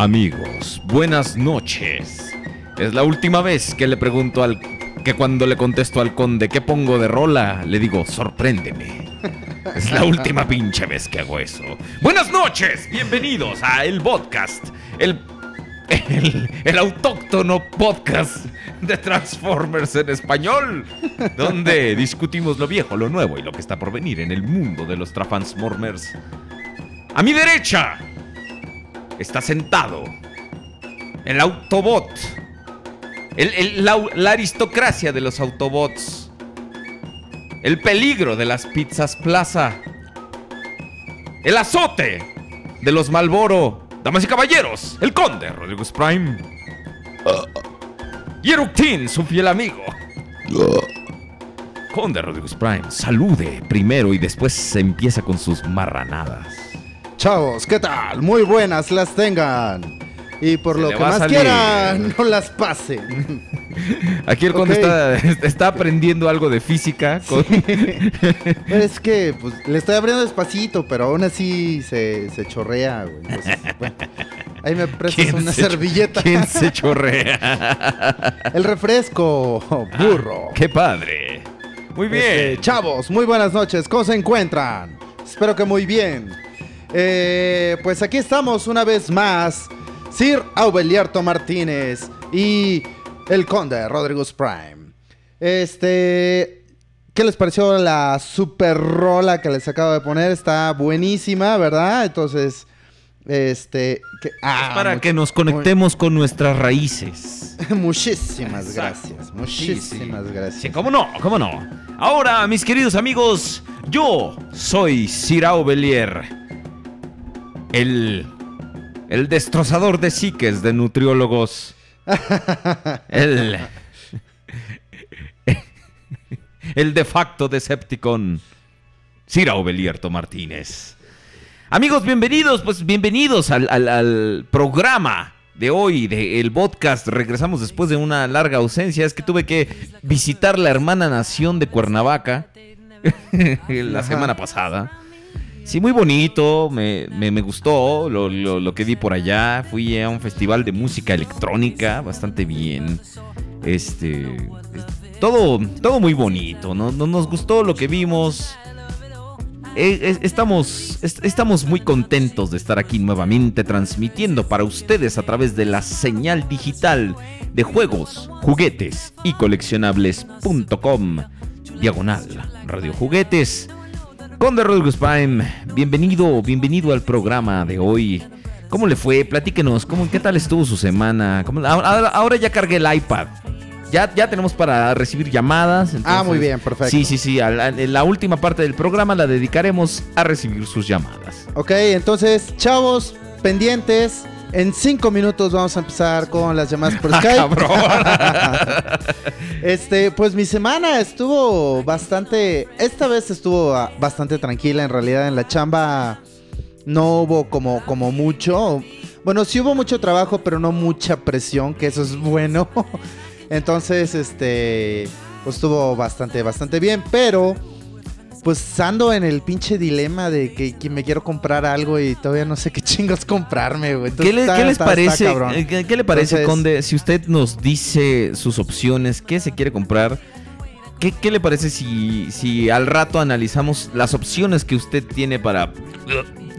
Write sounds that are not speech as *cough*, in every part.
Amigos, buenas noches. Es la última vez que le pregunto al que cuando le contesto al conde qué pongo de rola, le digo, sorpréndeme. Es la última pinche vez que hago eso. Buenas noches, bienvenidos a El Podcast, el, el, el autóctono podcast de Transformers en español, donde discutimos lo viejo, lo nuevo y lo que está por venir en el mundo de los Transformers. A mi derecha, está sentado el Autobot. El- el- la, la aristocracia de los Autobots. El peligro de las pizzas plaza. El azote de los Malboro. Damas y caballeros, el conde Rodrigo Prime. Y Eructin, su fiel amigo. Conde Rodrigo Prime, salude primero y después se empieza con sus marranadas. Chavos, ¿qué tal? Muy buenas las tengan. Y por Se lo que más quieran, *laughs* no las pasen. *laughs* Aquí el conde está, *laughs* está aprendiendo algo de física. con- es que pues, le estoy abriendo despacito, pero aún así se, se chorrea, güey. Entonces, bueno, ahí me prestas ¿Quién una se- servilleta. ¿Quién se chorrea? El refresco, burro. ¡Qué padre! Muy bien. Este, chavos, muy buenas noches. ¿Cómo se encuentran? Espero que muy bien. Eh, pues aquí estamos una vez más. Sir Aubelierto Martínez y el conde Rodrigo Prime. Este. ¿Qué les pareció la super rola que les acabo de poner? Está buenísima, ¿verdad? Entonces. Este. que- ah, Es para que nos conectemos con nuestras raíces. *laughs* muchísimas Exacto. gracias. Muchísimas gracias. Sí, cómo no, cómo no. Ahora, mis queridos amigos, yo soy Sir Aubelier, el, el destrozador de psiques de nutriólogos. *laughs* el, el de facto Decepticon, Cira Obelierto Martínez. Amigos, bienvenidos, pues bienvenidos al, al- al programa de hoy, del podcast. Regresamos después de una larga ausencia. Es que tuve que visitar la hermana nación de Cuernavaca *laughs* la semana pasada. Sí, muy bonito, me, me- gustó lo, lo- que vi por allá. Fui a un festival de música electrónica, bastante bien. Este, es- todo, todo muy bonito, ¿no? No- Nos gustó lo que vimos. Es- estamos, es- estamos muy contentos de estar aquí nuevamente transmitiendo para ustedes a través de la señal digital de juegos, juguetes y coleccionables.com. Diagonal, Radio Juguetes. Conde Rodriguez Prime, bienvenido, bienvenido al programa de hoy. ¿Cómo le fue? Platíquenos, ¿cómo, ¿qué tal estuvo su semana? ¿Cómo- ahora, ahora ya cargué el iPad. Ya, ya tenemos para recibir llamadas. Ah, muy bien, perfecto. Sí, sí, sí. a la- la última parte del programa la dedicaremos a recibir sus llamadas. Ok, entonces, chavos, pendientes. En cinco minutos vamos a empezar con las llamadas por *laughs* Ah, Skype. cabrón. *laughs* Este, pues mi semana estuvo bastante. Esta vez estuvo ah, bastante tranquila. En realidad, en la chamba no hubo como, como mucho. Bueno, sí hubo mucho trabajo, pero no mucha presión, que eso es bueno. *laughs* Entonces, este, pues estuvo bastante, bastante bien. Pero, pues ando en el pinche dilema de que, que me quiero comprar algo y todavía no sé qué *laughs* chingos comprarme, güey. ¿Qué, le- está- qué les está- está parece? cabrón. eh, ¿Qué, qué le parece, Entonces- Conde? Si usted nos dice sus opciones, qué se quiere comprar, ¿qué, qué le parece si, si al rato analizamos las opciones que usted tiene para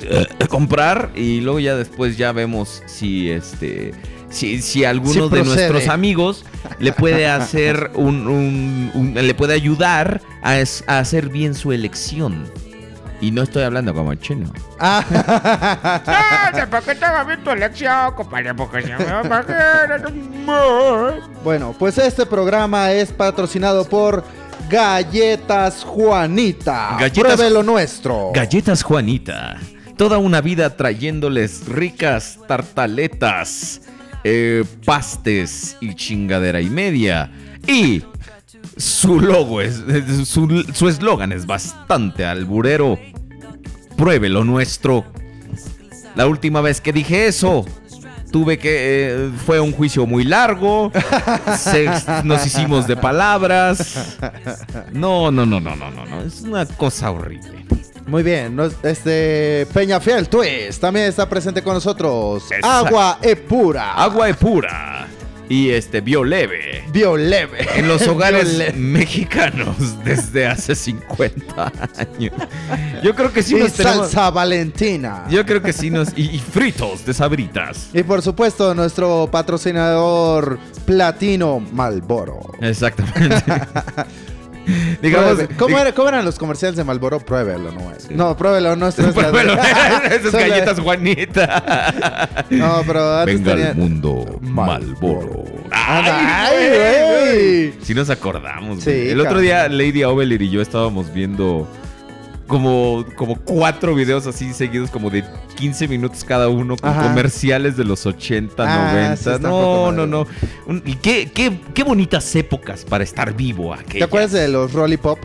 eh, comprar y luego ya después ya vemos si este si, si alguno de nuestros amigos le puede *laughs* hacer un, un- un- le puede ayudar a, es- a hacer bien su elección. Y no estoy hablando como chino. Ah, *laughs* No, ¿por qué estaba bien tu elección, compadre? Porque se me va Bueno, pues este programa es patrocinado por Galletas Juanita. Galletas- Pruebe lo nuestro. Galletas Juanita. Toda una vida trayéndoles ricas tartaletas, eh, pastes y chingadera y media. Y su logo es. *laughs* Su eslogan es bastante alburero. Pruebe lo nuestro. La última vez que dije eso. Tuve que. eh, fue un juicio muy largo. nos hicimos de palabras. No, no, no, no, no, no, no. Es una cosa horrible. Muy bien, este Peñafiel Twist también está presente con nosotros. Exacto. Agua e pura. Agua es pura. Y este, bioleve. Bioleve. En los *laughs* hogares Bioleve. mexicanos *laughs* desde hace 50 años. *laughs* Yo creo que sí y nos tenemos- salsa Valentina. Yo creo que sí nos. Y, y fritos de sabritas. Y por supuesto, nuestro patrocinador platino Malboro. Exactamente. *laughs* Digamos. ¿Cómo, dig- era- cómo eran los comerciales de Malboro? Pruébelo, no es. No, pruébelo, no es. no es la de- Pruébelo. *laughs* Esas galletas Juanita. No, pero antes Venga tenía- al mundo Malboro. ¡Ay, güey! Si nos acordamos. Sí, güey. El otro día Lady Oveler y yo estábamos viendo como, como cuatro videos así seguidos, como de 15 minutos cada uno, con Ajá. comerciales de los 80, Ah, 90. sí, están no, no, no. Y qué, qué, qué bonitas épocas para estar vivo aquellas. ¿Te acuerdas de los Rollipop?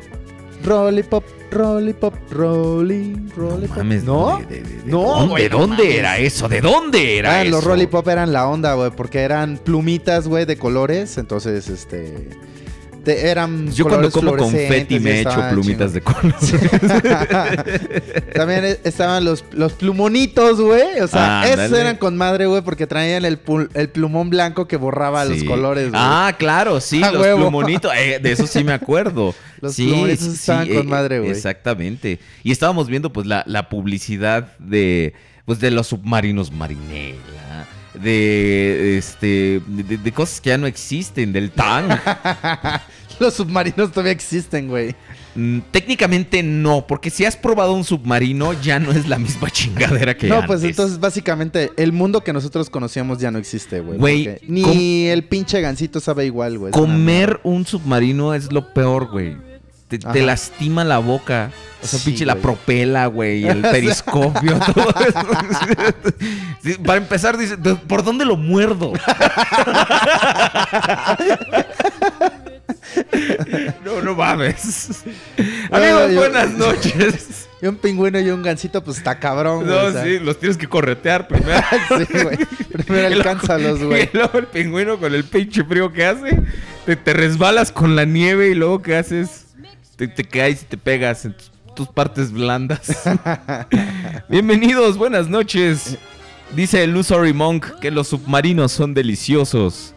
Rollipop, Rollipop, Rolly, Rollipop. Mames, ¿No? ¿De, de- de- No, dónde, güey, ¿de no dónde mames. era eso? ¿De dónde era Ah, eso? los Rollipop eran la onda, güey, porque eran plumitas, güey, de colores. Entonces, este. Te- eran. Yo cuando colores como confeti me echo estaban plumitas de chingones. color. *laughs* También e- estaban los, los plumonitos, güey. O sea, Ándale. esos eran con madre, güey, porque traían el, pul- el plumón blanco que borraba los colores, güey. Ah, claro, sí, *laughs* A los huevo. plumonitos. eh, de eso sí me acuerdo. *laughs* Los sí, plumonitos estaban sí, con eh, madre, güey. Exactamente. Y estábamos viendo, pues, la, la publicidad de, pues, de los submarinos Marinela. De, este, de, de cosas que ya no existen, del Tang. *laughs* Los submarinos todavía existen, güey. Mm, Técnicamente no, porque si has probado un submarino ya no es la misma chingadera que No, antes. pues entonces básicamente el mundo que nosotros conocíamos ya no existe, güey. Güey, Ni el pinche gancito sabe igual, güey. Comer un submarino es lo peor, güey. Te, lastima la boca. O sea, Sí, pinche la propela, güey, el *laughs* periscopio, *laughs* todo eso. Sí, para empezar, dice, "¿De- ¿por dónde lo muerdo? *laughs* no, no, mames. Amigos, yo- buenas noches. Y un pingüino y un gansito, pues está cabrón, güey. No, o sea. sí, los tienes que corretear primero. Sí, güey. Primero alcánzalos, güey. Y luego el pingüino con el pinche frío que hace, te, te resbalas con la nieve y luego ¿qué haces? Te, te caes y te pegas en tus, tus partes blandas. *laughs* Bienvenidos, buenas noches. Dice Illusory Monk que los submarinos son deliciosos.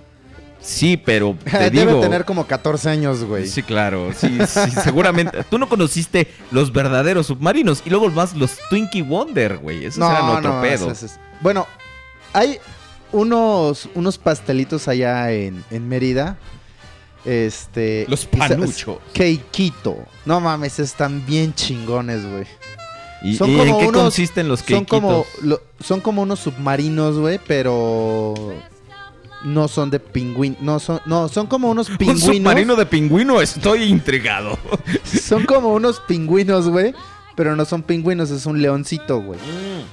Sí, pero *laughs* te Debe digo... tener como 14 años, güey. Sí, claro, sí, sí, *laughs* seguramente. Tú no conociste los verdaderos submarinos y luego más los Twinkie Wonder, güey. Esos eran otro pedo. ese es- Bueno, hay unos, unos pastelitos allá en, en Mérida. Este. Los panuchos. Keikito. No mames, están bien chingones, güey. ¿Y, Son y en como qué unos- consisten los Son como, lo- son como unos submarinos, güey, pero. No son de pingüino. No son, no, son como unos *laughs* ¿Un pingüinos. submarino de pingüino? Estoy intrigado. *laughs* Son como unos pingüinos, güey. Pero no son pingüinos, es un leoncito, güey. es,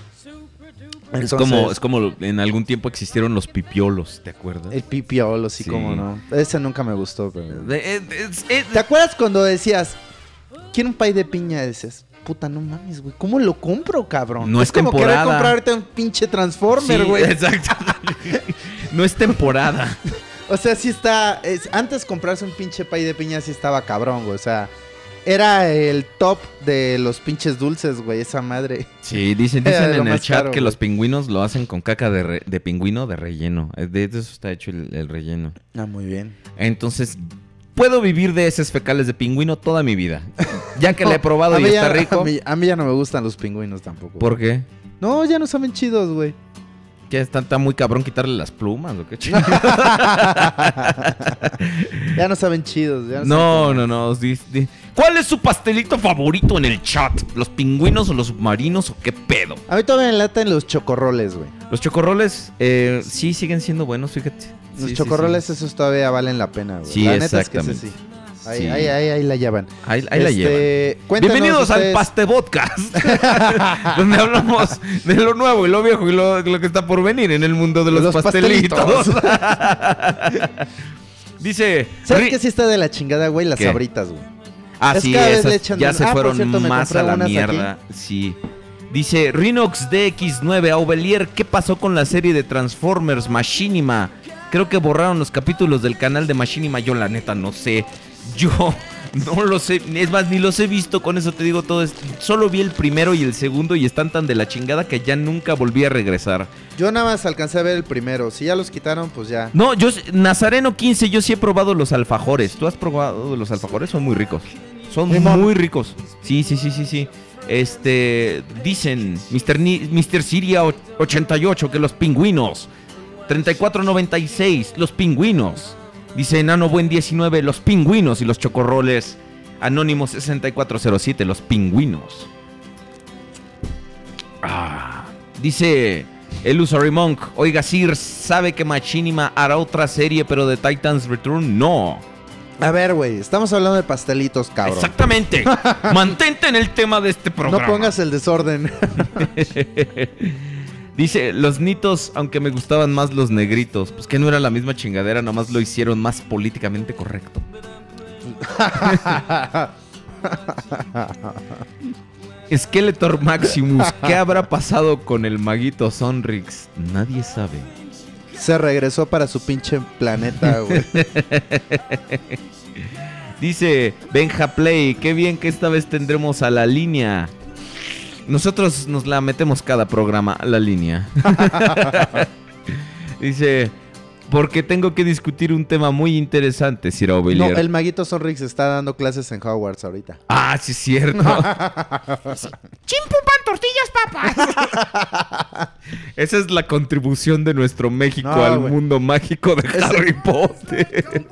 Entonces- como, es como en algún tiempo existieron los pipiolos, ¿te acuerdas? El pipiolo, sí, Sí. como no. Ese nunca me gustó, pero. Eh, eh, es- ¿Te acuerdas cuando decías, quiero un pay de piña? Decías, puta, no mames, güey. ¿Cómo lo compro, cabrón? No es como querer temporada. comprarte un pinche sí, Transformer, güey. exacto. *laughs* no es temporada. O sea, sí está. es- antes comprarse un pinche pay de piña sí estaba cabrón, güey. O sea, era el top de los pinches dulces, güey. Esa madre. Sí, dicen, dicen *laughs* en el chat caro, que güey. los pingüinos lo hacen con caca de, re- de pingüino de relleno. Eh, De eso está hecho el, el relleno. Ah, muy bien. Entonces, puedo vivir de heces fecales de pingüino toda mi vida. *laughs* Ya que la he probado y está rico. A mí, a mí ya no me gustan los pingüinos tampoco. ¿Por qué? No, ya no saben chidos, güey. ¿Que está, está muy cabrón quitarle las plumas o qué *laughs* chido? Ya no saben chidos. ya No, saben no, no. di- ¿Cuál es su pastelito favorito en el chat? ¿Los pingüinos o los submarinos o qué pedo? A mí todavía me laten los chocorroles, güey. Los chocorroles, eh, sí siguen siendo buenos, fíjate. Los Sí, chocorroles, sí. esos todavía valen la pena, güey. Sí, la neta es que ese exactamente. sí. Ahí, Sí. ahí, ahí, ahí la llevan. Ahí, ahí la llevan. Este, cuéntanos Bienvenidos al Paste Podcast, *laughs* donde hablamos de lo nuevo y lo viejo y lo, lo que está por venir en el mundo de los, Los pastelitos. pastelitos. *laughs* Dice. ¿Sabes Ri- qué sí está de la chingada, güey? Las ¿Qué? sabritas, güey. Ah, Es sí, esas le echan ya se Ah, fueron cierto, más a la mierda. Sí. Dice Rinox DX9 Aubelier, ¿qué pasó con la serie de Transformers Machinima? Creo que borraron los capítulos del canal de Machinima. Yo la neta no sé. Yo no lo sé. Es más, ni los he visto. Con eso te digo todo. Es- Solo vi el primero y el segundo y están tan de la chingada que ya nunca volví a regresar. Yo nada más alcancé a ver el primero. Si ya los quitaron, pues ya. No, yo, Nazareno 15, yo sí he probado los alfajores. ¿Tú has probado los alfajores? Son muy ricos. Son muy ricos. Sí, sí, sí, sí, sí. Este, dicen Mr. Ni- Mr. Siria o- 88 que los pingüinos. 3496, los pingüinos. Dice Enano Buen 19, los pingüinos y los chocorroles. Anónimo 6407, los pingüinos. Ah, dice el Usory Monk. Oiga, Sir, ¿sabe que Machinima hará otra serie, pero de Titans Return? No. A ver, güey. Estamos hablando de pastelitos, cabrón. Exactamente. *laughs* Mantente en el tema de este No programa. pongas el desorden. *laughs* Dice, los nitos, aunque me gustaban más los negritos, pues que no era la misma chingadera, nomás lo hicieron más políticamente correcto. Skeletor Maximus, ¿qué habrá pasado con el maguito Sonrix? Nadie sabe. Se regresó para su pinche planeta, güey. *laughs* Dice Benja Play, qué bien que esta vez tendremos a la línea. Nosotros nos la metemos cada programa a la línea. *laughs* Dice, porque tengo que discutir un tema muy interesante, Sir No, Aubelier. el maguito Sonrix está dando clases en Hogwarts ahorita. Ah, sí es cierto. *laughs* ¡Chimpupan tortillas, papas! *laughs* Esa es la contribución de nuestro México No, al mundo mágico de Ese- Harry Potter.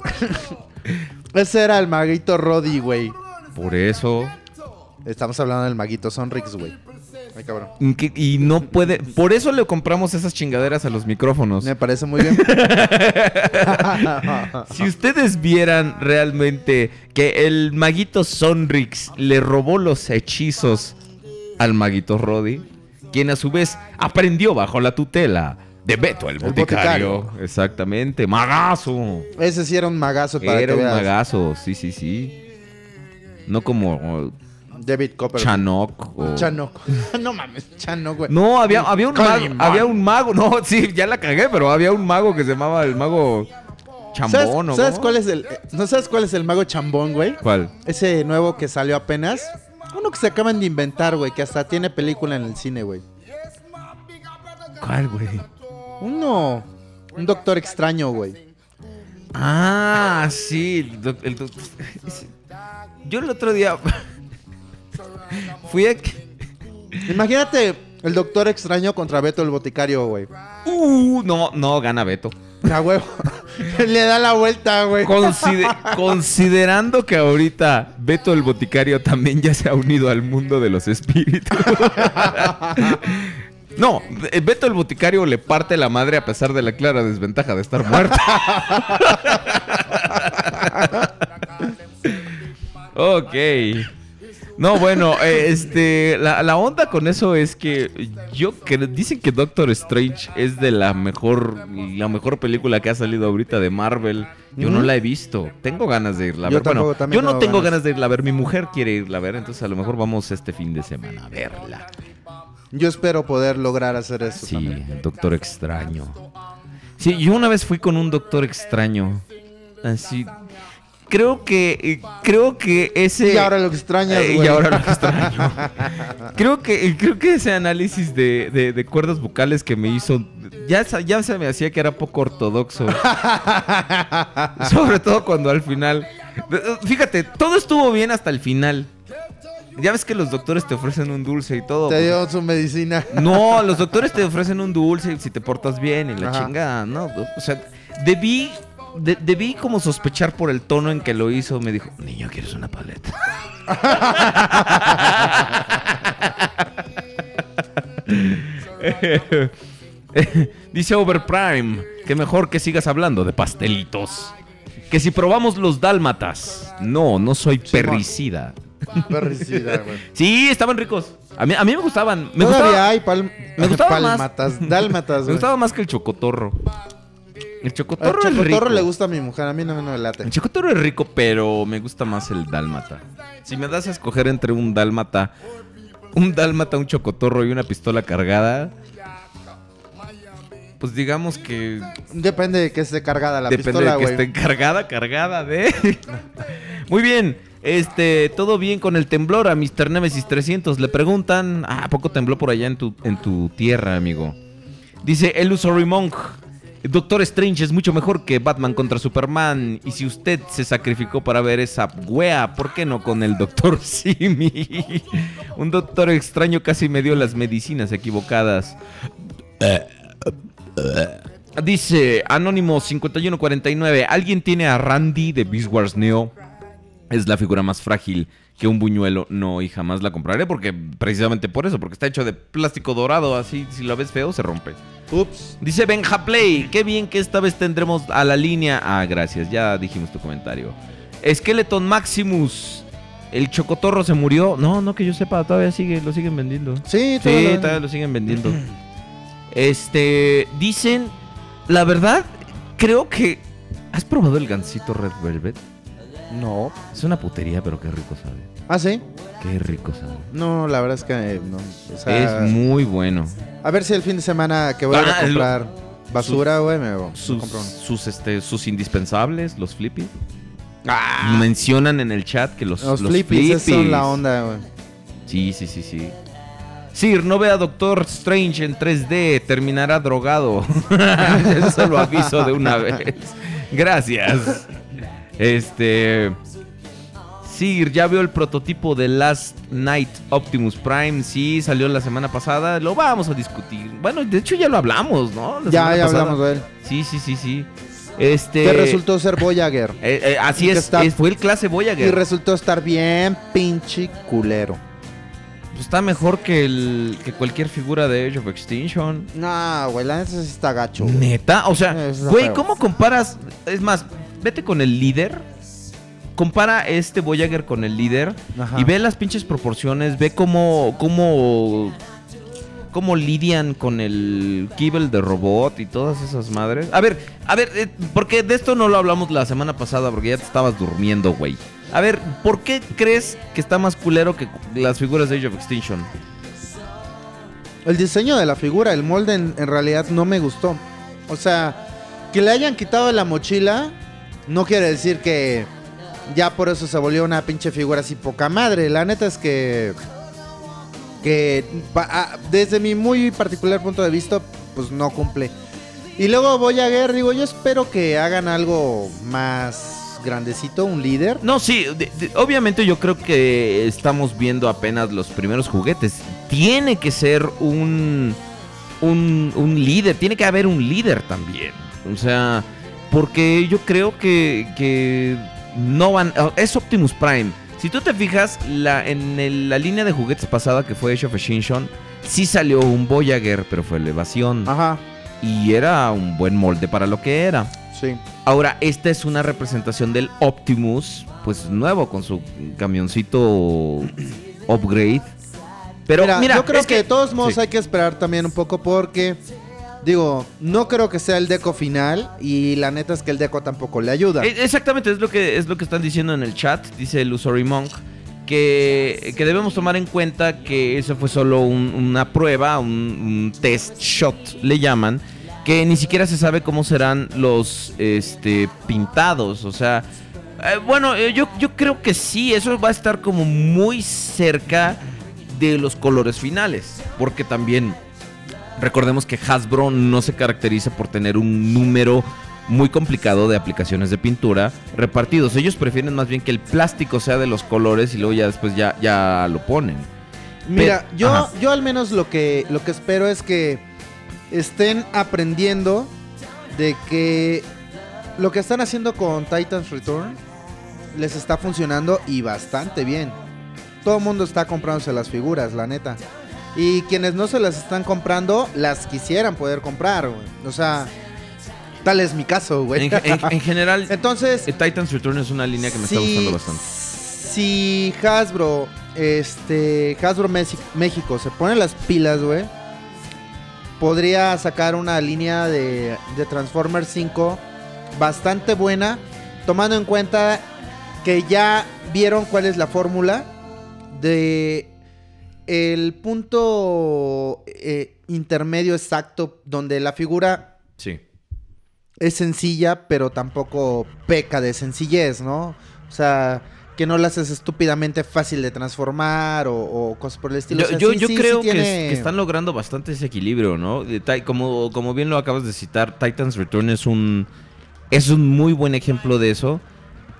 Ese era el maguito Roddy, güey. Por eso... Estamos hablando del maguito Sonrix, güey. Ay, cabrón. que- Y no puede... Por eso le compramos esas chingaderas a los micrófonos. Me parece muy bien. *laughs* Si ustedes vieran realmente que el maguito Sonrix le robó los hechizos al maguito Roddy, quien a su vez aprendió bajo la tutela de Beto el boticario. boticario. Exactamente, magazo. Ese sí era un magazo para Era que un veas. magazo, sí, sí, sí. No como David Copper. Chanok o... Chanok. *laughs* no mames, Chanok, güey. No, había, había un mago, había un mago, no, *laughs* sí, ya la cagué, pero había un mago que se llamaba el mago ¿Sabes, Chambón, ¿o sabes cómo? cuál es el eh, no sabes cuál es el mago chambón, güey? ¿Cuál? Ese nuevo que salió apenas. Uno que se acaban de inventar, güey, que hasta tiene película en el cine, güey. ¿Cuál, güey? Uno, un doctor extraño, güey. Ah, sí, el doc- el doc- *laughs* Yo el otro día fui a... Imagínate el doctor extraño contra Beto el boticario, güey. Uh, no, no, gana Beto. La huevo. *laughs* Le da la vuelta, güey. Conside- *laughs* considerando que ahorita Beto el Boticario también ya se ha unido al mundo de los espíritus. *laughs* No, eh, Beto el Boticario le parte la madre a pesar de la clara desventaja de estar muerto. ok. No, bueno, eh, este, la, la onda con eso es que yo que dicen que Doctor Strange es de la mejor, la mejor película que ha salido ahorita de Marvel. Yo no la he visto. Tengo ganas de irla a Yo ver. Bueno, tampoco, también yo no tengo tengo ganas. ganas de irla a ver. Mi mujer quiere irla a ver, entonces a lo mejor vamos este fin de semana a verla. Yo espero poder lograr hacer eso Sí, también. el Doctor Extraño. Sí, yo una vez fui con un Doctor Extraño. Así. Creo que. Creo que ese. Y ahora lo extrañas, Eh, y ahora lo extraño. *laughs* creo que creo que ese análisis de, de- de cuerdas vocales que me hizo ya, ya se me hacía que era poco ortodoxo. *laughs* Sobre todo cuando al final. Fíjate, todo estuvo bien hasta el final. Ya ves que los doctores te ofrecen un dulce y todo. Te dio su medicina. no, los doctores te ofrecen un dulce si te portas bien y la Ajá. chingada, ¿no? O sea, debí, de- debí como sospechar por el tono en que lo hizo. Me dijo, niño, ¿quieres una paleta? *laughs* Dice Overprime, que mejor que sigas hablando de pastelitos. Que si probamos los dálmatas. No, no soy perricida. Perricida, güey. *laughs* Sí, estaban ricos. A mí, a mí me gustaban. Me Todavía gustaba, hay pal me más. dálmatas, *laughs* me güey. gustaba más que el chocotorro. El El chocotorro, es rico. chocotorro le gusta a mi mujer, a mí no me late. El chocotorro es rico, pero me gusta más el dálmata. Si me das a escoger entre un dálmata, un dálmata, un chocotorro y una pistola cargada, pues digamos que Depende de que esté cargada la depende pistola, de que güey. esté cargada, cargada de. *laughs* Muy bien. Este, todo bien con el temblor a Mr. Nemesis 300. Le preguntan, ah, ¿a poco tembló por allá en tu, en tu tierra, amigo? Dice Illusory Monk. Doctor Strange es mucho mejor que Batman contra Superman. Y si usted se sacrificó para ver esa wea, ¿por qué no con el Doctor *laughs* Simi? Un doctor extraño casi me dio las medicinas equivocadas. Dice Anónimo 5149. ¿Alguien tiene a Randy de Beast Wars Neo? Es la figura más frágil que un buñuelo. No, y jamás la compraré porque precisamente por eso, porque está hecho de plástico dorado, así si lo ves feo se rompe. Ups. Dice Benja Play, qué bien que esta vez tendremos a la línea. Ah, gracias, ya dijimos tu comentario. Skeleton Maximus. ¿El chocotorro se murió? No, no que yo sepa, todavía sigue, lo siguen vendiendo. Sí, Sí, todavía- todavía lo siguen vendiendo. *clears throat* Este, dicen, la verdad, creo que... ¿Has probado el gansito Red Velvet? No. Es una putería, pero qué rico sabe. ¿Ah, sí? Qué rico sabe. No, la verdad es que eh, no. O sea, es muy bueno. A ver si el fin de semana que voy a Ah, lo- comprar basura, güey, me, me Sus, compro uno. sus, este, sus indispensables, los flippy. Mencionan en el chat que los, Los, los flippies, son la onda, güey. Sí, sí, sí, sí. Sir, no vea Doctor Strange en 3D, terminará drogado. *laughs* Eso lo aviso de una vez. Gracias. Este. Sir, ya veo el prototipo de Last Night Optimus Prime. Sí, salió la semana pasada. Lo vamos a discutir. Bueno, de hecho ya lo hablamos, ¿no? La Ya, ya pasada. hablamos de él. Sí, sí, sí, sí. Este. Que resultó ser Voyager. *laughs* eh, eh, así es, está- es- Fue el clase Y Voyager. resultó estar bien pinche culero. Pues está mejor que, el, que cualquier figura de Age of Extinction. No, güey, la neta sí está gacho. güey. Neta, o sea, güey. ¿cómo comparas? Es más, vete con el líder. Compara este Voyager con el líder Ajá. y ve las pinches proporciones, ve cómo, cómo, cómo lidian con el kibble de robot y todas esas madres. A ver, a ver, eh, porque de esto no lo hablamos la semana pasada porque ya te estabas durmiendo, güey. A ver, ¿por qué crees que está más culero que las figuras de Age of Extinction? El diseño de la figura, el molde en, en realidad no me gustó. O sea, que le hayan quitado la mochila no quiere decir que ya por eso se volvió una pinche figura así poca madre. La neta es que que ah, desde mi muy particular punto de vista pues no cumple. Y luego voy a ver, digo, yo espero que hagan algo más grandecito, un líder. No, sí, obviamente yo creo que estamos viendo apenas los primeros juguetes. Tiene que ser un, un, un líder, tiene que haber un líder también. O sea, porque yo creo que, que no van... ah, Es Optimus Prime. Si tú te fijas, la, en el- la línea de juguetes pasada que fue Age of Extinction, sí salió un Voyager, pero fue elevación. Ajá, Y era un buen molde para lo que era. sí. Ahora, esta es una representación del Optimus, pues nuevo, con su camioncito upgrade. Pero mira, mira, yo creo es que, de todos modos sí. hay que esperar también un poco porque, digo, no creo que sea el deco final y la neta es que el deco tampoco le ayuda. Eh, Exactamente, es lo que es lo que están diciendo en el chat, dice Illusory Monk, que, que debemos tomar en cuenta que eso fue solo un- una prueba, un, un test shot, le llaman, que ni siquiera se sabe cómo serán los este, pintados, o sea... eh, bueno, eh, yo, yo creo que sí, eso va a estar como muy cerca de los colores finales, porque también recordemos que Hasbro no se caracteriza por tener un número muy complicado de aplicaciones de pintura repartidos. Ellos prefieren más bien que el plástico sea de los colores y luego ya después ya, ya lo ponen. Mira, Pero- yo, ajá. yo al menos lo que, lo que espero es que estén aprendiendo de que lo que están haciendo con Titans Return les está funcionando y bastante bien. Todo el mundo está comprándose las figuras, la neta. Y quienes no se las están comprando, las quisieran poder comprar, güey. O sea, tal es mi caso, güey. En, en- en general, *laughs* Entonces, eh, Titans Return es una línea que me está gustando bastante. Si Hasbro, este, Hasbro México se pone las pilas, güey, podría sacar una línea de, de Transformers 5 bastante buena, tomando en cuenta que ya vieron cuál es la fórmula de el punto eh, intermedio exacto donde la figura Sí. es sencilla, pero tampoco peca de sencillez, ¿no? O sea, que no la haces estúpidamente fácil de transformar o, o cosas por el estilo. Yo, O sea, yo- sí- yo sí- sí creo que, tiene- es- que están logrando bastante ese equilibrio, ¿no? Como, como bien lo acabas de citar, Titans Return es un, es un muy buen ejemplo de eso.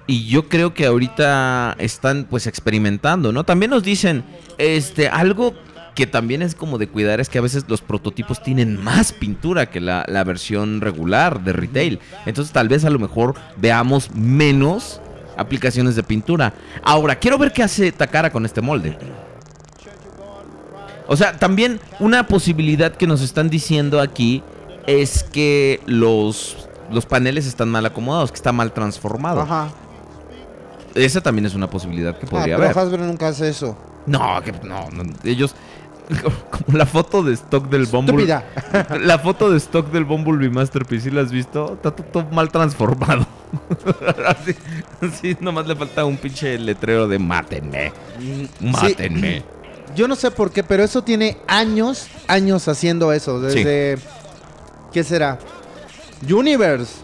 Y yo creo que ahorita están pues experimentando, ¿no? También nos dicen, este, algo que también es como de cuidar es que a veces los prototipos tienen más pintura que la, la versión regular de retail. Entonces tal vez a lo mejor veamos menos aplicaciones de pintura. Ahora, quiero ver qué hace Takara con este molde. O sea, también una posibilidad que nos están diciendo aquí es que los, los paneles están mal acomodados, que está mal transformado. Ajá. Esa también es una posibilidad que Ah, podría pero haber. Hasbro nunca hace eso. No, que no, no, ellos *laughs* como la foto de stock del Bumblebee. *laughs* La foto de stock del Bumblebee Masterpiece, ¿sí la has visto? Está todo, todo mal transformado. *laughs* así, así, nomás le falta un pinche letrero de mátenme. Mátenme. Yo no sé por qué, pero eso tiene años, años haciendo eso. Desde. ¿Qué será? Universe.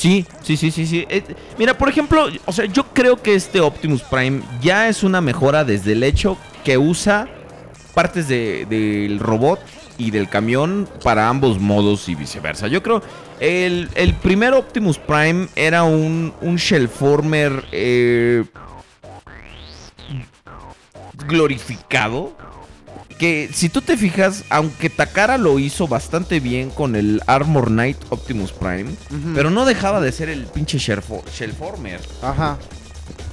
Sí, sí, sí, sí, sí. Eh, mira, por ejemplo, o sea, yo creo que este Optimus Prime ya es una mejora desde el hecho que usa partes de- del robot y del camión para ambos modos y viceversa. Yo creo el, el primer Optimus Prime era un, un Shellformer eh, glorificado. Que si tú te fijas, aunque Takara lo hizo bastante bien con el Armor Knight Optimus Prime, pero no dejaba de ser el pinche Shellfo- Shellformer. Ajá.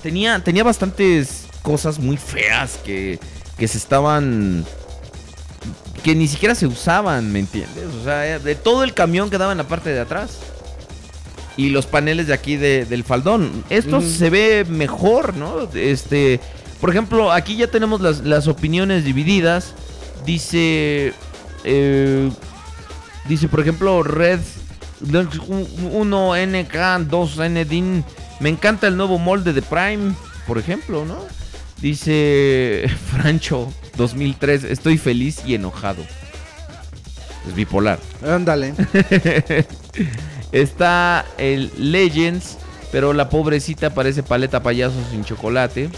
Tenía, tenía bastantes cosas muy feas que, que se estaban. que ni siquiera se usaban, ¿me entiendes? O sea, de todo el camión quedaba en la parte de atrás. Y los paneles de aquí de- del faldón. Esto se ve mejor, ¿no? Este. Por ejemplo, aquí ya tenemos las, las opiniones divididas. Dice. eh, dice, por ejemplo, Red 1NK, 2NDIN. Me encanta el nuevo molde de Prime, por ejemplo, ¿no? Dice *laughs* Francho 2003, estoy feliz y enojado. Es bipolar. Ándale. *laughs* Está el Legends, pero la pobrecita parece paleta payaso sin chocolate.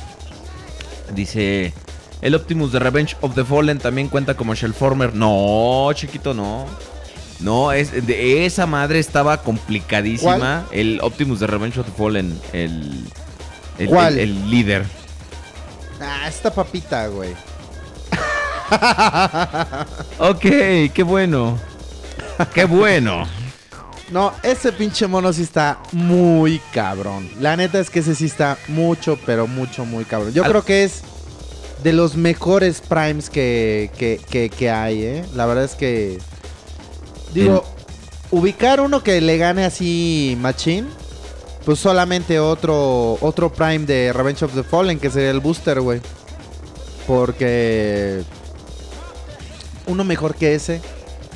Dice, el Optimus de Revenge of the Fallen también cuenta como Shellformer. No, chiquito, no. No, es, de esa madre estaba complicadísima. El Optimus de Revenge of the Fallen, el, el, ¿Cuál? el- el líder. Ah, esta papita, güey. Ok, qué bueno. Qué bueno. No, ese pinche mono sí está muy cabrón. La neta es que ese sí está mucho, pero mucho, muy cabrón. Yo Al- creo que es de los mejores primes que, que, que- que hay, ¿eh? La verdad es que... Digo, ubicar uno que le gane así machín, pues solamente otro, otro prime de Revenge of the Fallen, que sería el booster, güey. Porque... Uno mejor que ese.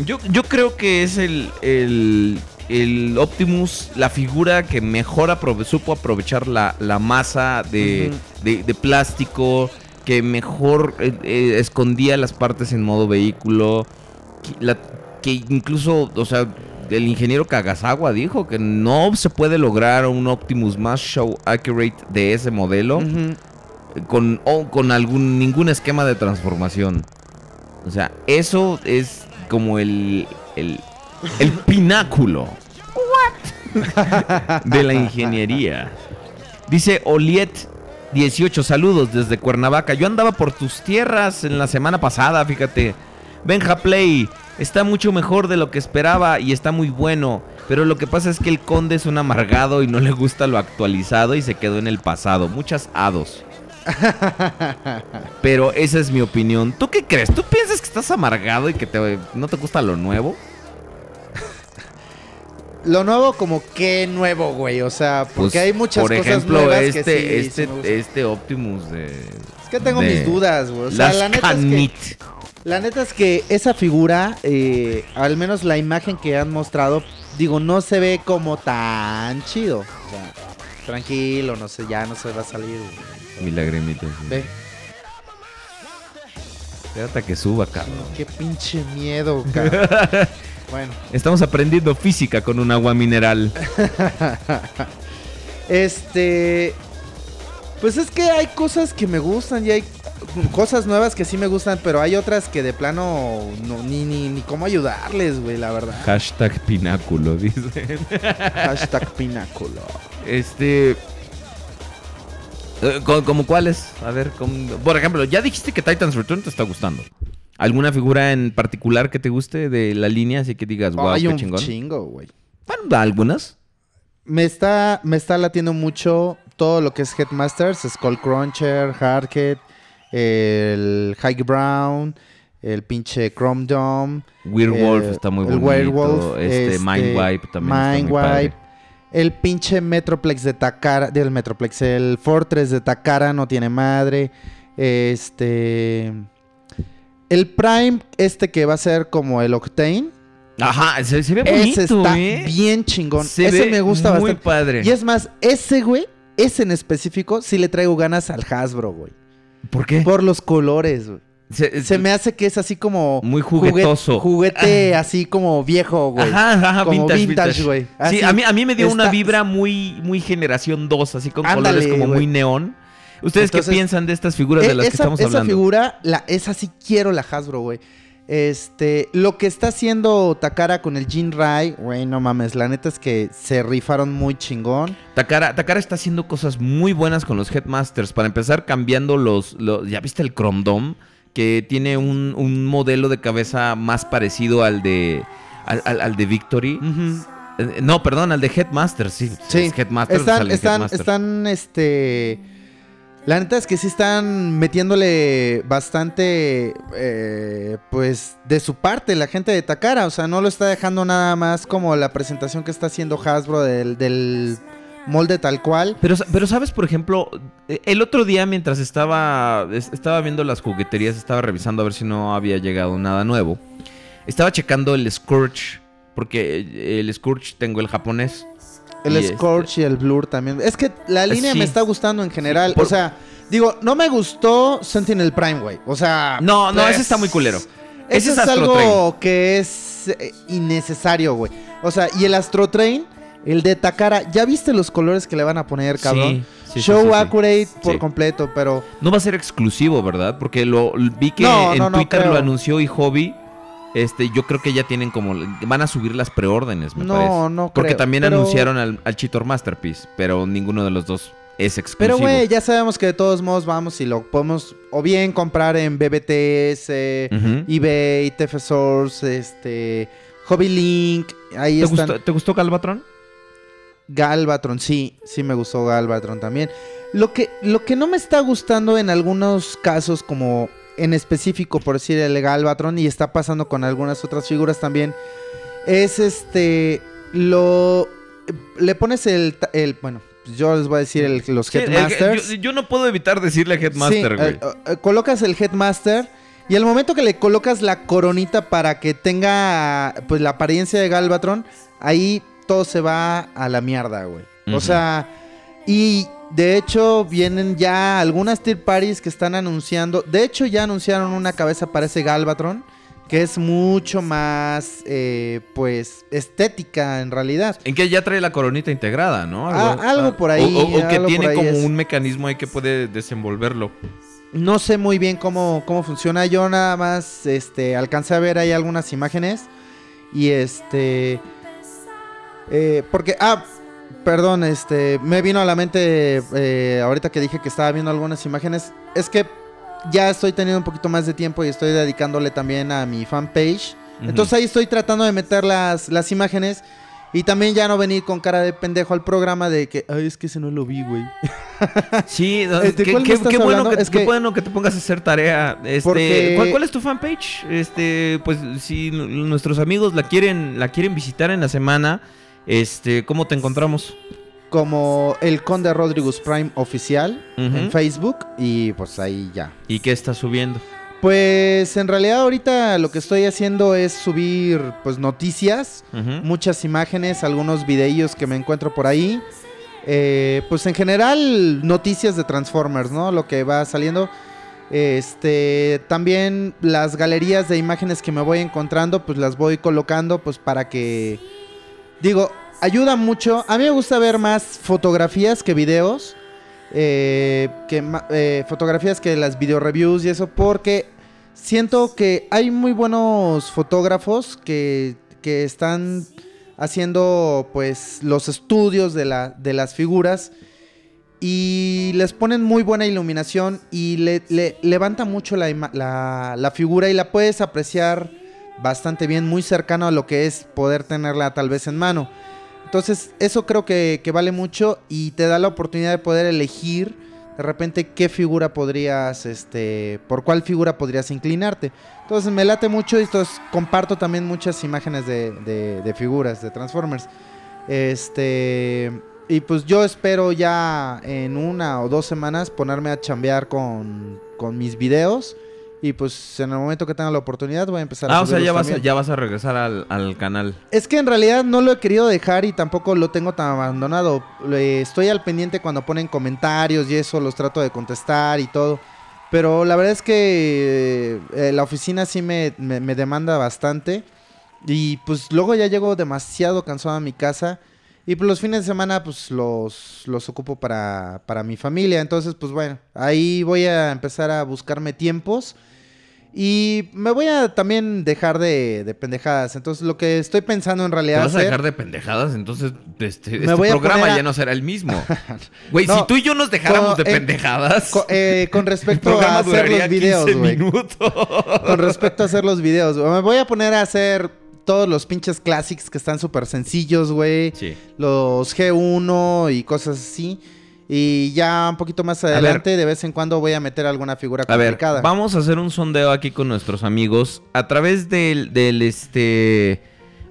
Yo, yo creo que es el, el, el Optimus, la figura que mejor aprove- supo aprovechar la, la masa de, Ujú. de- de plástico, que mejor eh, eh, escondía las partes en modo vehículo, que, la- que incluso, o sea, el ingeniero Kagasawa dijo que no se puede lograr un Optimus más show accurate de ese modelo con, o con algún ningún esquema de transformación. O sea, eso es como el el, el pináculo de la ingeniería. Dice Oliet 18, saludos desde Cuernavaca. Yo andaba por tus tierras en la semana pasada, fíjate. Benja Play está mucho mejor de lo que esperaba y está muy bueno. Pero lo que pasa es que el conde es un amargado y no le gusta lo actualizado y se quedó en el pasado. Muchas hados. Pero esa es mi opinión. ¿Tú qué crees? ¿Tú piensas que estás amargado y que te- no te gusta lo nuevo? Lo nuevo, como que nuevo, güey. O sea, porque Pues, hay muchas por cosas ejemplo, nuevas este, que sí, sí este, gustan. este Optimus de. Es que tengo de mis dudas, güey. O sea, la neta, es que, la neta es que esa figura, eh, al menos la imagen que han mostrado, digo, no se ve como tan chido. O sea, tranquilo, no sé, ya no se va a salir. Mi lagrimita. sí. Ve, Espérate que suba, cabrón. qué pinche miedo, cabrón. *laughs* bueno, Estamos aprendiendo física con un agua mineral. *laughs* este. Pues es que hay cosas que me gustan y hay cosas nuevas que sí me gustan, pero hay otras que de plano no, ni, ni, ni cómo ayudarles, güey, la verdad. Hashtag pináculo, dice. Hashtag pináculo. Este. eh, ¿co- ¿Como cuáles? A ver, ¿cómo- por ejemplo, ya dijiste que Titans Return te está gustando. ¿Alguna figura en particular que te guste de la línea? Así que digas, wow, hay qué un chingón. chingo, güey. Bueno, algunas. Me está, me está latiendo mucho todo lo que es Headmasters, Skullcruncher, Hardhead, el High Brown, el pinche Chrome Dome. Werewolf eh, está muy el bonito. Werewolf, este, Mindwipe también está muy Mindwipe, padre. El pinche Metroplex de Takara, del Metroplex, el Fortress de Takara no tiene madre. Este. El Prime, este que va a ser como el Octane. Ajá, se, se ve bonito, Ese está ¿eh? bien chingón. Se ese ve me gusta muy bastante. padre. Y es más, ese güey, ese en específico, sí le traigo ganas al Hasbro, güey. ¿Por qué? Por los colores, güey. Se, Se me hace que es así como. Muy juguete- juguetoso. Juguete *laughs* así como viejo, güey. Ajá, ajá, Como vintage, güey. Sí, a mí, a mí me dio una vibra muy, muy generación 2, así con Ándale, colores como güey. muy neón. ¿Ustedes Entonces, qué piensan de estas figuras de Eh, las que esa, estamos esa hablando? figura, la, esa sí quiero la Hasbro, güey. Este, lo que está haciendo Takara con el Jinrai, güey, no mames, la neta es que se rifaron muy chingón. Takara, Takara está haciendo cosas muy buenas con los Headmasters. Para empezar, cambiando los. los- ¿Ya viste el Chrome Dome? Que tiene un, un modelo de cabeza más parecido al de. Al, al- al de Victory. Eh, No, perdón, al de Headmasters, sí. Sí, Es Headmasters, están, están, Headmaster. están, este... La neta es que sí están metiéndole bastante, eh, pues, de su parte la gente de Takara. O sea, no lo está dejando nada más como la presentación que está haciendo Hasbro del, del molde tal cual. Pero, pero sabes, por ejemplo, eh, el otro día mientras estaba, es- estaba viendo las jugueterías, estaba revisando a ver si no había llegado nada nuevo. Estaba checando el Scourge, porque el Scourge tengo el japonés. El Y este- Scorch y el Blur también. Es que la línea Sí. me está gustando en general. por- O sea, digo, no me gustó Sentinel Prime, güey. O sea. No, no, pues, ese está muy culero. Ese Ese es, algo que es eh, innecesario, güey. O sea, y el Astro Train, el de Takara, ¿ya viste los colores que le van a poner, cabrón? Sí, Show sí, accurate por completo, pero No va a ser exclusivo, ¿verdad? Porque lo vi que No, en no, no Twitter creo. lo anunció y Hobby. Este, yo creo que ya tienen como. Van a subir las preórdenes, me No, parece. no Porque creo, también pero- anunciaron al, al Cheetor Masterpiece, pero ninguno de los dos es exclusivo. Pero, güey, ya sabemos que de todos modos vamos y lo podemos o bien comprar en BBTS, Ujú. eBay, TF Source, este, Hobby Link. Ahí ¿Te, están. gustó, ¿Te gustó Galvatron? Galvatron, sí, sí me gustó Galvatron también. Lo que, lo que no me está gustando en algunos casos, como en específico por decir el Galvatron, y está pasando con algunas otras figuras también, es este, lo, le pones el, el bueno, yo les voy a decir el- los Sí, el- Headmasters. yo, yo no puedo evitar decirle Headmaster, güey. eh, eh, colocas el Headmaster y al momento que le colocas la coronita para que tenga pues la apariencia de Galvatron, ahí todo se va a la mierda, güey. O sea, y de hecho vienen ya algunas tier parties que están anunciando, de hecho ya anunciaron una cabeza para ese Galvatron que es mucho más eh, pues estética en realidad. En que ya trae la coronita integrada, ¿no? Ah, algo por ahí, O, o- o que tiene como es. un mecanismo ahí que puede desenvolverlo. No sé muy bien cómo, cómo funciona. Yo nada más este, alcancé a ver ahí algunas imágenes. Y este. eh, porque. Ah, perdón, este. Me vino a la mente. eh, ahorita que dije que estaba viendo algunas imágenes. Es que ya estoy teniendo un poquito más de tiempo y estoy dedicándole también a mi fanpage. Entonces ahí estoy tratando de meter las, las imágenes. Y también ya no venir con cara de pendejo al programa de que, ay, es que ese no lo vi, güey. *laughs* Sí, *laughs* ¿de qué, bueno que, Es qué que- bueno que te pongas a hacer tarea. Este, Porque- ¿cuál, cuál es tu fanpage? Este, pues si nuestros amigos la quieren, la quieren visitar en la semana, este, ¿cómo te encontramos? Como el Conde Rodríguez Prime oficial en Facebook. Y pues ahí ya. ¿Y qué estás subiendo? Pues en realidad ahorita lo que estoy haciendo es subir pues noticias, muchas imágenes, algunos videillos que me encuentro por ahí. Eh, pues en general noticias de Transformers, ¿no? Lo que va saliendo. Este, también las galerías de imágenes que me voy encontrando, pues las voy colocando pues para que digo, ayuda mucho. A mí me gusta ver más fotografías que videos. eh, que eh, fotografías que las video reviews y eso porque siento que hay muy buenos fotógrafos que, que están haciendo pues los estudios de, la, de las figuras y les ponen muy buena iluminación y le, le- levanta mucho la- la figura y la puedes apreciar bastante bien, muy cercano a lo que es poder tenerla tal vez en mano. Entonces eso creo que, que vale mucho y te da la oportunidad de poder elegir de repente qué figura podrías, este, por cuál figura podrías inclinarte. Entonces me late mucho y entonces comparto también muchas imágenes de, de- de figuras, de Transformers. Este, y pues yo espero ya en una o dos semanas ponerme a chambear con, con mis videos. Y pues en el momento que tenga la oportunidad voy a empezar a Ah, o sea, ya vas, a, ya vas a regresar al, al canal. Es que en realidad no lo he querido dejar y tampoco lo tengo tan abandonado. Estoy al pendiente cuando ponen comentarios y eso, los trato de contestar y todo. Pero la verdad es que eh, la oficina sí me, me- me demanda bastante. Y pues luego ya llego demasiado cansado a mi casa. Y pues los fines de semana pues los, los ocupo para, para mi familia. Entonces pues bueno, ahí voy a empezar a buscarme tiempos. Y me voy a también dejar de, de pendejadas. Entonces, lo que estoy pensando en ¿Te realidad. vas a dejar de pendejadas? Entonces, este, este programa a- ya no será el mismo. *laughs* Güey, No, si tú y yo nos dejáramos de eh, pendejadas, eh, con *laughs* respecto a hacer los videos, 15 güey. minutos. Con respecto a hacer los videos. Me voy a poner a hacer todos los pinches classics que están súper sencillos, güey. Sí. Los G1 y cosas así. Y ya un poquito más ver. adelante, de vez en cuando voy a meter alguna figura A ver, complicada. vamos a hacer un sondeo aquí con nuestros amigos. A través del, del este.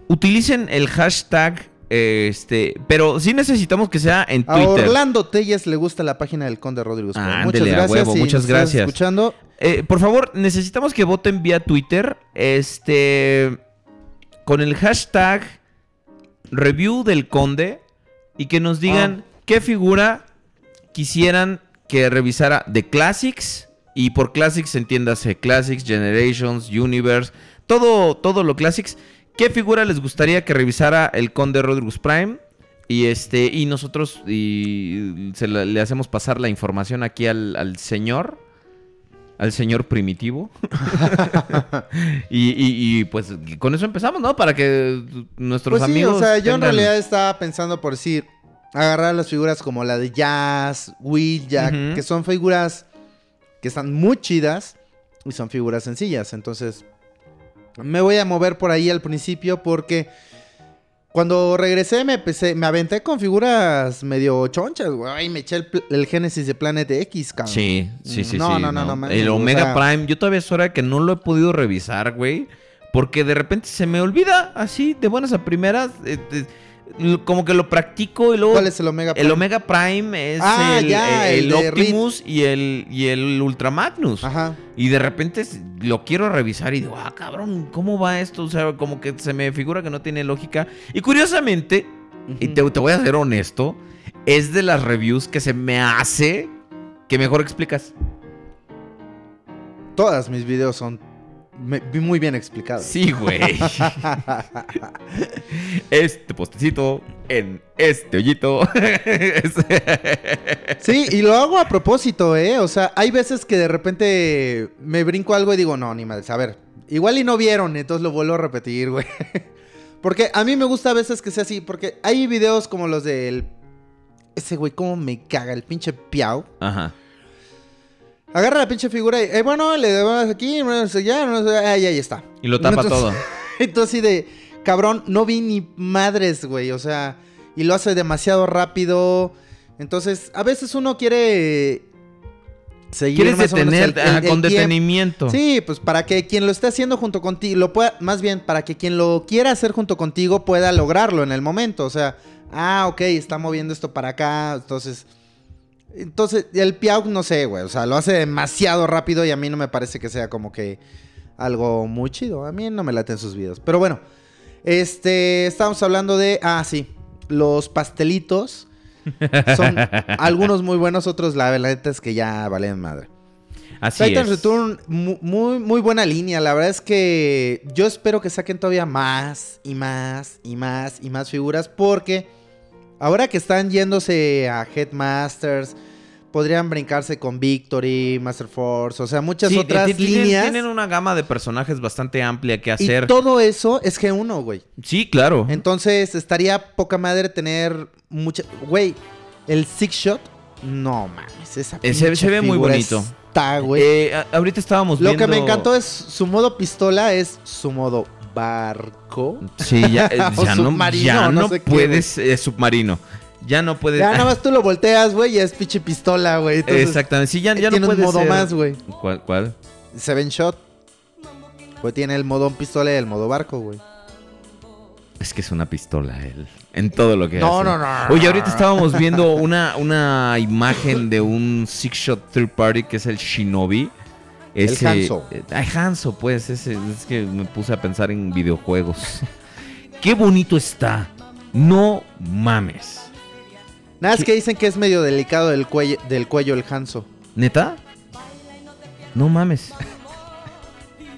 Utilicen el hashtag Este, pero sí necesitamos que sea en A Twitter. Orlando Telles le gusta la página del Conde. Sport. Ándele, muchas a gracias. huevo, muchas gracias. escuchando. Eh, por favor, necesitamos que voten vía Twitter. Este. Con el hashtag review del conde. Y que nos digan qué figura quisieran que revisara de Classics. Y por Classics entiéndase Classics, Generations, Universe. Todo, todo lo Classics. ¿Qué figura les gustaría que revisara el conde Rodriguez Prime? Y este, y nosotros y se la- le hacemos pasar la información aquí al, al señor. Al señor primitivo. *laughs* *laughs* y, y- y, pues con eso empezamos, ¿no? Para que nuestros Pues sí, amigos. o sea, yo en realidad estaba pensando por decir, agarrar las figuras como la de Jazz, Will Jack, que son figuras que están muy chidas y son figuras sencillas. Entonces, me voy a mover por ahí al principio porque cuando regresé me empecé, me aventé con figuras medio chonchas, güey. Me eché el, Génesis de Planet X, cabrón. Sí, sí, sí. No, sí, no, no, no mames, El o Omega sea- Prime, yo todavía es hora que no lo he podido revisar, güey. Porque de repente se me olvida así, de buenas a primeras. eh, eh, como que lo practico y luego. ¿Cuál es el Omega El Prime? Omega Prime es Ah, el, ya, el- el el Optimus y el, y el Ultra Magnus. Ajá. Y de repente lo quiero revisar y digo, ah, cabrón, ¿cómo va esto? O sea, como que se me figura que no tiene lógica. Y curiosamente, y te, te voy a ser honesto, es de las reviews que se me hace que mejor explicas. Todas mis videos son me- muy bien explicados. Sí, güey. *laughs* este postecito en este hoyito. *laughs* Sí, y lo hago a propósito, ¿eh? O sea, hay veces que de repente me brinco algo y digo, no, ni madres. A ver, igual y no vieron, entonces lo vuelvo a repetir, güey. *laughs* Porque a mí me gusta a veces que sea así, porque hay videos como los del... Ese güey, cómo me caga, el pinche piau. Ajá. Agarra la pinche figura y, eh, bueno, le damos aquí, no sé, ya, no sé, ahí, ahí está. Y lo tapa Entonces- todo. *laughs* Entonces, así de, cabrón, no vi ni madres, güey. O sea, y lo hace demasiado rápido. Entonces, a veces uno quiere seguir Quieres más o menos detener el- el- con detenimiento. Sí, pues para que quien lo esté haciendo junto contigo, lo pueda, más bien, para que quien lo quiera hacer junto contigo pueda lograrlo en el momento. O sea, ah, ok, está moviendo esto para acá. Entonces, entonces, el Piau, no sé, güey. O sea, lo hace demasiado rápido y a mí no me parece que sea como que algo muy chido. A mí no me laten sus videos. Pero bueno, este, estamos hablando de, ah, sí, los pastelitos. *laughs* Son algunos muy buenos, otros la verdad es que ya valen madre. Así Titan es. Return, mu- muy, muy buena línea. La verdad es que yo espero que saquen todavía más y más y más y más figuras. Porque ahora que están yéndose a Headmasters, podrían brincarse con Victory, Master Force, o sea, muchas Sí, otras ti- tienen- líneas. Tienen una gama de personajes bastante amplia que y hacer. todo eso es G1, güey. Sí, claro. Entonces estaría poca madre tener mucha. Güey, el Six Shot, no mames. Esa Eh, se- ve muy bonito. Está, güey. Eh, ahorita estábamos Lo viendo... que me encantó es su modo pistola, es su modo barco. Sí, ya, *laughs* eh, O ya no, submarino, ya no no sé qué, puedes... eh, submarino. Ya no puedes... Ya nada más tú lo volteas, güey, y es pinche pistola, güey. Entonces, Exactamente. Sí, ya, ya no tiene un modo ser- más, güey. ¿Cuál? cuál? Seven Shot. Pues tiene el modo pistola y el modo barco, güey. Es que es una pistola él. En todo lo que No, hace. no, no, no, Oye, ahorita estábamos viendo una, una imagen de un Six Shot Third Party que es el Shinobi. El Hanzo. eh, Ay, Hanzo, pues. Ese, es que me puse a pensar en videojuegos. *laughs* Qué bonito está. No mames. Nada, es que dicen que es medio delicado del cuello, del cuello el Hanzo. ¿Neta? No mames.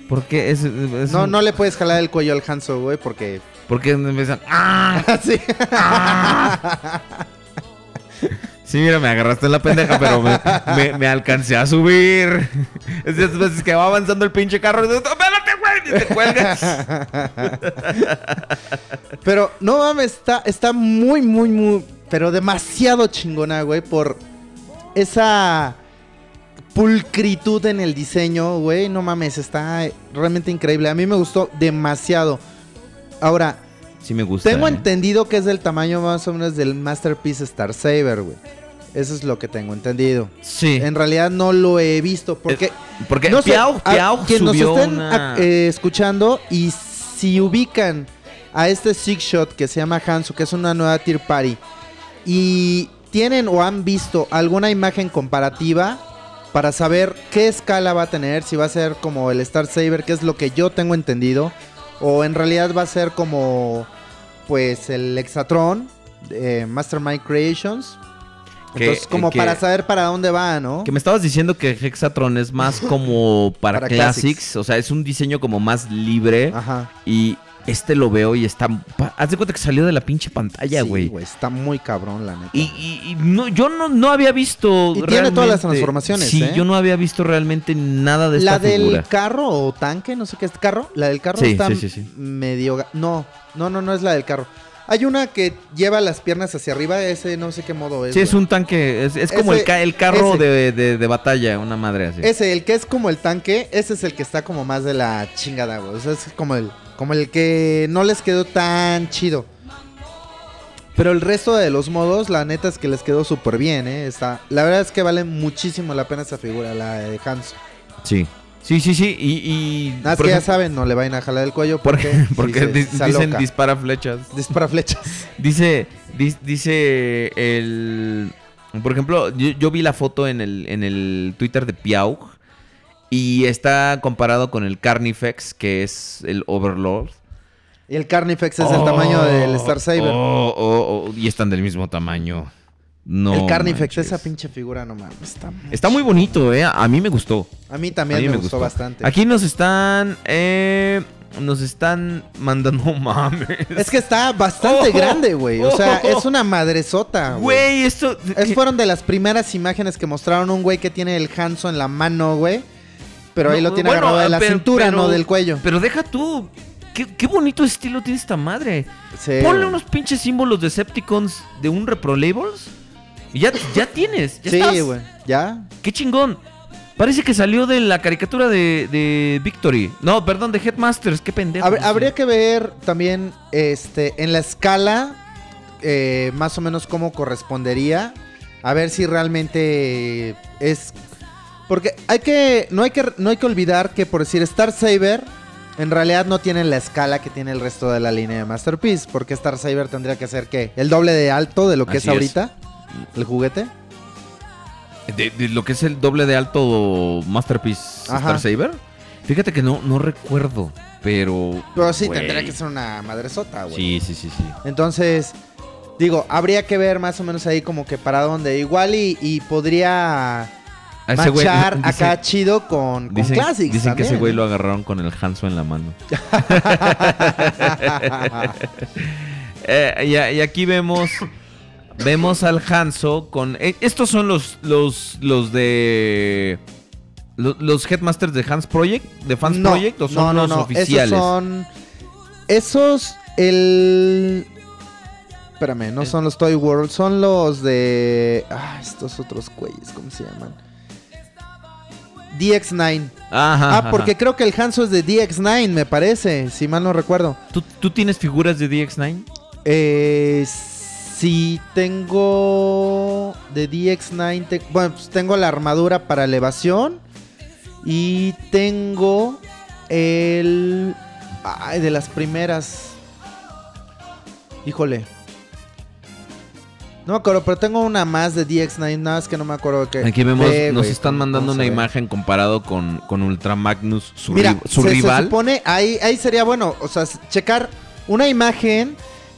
¿Por qué? Es, es No, un- no le puedes jalar el cuello al Hanzo, güey, porque. Porque empiezan. ¡Ah! *laughs* Así. *laughs* Sí, mira, me agarraste en la pendeja, pero me, me- me alcancé a subir. *laughs* Es de esas veces que va avanzando el pinche carro y dices, ¡espérate, güey! Y te cuelgas. *laughs* Pero no mames, está, está muy, muy, muy. Pero demasiado chingona, güey, por esa pulcritud en el diseño, güey. No mames, está realmente increíble. A mí me gustó demasiado. Ahora, Sí me gusta. tengo ¿eh? entendido que es del tamaño más o menos del Masterpiece Star Saber, güey. Eso es lo que tengo entendido. Sí. En realidad no lo he visto porque Porque no sé, Piau, a- nos estén una... a- eh, escuchando y si ubican a este Six Shot que se llama Hanzo, que es una nueva Tier Party, y tienen o han visto alguna imagen comparativa para saber qué escala va a tener, si va a ser como el Star Saber, que es lo que yo tengo entendido, o en realidad va a ser como pues el Exatron, eh, Mastermind Creations. Que- Entonces, como que- para saber para dónde va, ¿no? Que me estabas diciendo que Hexatron es más como *laughs* para, Para Classics. Classics. O sea, es un diseño como más libre. Ajá. Y este lo veo y está. Haz de cuenta que salió de la pinche pantalla, Sí, güey. Está muy cabrón, la neta. y, y- y no, yo no, no había visto. Y tiene todas las transformaciones, Sí, ¿eh? yo no había visto realmente nada de la esta del figura. carro o tanque, no sé qué es carro. La del carro Sí, está sí, sí, sí. medio. No, no, no, no es la del carro. Hay una que lleva las piernas hacia arriba, ese no sé qué modo es. Sí, es güey. un tanque. Es, es como Ese- el, ca- el carro de, de- de batalla, una madre así. Ese, el que es como el tanque, ese es el que está como más de la chingada, güey. O sea, es como el, como el que no les quedó tan chido. Pero el resto de los modos, la neta es que les quedó súper bien, ¿eh? Está, la verdad es que vale muchísimo la pena esa figura, la de Hans. Sí. Sí, sí, sí. Y. y Nada que ya saben, no le vayan a jalar el cuello por- porque, *laughs* porque di- dicen dispara flechas. Dispara flechas. *laughs* Dice, dice el... Por ejemplo, yo, yo vi la foto en el, en el Twitter de Piaug y está comparado con el Carnifex, que es el Overlord. Y el Carnifex es el tamaño del Star Saber. Oh, oh, oh, y están del mismo tamaño. No el Carnifex, manches. esa pinche figura, no mames. Está, Está muy bonito, ¿eh? A mí me gustó. a mí A también mí me, gustó, bastante. Aquí nos están... eh, nos están mandando *laughs* mames. Es que está bastante Oh, grande, güey. O sea, oh. es una madresota, güey. Güey, esto... Es fueron de las primeras imágenes que mostraron un güey que tiene el Hanzo en la mano, güey. Pero ahí No, lo tiene bueno, agarrado de la pero- cintura, pero- no del cuello. Pero deja tú. ¿Qué, qué bonito estilo tiene esta madre. Sí, Ponle unos pinches símbolos Decepticons de un Repro Labels. Y ya, ya tienes. Ya Sí, güey. ¿Ya? Qué chingón. Parece que salió de la caricatura de, de Victory. No, perdón, de Headmasters. Qué pendejo. Hab- habría que ver también este en la escala eh, más o menos cómo correspondería. A ver si realmente es. Porque hay que. No hay que, no hay que olvidar que por decir Star Saber. En realidad no tiene la escala que tiene el resto de la línea de Masterpiece. Porque Star Saber tendría que ser que el doble de alto de lo que Así es es. ahorita. El juguete. De, de lo que es el doble de alto Masterpiece Ajá. Star Saber. Fíjate que no, no recuerdo. Pero. Pero sí, tendría que ser una madresota, güey. Sí, sí, sí, sí. Entonces, digo, habría que ver más o menos ahí como que para dónde. Igual y, y podría A ese güey- machar dice- acá chido con, con Dicen, Classics dicen que ese güey ¿eh? lo agarraron con el Hanzo en la mano. *laughs* *laughs* Eh, y, aquí vemos vemos al Hanzo con eh, estos son los los los de lo- los, headmasters de Hans Project, de Fans No, Project o son no, los no, oficiales. Esos son. Esos, el. Espérame, no son los Toy World, son los de. Ah, estos otros güeyes, ¿cómo se llaman? DX9. Ajá, Ah, ajá. porque creo que el Hanzo es de DX9, me parece, si mal no recuerdo. ¿Tú, tú tienes figuras de DX9? Eh, sí, tengo de DX9. te- bueno, pues tengo la armadura para elevación. Y tengo el. Ay, de las primeras. Híjole. No me acuerdo, pero tengo una más de DX9. Nada más que no me acuerdo que. Aquí vemos, Ve, nos están mandando una imagen comparado con, con Ultra Magnus, su, Mira, ri- su se, se rival. supone, ahí, ahí sería bueno, o sea, checar una imagen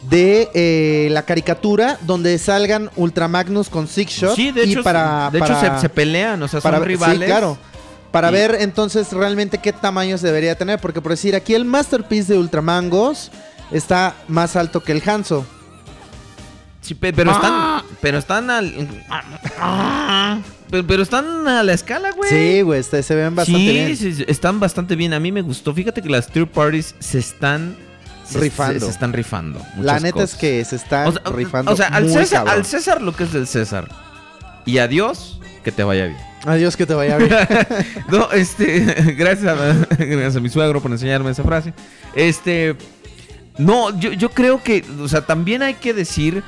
de eh, la caricatura donde salgan Ultramagnus con Six Shot. sí, de y hecho, para, de hecho para- se, se pelean, o sea, para- son sí, rivales. claro. Para Y- ver entonces realmente qué tamaños debería tener. Porque por decir, aquí el Masterpiece de Ultramangos está más alto que el Hanzo. Sí, pero están, pero están al, pero, pero están a la escala, güey. Sí, güey, se ven bastante sí, bien. sí, sí, están bastante bien. A mí me gustó. Fíjate que las third parties se están se- Rifando. Se, se están rifando. La neta cosas. es que se están o sea, rifando. O sea, al muy César, cabrón. al César lo que es del César. Y adiós, que te vaya bien. Adiós, que te vaya bien. *laughs* No, este, *laughs* gracias a, gracias a mi suegro por enseñarme esa frase. Este, no, yo, yo creo que, o sea, también hay que decir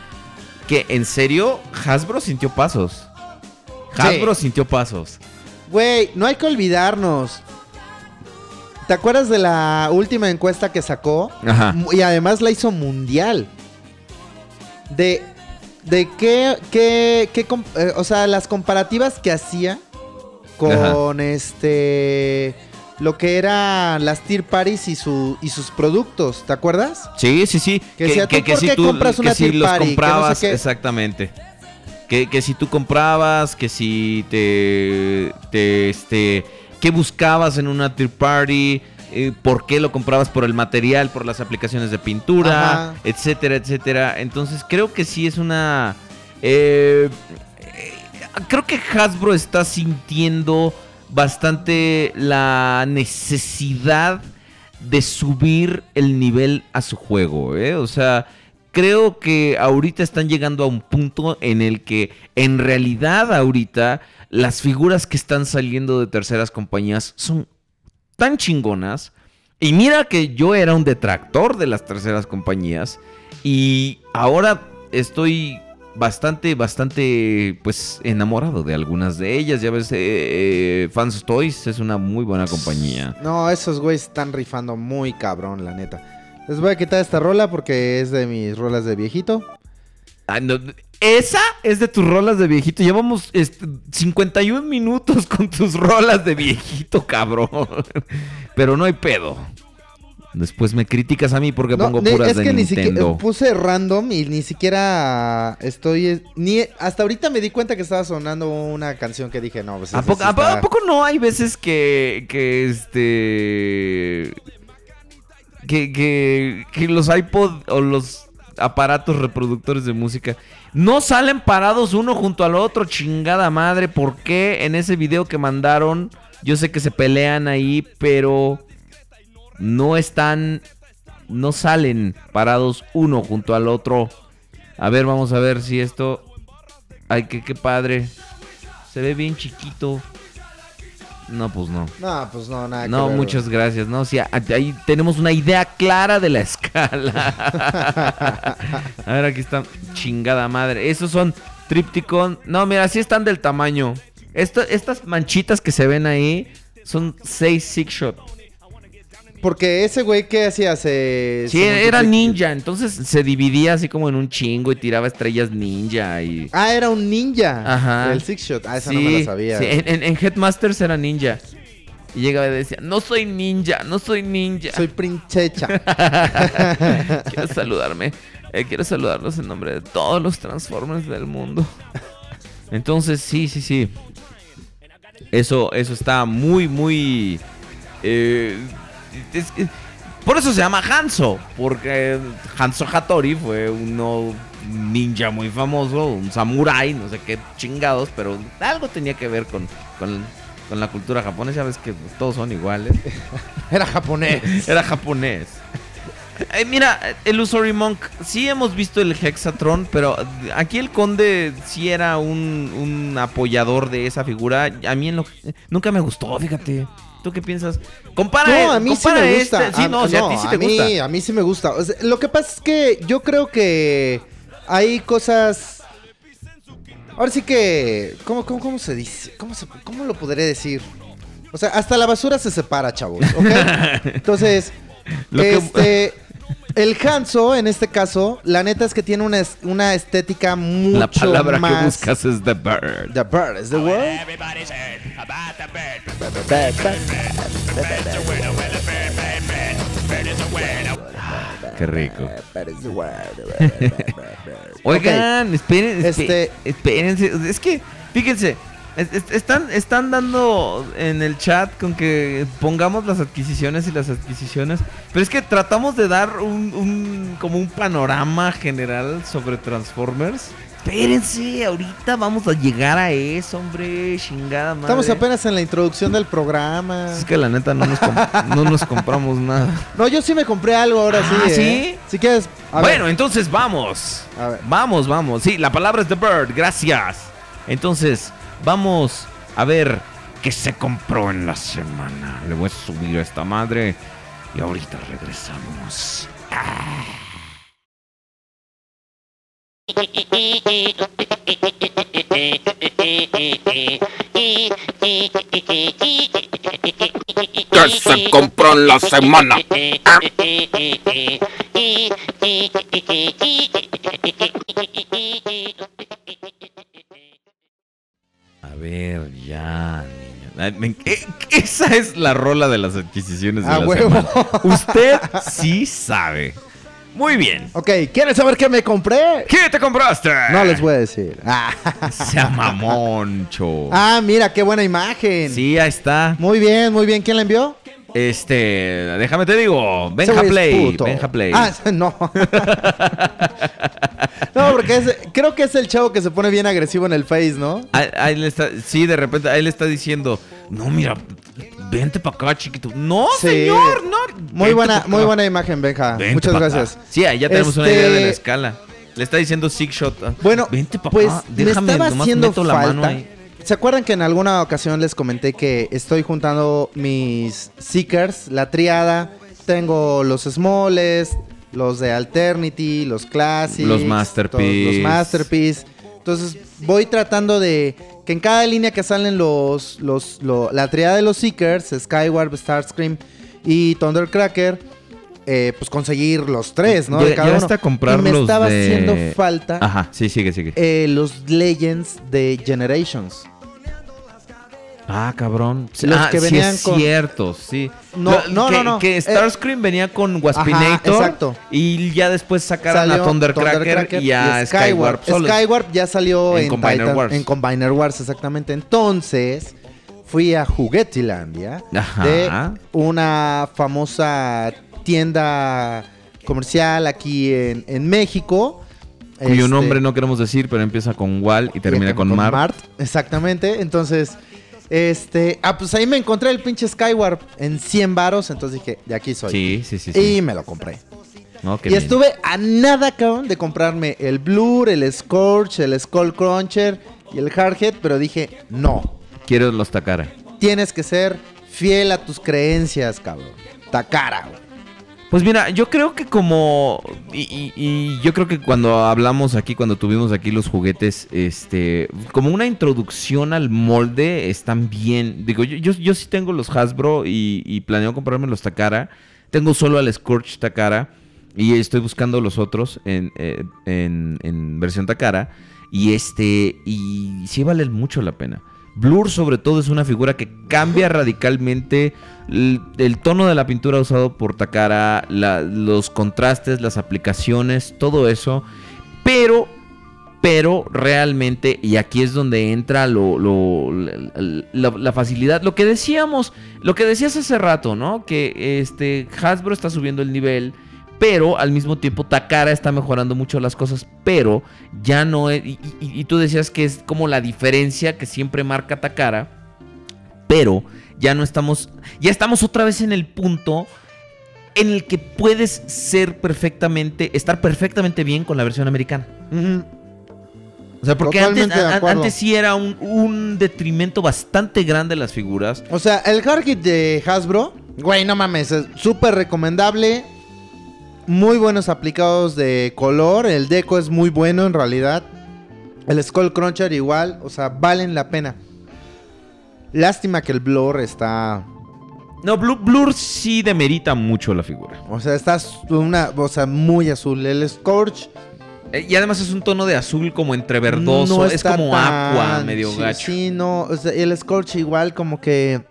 que en serio Hasbro sintió pasos. Hasbro sintió pasos. Güey, no hay que olvidarnos. ¿te acuerdas de la última encuesta que sacó? Ajá. Y además la hizo mundial. De, de qué, qué, qué eh, o sea, las comparativas que hacía con este, lo que eran las tier parties y, su, y sus productos, ¿te acuerdas? Sí, sí, sí. Que decía, ¿tú por si qué compras una que si los Party? Que no sé comprabas, exactamente. Que, que si tú comprabas, que si te, te este, qué buscabas en una Tea Party, eh, por qué lo comprabas por el material, por las aplicaciones de pintura, Ajá. etcétera, etcétera. Entonces creo que sí es una... eh, eh, creo que Hasbro está sintiendo bastante la necesidad de subir el nivel a su juego, ¿eh? O sea, creo que ahorita están llegando a un punto en el que en realidad ahorita las figuras que están saliendo de terceras compañías son tan chingonas. Y mira que yo era un detractor de las terceras compañías y ahora estoy bastante, bastante, pues enamorado de algunas de ellas. Ya ves, eh, eh, Fans Toys es una muy buena compañía. No, esos güeyes están rifando muy cabrón, la neta. Les voy a quitar esta rola porque es de mis rolas de viejito. Ah, no, esa es de tus rolas de viejito. Llevamos este, 51 minutos con tus rolas de viejito, cabrón. *laughs* Pero no hay pedo. Después me criticas a mí porque No, pongo puras es de que ni siquiera Nintendo. puse random y ni siquiera estoy ni hasta ahorita me di cuenta que estaba sonando una canción que dije, no, pues ¿A poco, sí está- a poco no hay veces que, que este... Que, que, que los iPod o los aparatos reproductores de música no salen parados uno junto al otro, chingada madre. ¿Por qué en ese video que mandaron? Yo sé que se pelean ahí, pero no están, no salen parados uno junto al otro. A ver, vamos a ver si esto... Ay, qué, qué padre. Se ve bien chiquito. No, pues no. No, pues no, nada que No, ver, muchas gracias. No, sí, ahí tenemos una idea clara de la escala. *laughs* a ver, aquí está. Chingada madre. Esos son Tripticon. No, mira, sí están del tamaño. Esto- estas manchitas que se ven ahí son 6 Six Shot. Porque ese güey que hacía se Sí, se era ninja. Entonces se dividía así como en un chingo y tiraba estrellas ninja y. Ah, era un ninja. Ajá. El six shot. Ah, esa no me la sabía. sí, en, en- en Headmasters era ninja. Y llegaba y decía, no soy ninja, no soy ninja. Soy princecha. *laughs* quiero saludarme. eh, quiero saludarlos en nombre de todos los Transformers del mundo. Entonces, sí, sí, sí. Eso, eso está muy, muy. eh, es- es- por eso se llama Hanzo. Porque Hanzo Hattori fue uno ninja muy famoso, un samurái, no sé qué chingados, pero algo tenía que ver con, con, con la cultura japonesa. Ya ves que todos son iguales. *laughs* Era japonés. *laughs* Era japonés. Eh, mira, el Usory Monk, sí hemos visto el Hexatron, pero aquí el conde sí era un, un apoyador de esa figura. A mí en lo, nunca me gustó, fíjate. ¿Tú qué piensas? Compara, No, a mí sí me este- gusta. Sí, A- no, o sea, a ti sí te mí, gusta. A mí sí me gusta. O sea, lo que pasa es que yo creo que hay cosas. Ahora sí que. ¿Cómo, cómo, cómo se dice? ¿Cómo, se- ¿Cómo lo podré decir? O sea, hasta la basura se separa, chavos. ¿ok? *laughs* Entonces, Lo que- este. El Hanzo, en este caso, la neta es que tiene una, es- una estética mucho La palabra más. que buscas es The Bird. The bird is the word. Everybody's heard about the bird. Bird's a winner, well, a bird, bird, bird. Bird is a winner. Qué rico. Bird is the word. Oigan, esperen, espe- Este- espérense. Es que, fíjense, es- es- están, están dando en el chat con que pongamos las adquisiciones y las adquisiciones. Pero es que tratamos de dar un, un- como un panorama general sobre Transformers. Espérense, ahorita vamos a llegar a eso, hombre. Chingada madre. Estamos apenas en la introducción del programa. Es que la neta no nos, *laughs* no nos compramos nada. No, yo sí me compré algo ahora Ah, sí. ¿eh? ¿sí? Si quieres. a bueno, ver. entonces vamos. A ver. Vamos, vamos. Sí, la palabra es The Bird. Gracias. Entonces, vamos a ver qué se compró en la semana. Le voy a subir a esta madre. Y ahorita regresamos. Que se compró en la semana. A ver, ya, me- eh, Esa es la rola de las adquisiciones de A la huevo. semana. *laughs* Usted sí sabe. Muy bien. Ok, ¿quieren saber qué me compré? ¿Qué te compraste? No les voy a decir. Ah, *laughs* Sea mamoncho. Ah, mira, qué buena imagen. Sí, ahí está. Muy bien, muy bien. ¿Quién la envió? Este, déjame te digo, Benja Play. Benja Play. Ah, *laughs* no. no, porque es- creo que es el chavo que se pone bien agresivo en el face, ¿no? Ahí, ahí le está, sí, de repente ahí le está diciendo, no, mira, vente para acá, chiquito. No, Sí. señor, no. Muy buena, muy buena imagen, Benja. Vente Muchas acá. gracias. Sí, ahí ya tenemos una Este- idea de la escala. Le está diciendo Six Shot. ah, Bueno, vente para pues acá. me Déjame, estaba nomás haciendo meto la mano falta. ahí. ¿Se acuerdan que en alguna ocasión les comenté que estoy juntando mis Seekers, la triada? Tengo los Smalls, los de Alternity, los Classics, Los Masterpiece. todos Los Masterpiece. Entonces voy tratando de que en cada línea que salen los, los lo- la triada de los Seekers, Skyward, Starscream y Thundercracker, eh, pues conseguir los tres, ¿no? De Ya- cada uno. hasta comprar y me los estaba de- haciendo falta Ajá, sí, sigue, sigue. eh, los Legends de Generations. Ah, cabrón. Los ah, que sí venían es con- cierto, sí. No, Lo- no, que, no, no. Que Eh, Starscream venía con Waspinator. Ajá, exacto. Y ya después sacaron a Salió Thundercracker, Thundercracker y a y Skyward. Solo. Skyward ya salió En en, Combiner Titan- Wars. en Combiner Wars, exactamente. Entonces, fui a Juguetilandia Ajá. de una famosa tienda comercial aquí en, en México. Cuyo Este, nombre no queremos decir, pero empieza con Wal y termina y con, Mar. Exactamente. Entonces, este. Ah, pues ahí me encontré el pinche Skyward en 100 varos. Entonces dije, de aquí soy. Sí, sí, sí. Y sí. me lo compré. No, y bien. estuve a nada, cabrón, de comprarme el Blur, el Scorch, el Skull Cruncher y el Hardhead, pero dije, no. Quiero los Takara. Tienes que ser fiel a tus creencias, cabrón. Takara, güey. Pues mira, yo creo que como. Y, y- yo creo que cuando hablamos aquí, cuando tuvimos aquí los juguetes, este. Como una introducción al molde, están bien. Digo, yo, yo, yo sí tengo los Hasbro y, y planeo comprarme los Takara. Tengo solo al Scorch Takara. Y estoy buscando los otros en, eh, en, en versión Takara. Y este. Y sí vale mucho la pena. Blur sobre todo es una figura que cambia radicalmente el, el tono de la pintura usado por Takara, la- los contrastes, las aplicaciones, todo eso. Pero, pero realmente, y aquí es donde entra lo, lo- la, la- la facilidad, lo que decíamos, lo que decías hace rato, ¿no? Que este Hasbro está subiendo el nivel. Pero al mismo tiempo Takara está mejorando mucho las cosas, pero ya no es... Y, y- y tú decías que es como la diferencia que siempre marca Takara, pero ya no estamos... Ya estamos otra vez en el punto en el que puedes ser perfectamente, estar perfectamente bien con la versión americana. O sea, porque antes, Totalmente a- antes sí era un, un detrimento bastante grande las figuras. O sea, el Hardhead de Hasbro, güey, no mames, es súper recomendable. Muy buenos aplicados de color. El deco es muy bueno en realidad. El Skull Cruncher igual. O sea, valen la pena. Lástima que el Blur está. No, Blur, Blur sí demerita mucho la figura. O sea, está una. O sea, muy azul. El Scorch. Eh, Y además es un tono de azul como entre verdoso, no es como tan- agua, medio sí, gacho. Sí, no. O sea, el Scorch igual como que.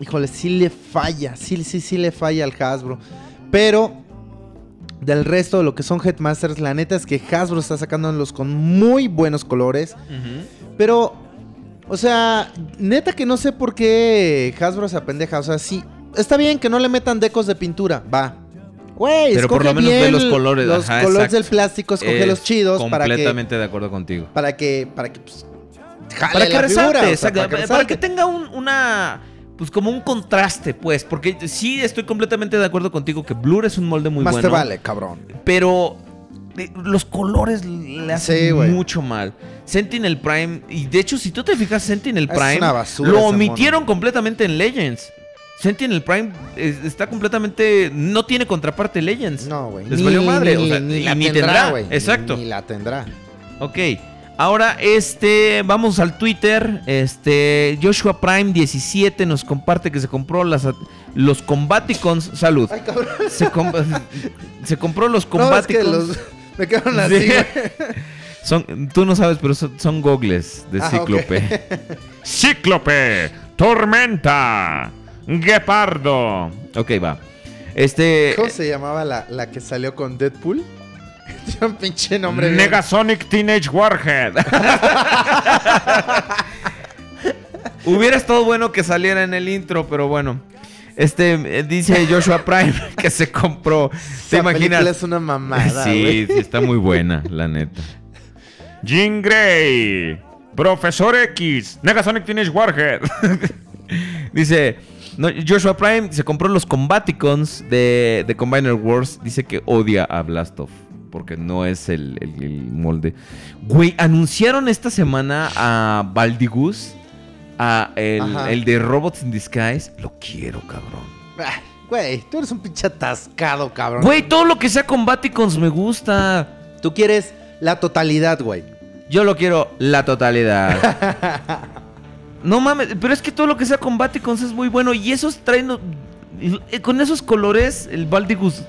Híjole, sí le falla. Sí, sí, sí le falla al Hasbro. Pero. Del resto de lo que son Headmasters, la neta es que Hasbro está sacándolos con muy buenos colores. Pero, o sea, neta que no sé por qué Hasbro se apendeja. O sea, sí, está bien que no le metan decos de pintura, va. Güey, Pero por lo menos ve los colores, Los ajá, colores exacto. del plástico, escoge Es los chidos para que, Completamente de acuerdo contigo. para que, para que, pues, jale Para que la resalte, figura, o sea, exacto, para que para, resalte. que tenga un- una. Pues como un contraste, pues. Porque sí estoy completamente de acuerdo contigo que Blur es un molde muy Más bueno. te vale, cabrón. Pero eh, los colores le hacen Sí, mucho mal. Sentinel Prime, y de hecho, si tú te fijas, Sentinel Es Prime una basura lo omitieron completamente en Legends. Sentinel Prime está completamente. No tiene contraparte Legends. No, güey. Les valió madre. o sea, ni la ni tendrá, tendrá. güey. Exacto. Ni la tendrá. Ok. Ahora, este, vamos al Twitter. Este, Joshua Prime 17 nos comparte que se compró las, los Combaticons. Salud. Ay, cabrón. Se, com- *laughs* se compró los No, es Combaticons. que los... Me quedaron así, Sí. güey. *laughs* Son, tú no sabes, pero son, son gogles de Ah, Cíclope. *laughs* Cíclope, Tormenta, Guepardo. ok, va. Este. ¿Cómo se llamaba la, la que salió con Deadpool? *laughs* Tiene un pinche nombre. bien- Negasonic Teenage Warhead. *laughs* Hubiera estado bueno que saliera en el intro, pero bueno. Este eh, dice *laughs* Joshua Prime que se compró. ¿Te película imaginas? es una mamada, sí, está muy buena, la neta. Jean Grey, Profesor X, Negasonic Teenage Warhead. Dice no, Joshua Prime se compró los Combaticons de, de Combiner Wars. Dice que odia a Blastov porque no es el, el- el molde. Güey, anunciaron esta semana a Baldigus, a el, el de Robots in Disguise. Lo quiero, cabrón. Ah, Güey, tú eres un pinche atascado, cabrón. Güey, todo lo que sea Combaticons me gusta. Tú quieres la totalidad, güey. Yo lo quiero la totalidad. *laughs* no mames, pero es que todo lo que sea Combaticons es muy bueno. Y esos traen. Con esos colores, el Baldigus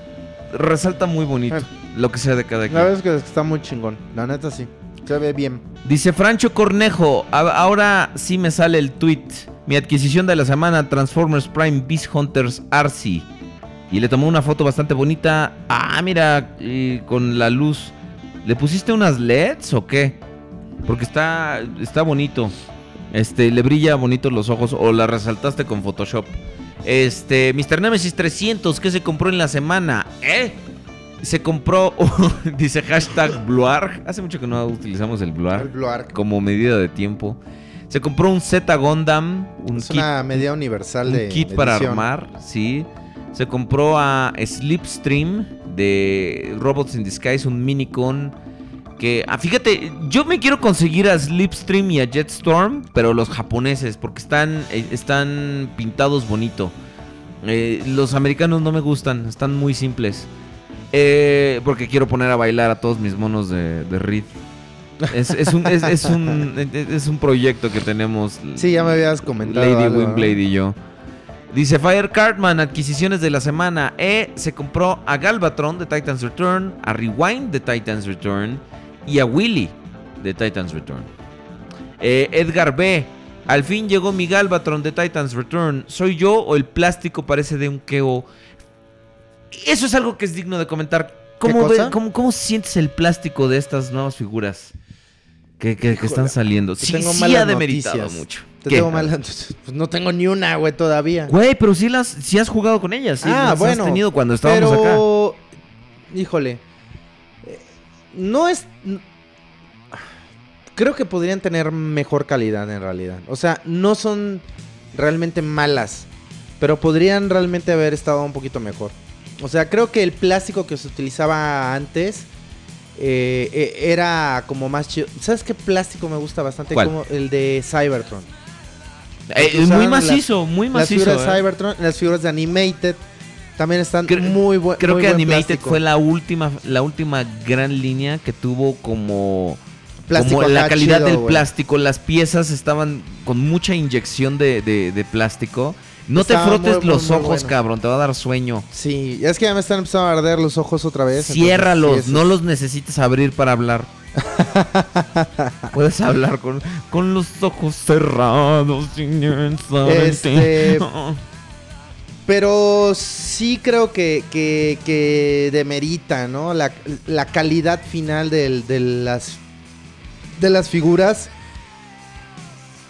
resalta muy bonito. Eh. Lo que sea de cada La quien. verdad es que está muy chingón. La neta sí. Se ve bien. Dice Francho Cornejo. "A- Ahora sí me sale el tweet. Mi adquisición de la semana: Transformers Prime Beast Hunters RC. Y le tomó una foto bastante bonita. Ah, mira, y con la luz. ¿Le pusiste unas LEDs o qué? Porque está, está bonito. Este, le brilla bonito los ojos o la resaltaste con Photoshop. Este, Mr. Nemesis 300, ¿qué se compró en la semana? ¿Eh? Se compró, *laughs* dice hashtag Bluarg. Hace mucho que no utilizamos el Bluarg Arc. como medida de tiempo. Se compró un Z Gundam, un Es kit, una medida universal un de. kit para armar, sí. Se compró a Slipstream de Robots in Disguise, un minicon. Ah, fíjate, yo me quiero conseguir a Slipstream y a Jetstorm, pero los japoneses, porque están, eh, están pintados bonito. Eh, los americanos no me gustan, están muy simples. Eh, porque quiero poner a bailar a todos mis monos de, de Reed. Es, es un, es, es un, *laughs* es un proyecto que tenemos. Sí, ya me habías comentado. Lady algo, ¿no? Windblade y yo. Dice Fire Cartman, adquisiciones de la semana. E se compró a Galvatron de Titans Return, a Rewind de Titans Return y a Willy de Titans Return. Eh, Edgar B. Al fin llegó mi Galvatron de Titans Return. ¿Soy yo o el plástico parece de un Keo? Eso es algo que es digno de comentar. ¿Cómo, ve- cómo- cómo sientes el plástico de estas nuevas figuras que, que- que están saliendo? Te Sí, tengo sí malas ha demeritado noticias. mucho. Tengo malas- Pues no tengo ni una, güey, todavía. Güey, pero sí las sí has jugado con ellas, sí ah, las bueno. has tenido cuando estábamos acá. Híjole. No es... Creo que podrían tener mejor calidad en realidad. O sea, no son realmente malas. Pero podrían realmente haber estado un poquito mejor. O sea, creo que el plástico que se utilizaba antes eh, eh, era como más chido. ¿Sabes qué plástico me gusta bastante? ¿Cuál? Como el de Cybertron. Eh, muy macizo, muy Las macizo. figuras de eh. Cybertron, las figuras de Animated también están muy buenas. Creo que Animated fue la última la última gran línea que tuvo como Plástico como la calidad chido, del plástico, las piezas estaban con mucha inyección de, de- de plástico. No Estaba te frotes muy, los muy ojos, bueno. cabrón, te va a dar sueño. Sí, es que ya me están empezando a arder los ojos otra vez. entonces, Ciérralos, sí, no los necesites abrir para hablar. *laughs* Puedes hablar con, con los ojos cerrados. Este, Pero sí creo que, que, que demerita, ¿no? La, la calidad final del- de, las, de las figuras.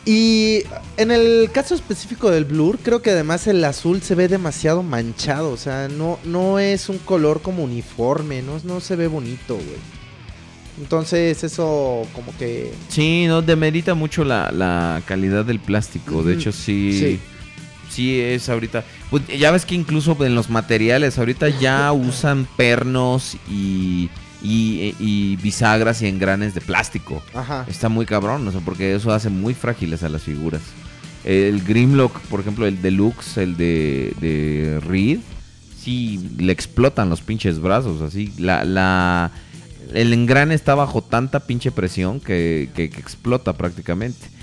Y en el caso específico del Blur, creo que además el azul se ve demasiado manchado. O sea, no, no es un color como uniforme, no, no se ve bonito, güey. Entonces eso como que... Sí, no, demerita mucho la, la calidad del plástico. De hecho, sí, Sí. Sí. es ahorita. Pues ya ves que incluso en los materiales, ahorita ya usan pernos y, y, y bisagras y engranes de plástico. Ajá. Está muy cabrón, no sé, porque eso hace muy frágiles a las figuras. El Grimlock, por ejemplo, el Deluxe, el de, de Reed, sí, le explotan los pinches brazos, así. La, la, El engrane está bajo tanta pinche presión que, que- que explota prácticamente.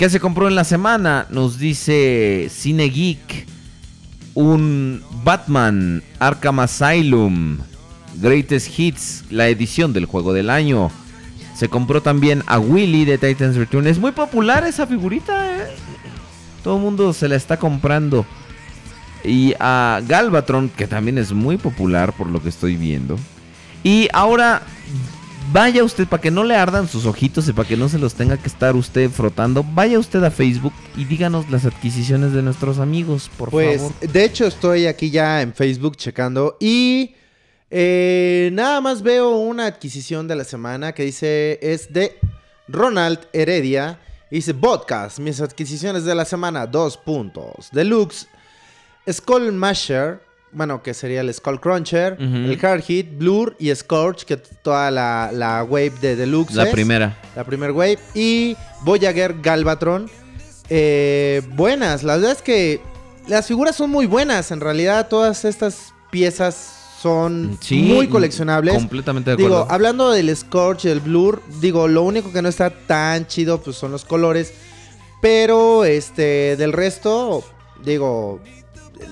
¿Qué se compró en la semana? Nos dice Cine Geek. Un Batman Arkham Asylum. Greatest Hits, la edición del juego del año. Se compró también a Willy de Titans Return. Es muy popular esa figurita, ¿eh? Todo el mundo se la está comprando. Y a Galvatron, que también es muy popular por lo que estoy viendo. Y ahora, vaya usted, para que no le ardan sus ojitos y para que no se los tenga que estar usted frotando, vaya usted a Facebook y díganos las adquisiciones de nuestros amigos, por Pues, favor. de hecho, estoy aquí ya en Facebook checando y eh, nada más veo una adquisición de la semana que dice es de Ronald Heredia. Dice podcast, mis adquisiciones de la semana, dos puntos. Deluxe, Skull Masher, bueno, que sería el Skull Cruncher, Ujú. el Hard Hit, Blur y Scorch, que toda la, la wave de Deluxe. La es. primera. La primer wave. Y Voyager Galvatron. Eh, buenas. La verdad es que las figuras son muy buenas. En realidad, todas estas piezas son Sí, muy coleccionables. Completamente de Digo, acuerdo. hablando del Scorch y el Blur, digo, lo único que no está tan chido pues son los colores. Pero este del resto, digo,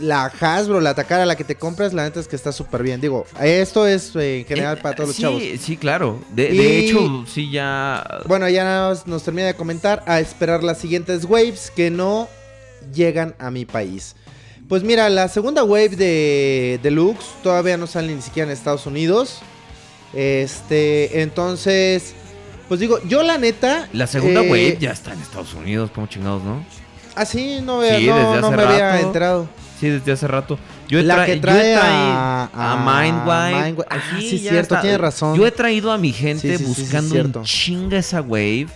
la Hasbro, la Takara, la que te compras, la neta es que está súper bien. Digo, esto es eh, en general Eh, para todos los sí, chavos. Sí, claro. De, Y- de hecho, sí ya... Bueno, ya nada más nos termina de comentar a esperar las siguientes waves que no llegan a mi país. Pues mira, la segunda wave de Deluxe todavía no sale ni siquiera en Estados Unidos. Este, entonces, pues digo, yo la neta. La segunda eh, wave ya está en Estados Unidos, como chingados, ¿no? Así no, vea- Sí, no, desde no hace me había enterado. Sí, desde hace rato. Yo he, La que yo he trae a- traído a Mindwipe. Mindwipe. Ah, sí, ya cierto, está. tiene razón. Yo he traído a mi gente Sí, sí, sí, sí, buscando en chinga esa wave.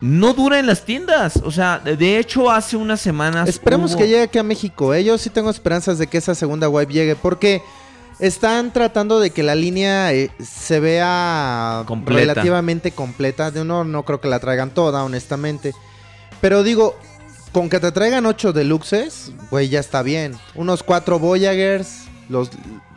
No dura en las tiendas. O sea, de- de hecho, hace unas semanas. Esperemos hubo- que llegue aquí a México. ¿eh? Yo sí tengo esperanzas de que esa segunda wave llegue. Porque están tratando de que la línea eh, se vea Completa. relativamente completa. De uno no creo que la traigan toda, honestamente. Pero digo, con que te traigan ocho deluxes, güey, ya está bien. Unos cuatro Voyagers. Los,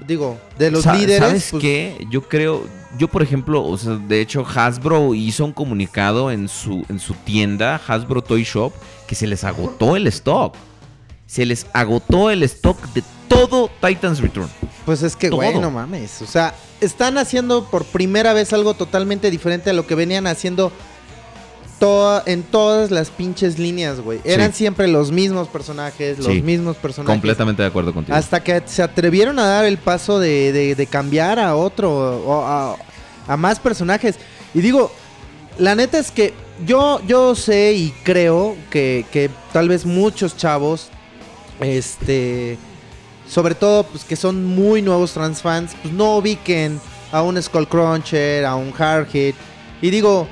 digo, de los Sa- líderes. ¿Sabes pues, qué? Yo creo, yo por ejemplo, o sea, de hecho Hasbro hizo un comunicado en su, en su tienda, Hasbro Toy Shop, que se les agotó el stock. Se les agotó el stock de todo Titans Return. Pues es que, güey, no mames. O sea, están haciendo por primera vez algo totalmente diferente a lo que venían haciendo toda- en todas las pinches líneas, güey. Eran Sí. siempre los mismos personajes, los Sí. mismos personajes. Completamente de acuerdo contigo. Hasta que se atrevieron a dar el paso de, de- de cambiar a otro, o a, a más personajes. Y digo, la neta es que yo, yo sé y creo que, que tal vez muchos chavos, este, sobre todo pues que son muy nuevos trans fans, pues no ubiquen a un Skullcruncher, a un Hardhit. Y digo,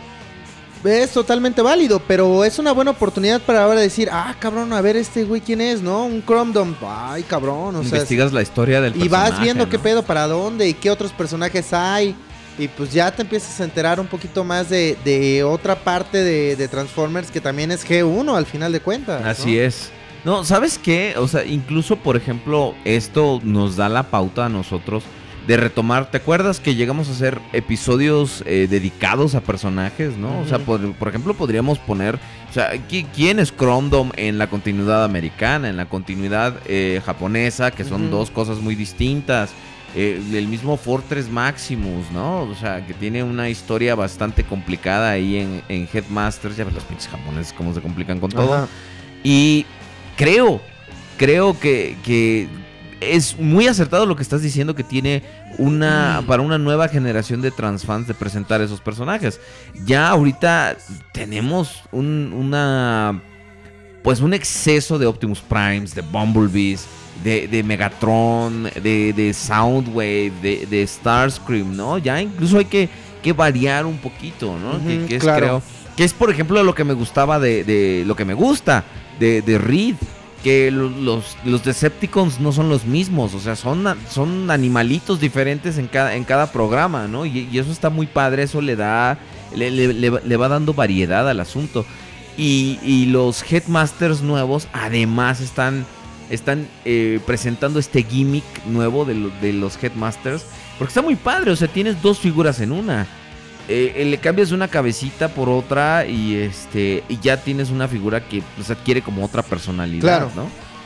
es totalmente válido, pero es una buena oportunidad para ahora decir, ah, cabrón, a ver este güey quién es, ¿no? Un Chromdom, ay, cabrón, o sea, Investigas la historia del y vas viendo qué pedo, para dónde y qué otros personajes hay. Y pues ya te empiezas a enterar un poquito más de, de otra parte de, de Transformers que también es G1 al final de cuentas. ¿no? Así es. No, ¿sabes qué? O sea, incluso, por ejemplo, esto nos da la pauta a nosotros de retomar. ¿Te acuerdas que llegamos a hacer episodios eh, dedicados a personajes, no? O sea, por, por ejemplo, podríamos poner. O sea, ¿qui- ¿quién es Cromdom en la continuidad americana, en la continuidad eh, japonesa, que son dos cosas muy distintas? Eh, el mismo Fortress Maximus, ¿no? O sea, que tiene una historia bastante complicada ahí en, en Headmasters. Ya ves los pinches japoneses cómo se complican con todo. Ajá. Y creo, creo que, que es muy acertado lo que estás diciendo que tiene una para una nueva generación de transfans de presentar esos personajes. Ya ahorita tenemos un, una pues un exceso de Optimus Primes, de Bumblebees, de, de Megatron, de, de Soundwave, de, de Starscream, ¿no? Ya incluso hay que, que variar un poquito, ¿no? que, es, claro. creo, que es, por ejemplo, lo que me gustaba de, de- lo que me gusta de, de Reed. Que lo- los, los Decepticons no son los mismos, o sea, son, son animalitos diferentes en cada, en cada programa, ¿no? Y, y eso está muy padre, eso le da, le, le- va- dando variedad al asunto. Y, y los Headmasters nuevos además están están eh, presentando este gimmick nuevo de, lo- de los Headmasters. Porque está muy padre, o sea, tienes dos figuras en una. Eh, eh, le cambias una cabecita por otra y este y ya tienes una figura que pues, adquiere como otra personalidad, Claro. ¿no?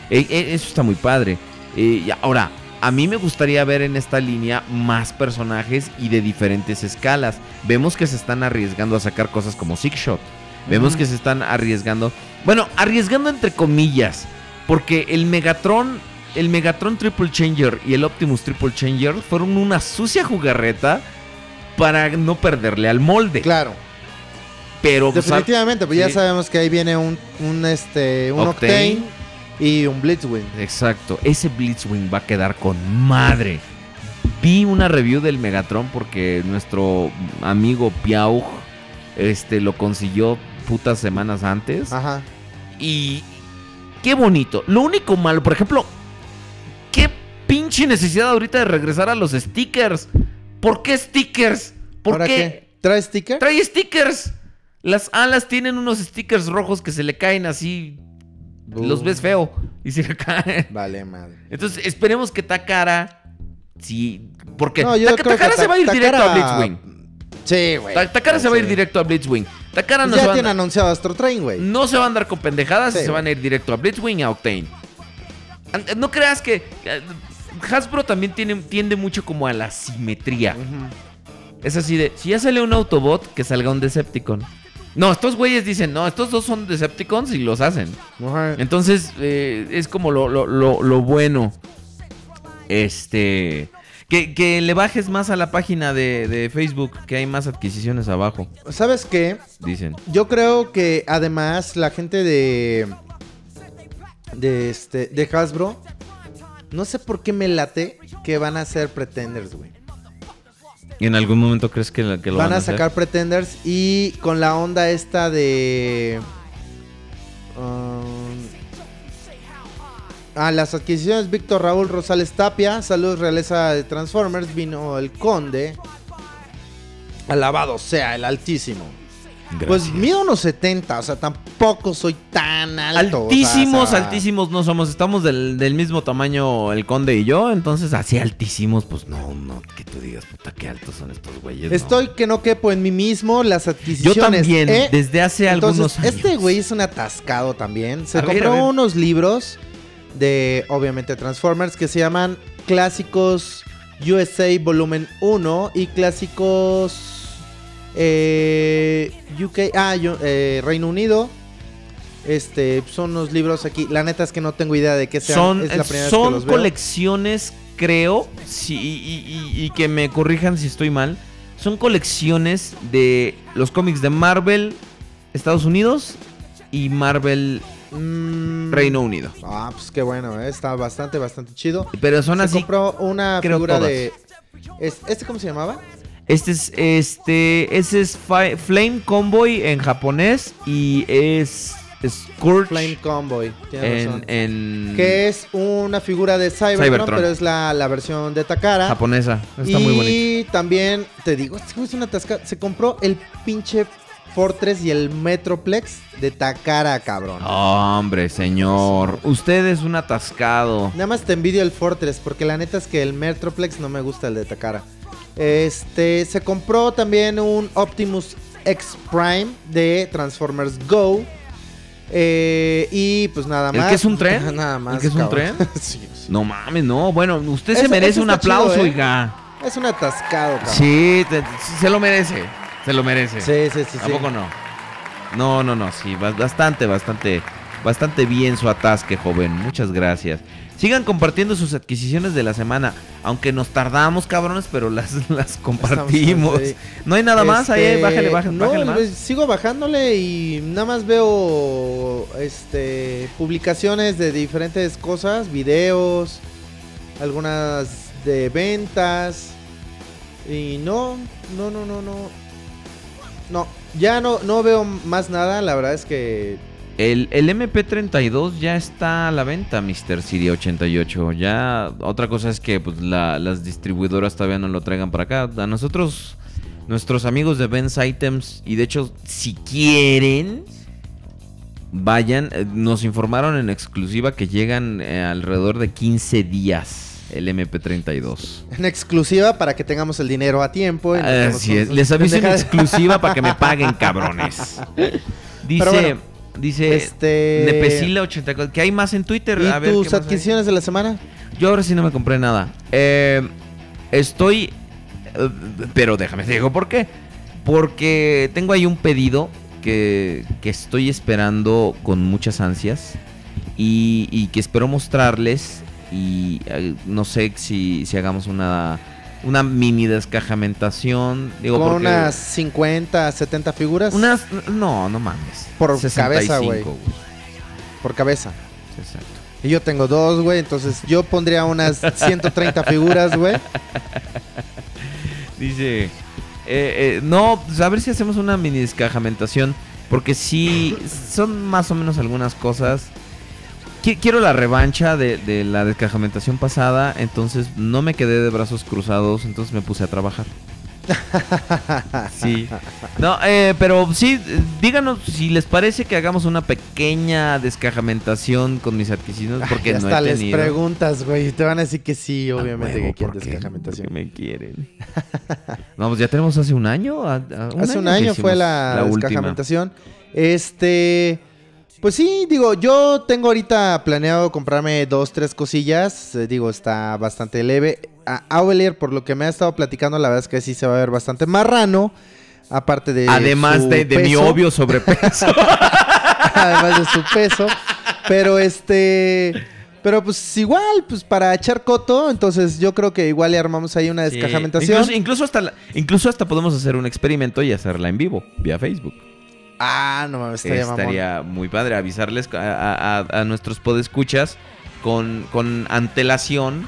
Eh, eh, eso está muy padre. Eh, y ahora, a mí me gustaría ver en esta línea más personajes y de diferentes escalas. Vemos que se están arriesgando a sacar cosas como Six Shot. Vemos que se están arriesgando. Bueno, arriesgando entre comillas. Porque el Megatron. El Megatron Triple Changer y el Optimus Triple Changer fueron una sucia jugarreta para no perderle al molde. Claro. Pero pues, Definitivamente, pues ya sabemos que ahí viene un, un, este, un Octane. Octane y un Blitzwing. Exacto, ese Blitzwing va a quedar con madre. Vi una review del Megatron porque nuestro amigo Piau este, lo consiguió putas semanas antes. Ajá. Y qué bonito. Lo único malo, por ejemplo, qué pinche necesidad ahorita de regresar a los stickers. ¿Por qué stickers? ¿Por ¿Ahora qué? qué? ¿Trae sticker? Trae stickers. Las alas tienen unos stickers rojos que se le caen así. Los ves feo y se le caen. Vale, madre. Entonces, esperemos que Takara. Sí. Porque No, que Takara se va a ir directo a Blitzwing. Sí, güey. Ta- Takara se va a ir directo a Blitzwing. Takara no Ya se, va tiene anunciado Astro Train, güey. no se va a andar con pendejadas y Sí, se van a ir directo a Blitzwing y a Octane. An- No creas que. Hasbro también tiene, tiende mucho como a la simetría. Es así de, si ya sale un Autobot, que salga un Decepticon. No, estos güeyes dicen, no, estos dos son Decepticons y los hacen. Entonces, eh, es como lo, lo- lo- lo bueno. Este. Que, que le bajes más a la página de, de Facebook, que hay más adquisiciones abajo, ¿Sabes qué? dicen. Yo creo que además la gente de. De este. De Hasbro. No sé por qué me late que van a ser pretenders, güey. ¿En algún momento crees que, que lo Van van, a sacar pretenders y con la onda esta de. um, ah, las adquisiciones Víctor Raúl Rosales Tapia. Saludos, realeza de Transformers. Vino el Conde. Alabado sea el Altísimo. Pues mido unos 70, o sea, tampoco soy tan alto. Altísimos, o sea, altísimos no somos. Estamos del, del mismo tamaño el conde y yo. Entonces, así altísimos, pues no, no, que tú digas, puta, qué altos son estos güeyes. no. Estoy que no quepo en mí mismo las Yo adquisiciones. también, ¿eh? desde hace Entonces, algunos años. este güey es un atascado también. Se A compró ver. unos libros de, obviamente, Transformers que se llaman Clásicos USA Volumen 1 y Clásicos eh, UK, ah, yo- eh, Reino Unido. Este, son unos libros aquí. La neta es que no tengo idea de qué sean. son es la primera vez que son los veo. colecciones, creo, sí, y, y- y que me corrijan si estoy mal. Son colecciones de los cómics de Marvel, Estados Unidos y Marvel, Mm, Reino Unido. Ah, pues qué bueno, eh, está bastante, bastante chido. Pero son Se así. compró una figura todas. de. es- ¿Este cómo se llamaba? Este es, este, ese es Fi- Flame Convoy en japonés y es Scourge Flame Convoy. En, razón. en Que es una figura de Cybertron, Cybertron. pero es la, la versión de Takara. japonesa. Está y muy bonito. también, te digo, este es una tasca. Se compró el pinche Fortress y el Metroplex de Takara, cabrón. Hombre, señor. Usted es un atascado. Nada más te envidio el Fortress, porque la neta es que el Metroplex no me gusta el de Takara. Este, se compró también un Optimus X Prime de Transformers Go. Eh, y pues nada ¿El *laughs* más. que es un tren? nada más. ¿El que es un tren? sí, sí. No mames, no. Bueno, usted se merece un está chido, aplauso, ¿eh? oiga. Es un atascado, cabrón. Sí, te- sí, se lo merece. Se lo merece. sí, sí. sí, sí. Tampoco no. No, no, no. Sí, ba- bastante, bastante, bastante bien su atasque, joven. Muchas gracias. Sigan compartiendo sus adquisiciones de la semana. Aunque nos tardamos, cabrones, pero las, *laughs* las compartimos. No hay nada más. Ahí, Este, bájale, bájale, no, bájale más. pues, Sigo bajándole y nada más veo este publicaciones de diferentes cosas, videos, algunas de ventas y no, no, no, no, no. No, ya no, no veo más nada, la verdad es que El, el MP32 ya está a la venta, Mr. Siri 88. Ya, otra cosa es que pues, la- las distribuidoras todavía no lo traigan para acá. A nosotros, nuestros amigos de Ben's Items, y de hecho, si quieren, vayan. Eh, Nos informaron en exclusiva que llegan eh, alrededor de 15 días el MP32. En exclusiva para que tengamos el dinero a tiempo. y Así es. Les aviso en *laughs* exclusiva para que me paguen, cabrones. Dice, bueno, dice este- Nepesila 84. Que hay más en Twitter. ¿Y A ver, tus ¿qué más hay? adquisiciones de la semana? Yo ahora sí no me compré nada. Eh, estoy. eh, pero déjame te digo por qué. Porque tengo ahí un pedido que, que estoy esperando con muchas ansias. Y, y que espero mostrarles. Y eh, no sé si, si hagamos una, una mini descajamentación. Digo, Con porque- unas 50, 70 figuras Unas. No, no mames. Por cabeza, güey. por cabeza. Exacto. Y yo tengo dos, güey. Entonces yo pondría unas 130 figuras, güey. Dice, eh, eh, no, pues a ver si hacemos una mini descajamentación, porque sí, son más o menos algunas cosas. Qui- Quiero la revancha de, de la descajamentación pasada, entonces no me quedé de brazos cruzados, entonces me puse a trabajar. *laughs* Sí. No, eh, pero sí, díganos si les parece que hagamos una pequeña descajamentación con mis adquisiciones, porque Ay, no hasta he les tenido. preguntas, güey. y Te van a decir que sí, A obviamente, huevo, que quieren ¿por qué? descajamentación. Porque me quieren. *laughs* no, pues ya tenemos hace un año. a- a- Hace un año fue la, última. descajamentación. Este. Pues sí, digo, yo tengo ahorita planeado comprarme dos, tres cosillas. eh, digo, está bastante leve. A Auvelier, por lo que me ha estado platicando, la verdad es que sí se va a ver bastante marrano. Aparte de. Además su de, de mi obvio sobrepeso. *laughs* además de su peso. Pero este. Pero pues igual, pues para echar coto, entonces yo creo que igual le armamos ahí una Sí. descajamentación. Incluso, incluso hasta la- incluso hasta podemos hacer un experimento y hacerla en vivo, vía Facebook. Ah, no mames, estaría, mamón. Estaría muy padre avisarles a, a- a- a nuestros podescuchas con, con antelación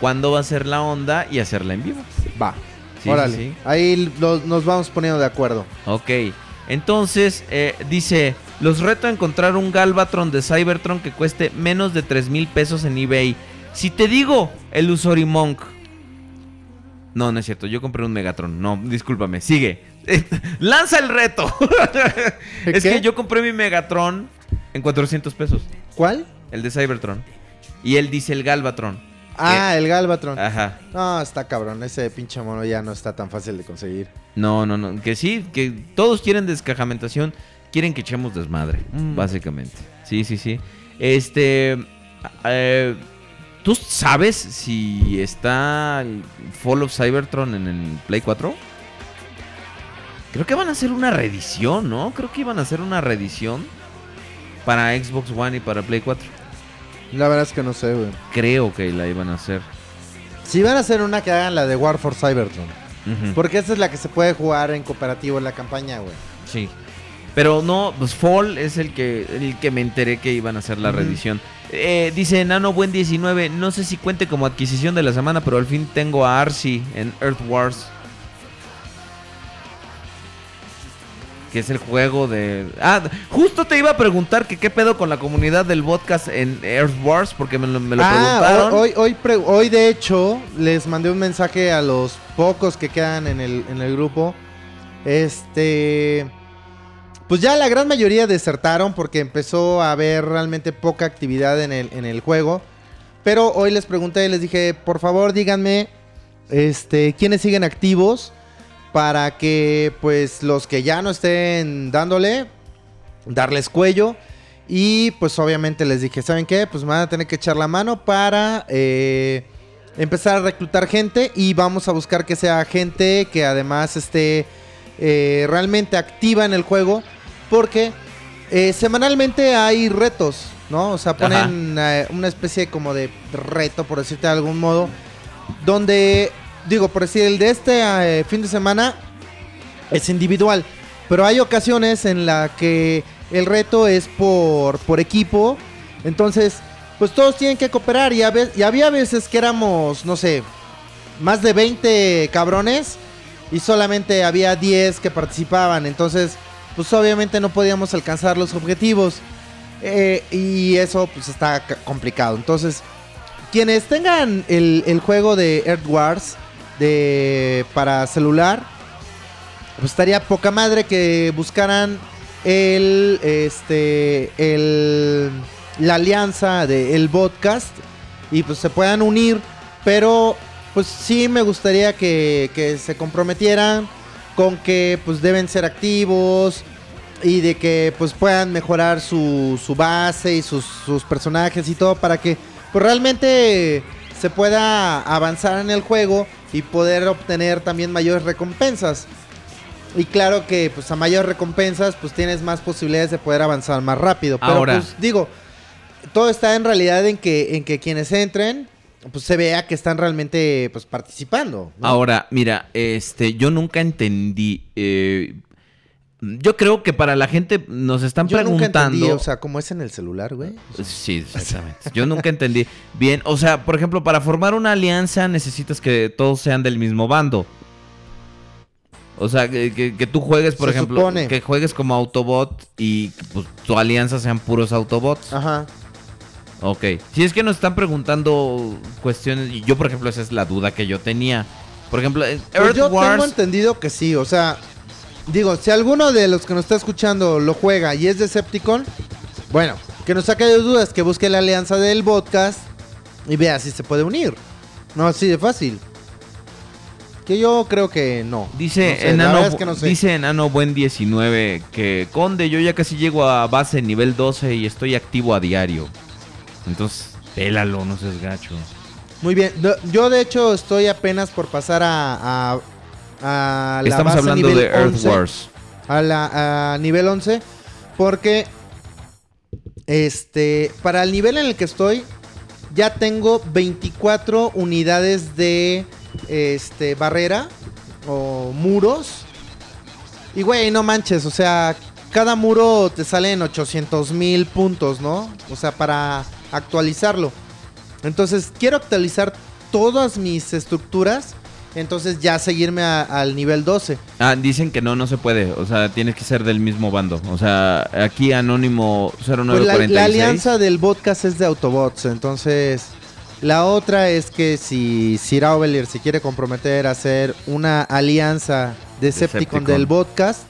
cuándo va a ser la onda y hacerla en vivo. Va. Sí, Órale. sí, sí. Ahí lo- nos vamos poniendo de acuerdo. Ok. Entonces, eh, dice, los reto a encontrar un Galvatron de Cybertron que cueste menos de 3 mil pesos en eBay. Si te digo el Usorimonk. No, no es cierto, yo compré un Megatron. No, discúlpame, sigue. *laughs* Lanza el reto. es ¿Qué? que yo compré mi Megatron en 400 pesos. ¿Cuál? El de Cybertron. Y él dice el Galvatron. Ah, el Galvatron. Ajá. No, está cabrón. Ese pinche mono ya no está tan fácil de conseguir. No, no, no. Que sí, que todos quieren descajamentación. Quieren que echemos desmadre, Mm. básicamente. Sí, sí, sí. Este. eh, ¿Tú sabes si está el Fall of Cybertron en el Play 4? Creo que van a hacer una reedición, ¿no? Creo que iban a hacer una reedición para Xbox One y para Play 4. La verdad es que no sé, güey. Creo que la iban a hacer. Si van a hacer una que hagan la de War for Cybertron. Porque esa es la que se puede jugar en cooperativo en la campaña, güey. Sí. Pero no, pues Fall es el que, el que me enteré que iban a hacer la Ujú. reedición. Eh, dice Nano Buen 19, no sé si cuente como adquisición de la semana, pero al fin tengo a Arcee en Earth Wars. Que es el juego de... Ah, justo te iba a preguntar que qué pedo con la comunidad del podcast en Earth Wars, porque me lo, me lo ah, preguntaron. hoy, hoy, pre- hoy de hecho les mandé un mensaje a los pocos que quedan en el, en el grupo. Este... Pues ya la gran mayoría desertaron porque empezó a haber realmente poca actividad en el, en el juego. Pero hoy les pregunté y les dije, por favor díganme este, quiénes siguen activos para que pues los que ya no estén dándole, darles cuello. Y pues obviamente les dije, ¿saben qué? Pues me van a tener que echar la mano para eh, empezar a reclutar gente y vamos a buscar que sea gente que además esté eh, realmente activa en el juego porque eh, semanalmente hay retos, ¿no? O sea, ponen una especie como de reto, por decirte de algún modo, donde, digo, por decir, el de este eh, fin de semana es individual, pero hay ocasiones en la que el reto es por, por equipo, entonces, pues todos tienen que cooperar y, a y había veces que éramos, no sé, más de 20 cabrones y solamente había 10 que participaban, entonces, pues obviamente no podíamos alcanzar los objetivos. Eh, y eso pues está ca- complicado. Entonces, quienes tengan el, el juego de Earth Wars de, para celular, pues estaría poca madre que buscaran el, este, el, la alianza del podcast y pues se puedan unir, pero pues sí me gustaría que, que se comprometieran con que pues deben ser activos y de que pues puedan mejorar su, su base y sus, sus personajes y todo para que pues realmente se pueda avanzar en el juego y poder obtener también mayores recompensas. Y claro que pues a mayores recompensas pues tienes más posibilidades de poder avanzar más rápido. Pero Ahora. pues digo, todo está en realidad en que, en que quienes entren pues se vea que están realmente pues participando. ¿no? Ahora, mira, este, yo nunca entendí. eh, yo creo que para la gente nos están Yo nunca preguntando. entendí, o sea, como es en el celular, güey. Sí, exactamente. Yo nunca entendí bien. O sea, por ejemplo, para formar una alianza necesitas que todos sean del mismo bando. O sea, que, que- que tú juegues, por Se ejemplo, supone. que juegues como Autobot y pues, tu alianza sean puros Autobots. Ajá. Ok. Si es que nos están preguntando cuestiones, y yo, por ejemplo, esa es la duda que yo tenía. Por ejemplo, en Pues Earth yo tengo Wars. entendido que sí, o sea, digo, si alguno de los que nos está escuchando lo juega y es Decepticon, bueno, que nos saque de dudas, que busque la alianza del podcast y vea si se puede unir. No así de fácil. Que yo creo que no. Dice, No sé, Enano, verdad es que no sé. dice Enano Buen 19 que Conde, yo ya casi llego a base nivel 12 y estoy activo a diario. Entonces, pélalo, no seas gacho. Muy bien, yo de hecho estoy apenas por pasar a, a, a la Estamos base hablando nivel de Earth 11. Wars. a la a nivel 11 porque este para el nivel en el que estoy ya tengo 24 unidades de este barrera o muros y güey no manches o sea cada muro te sale en 800 mil puntos no o sea para actualizarlo entonces quiero actualizar todas mis estructuras entonces ya seguirme a- al nivel 12 Ah, dicen que no, no se puede. O sea, tienes que ser del mismo bando. O sea, aquí Anónimo Pues la, 0946. la alianza del podcast es de Autobots, entonces la otra es que si Sir Aubelier se quiere comprometer a hacer una alianza de Decepticon Decepticon. del podcast,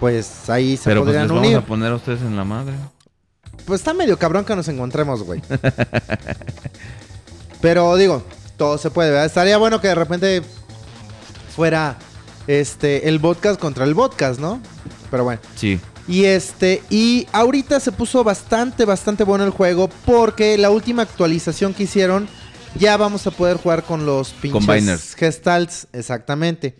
pues ahí se Pero pues les podrían vamos unir. a poner a ustedes en la madre. Pues está medio cabrón que nos encontremos, güey. *laughs* Pero digo, todo se puede, ¿verdad? Estaría bueno que de repente fuera este el podcast contra el podcast, ¿no? Pero bueno. Sí. Y este, y ahorita se puso bastante, bastante bueno el juego porque la última actualización que hicieron ya vamos a poder jugar con los pinches Combiners. Gestalts, exactamente.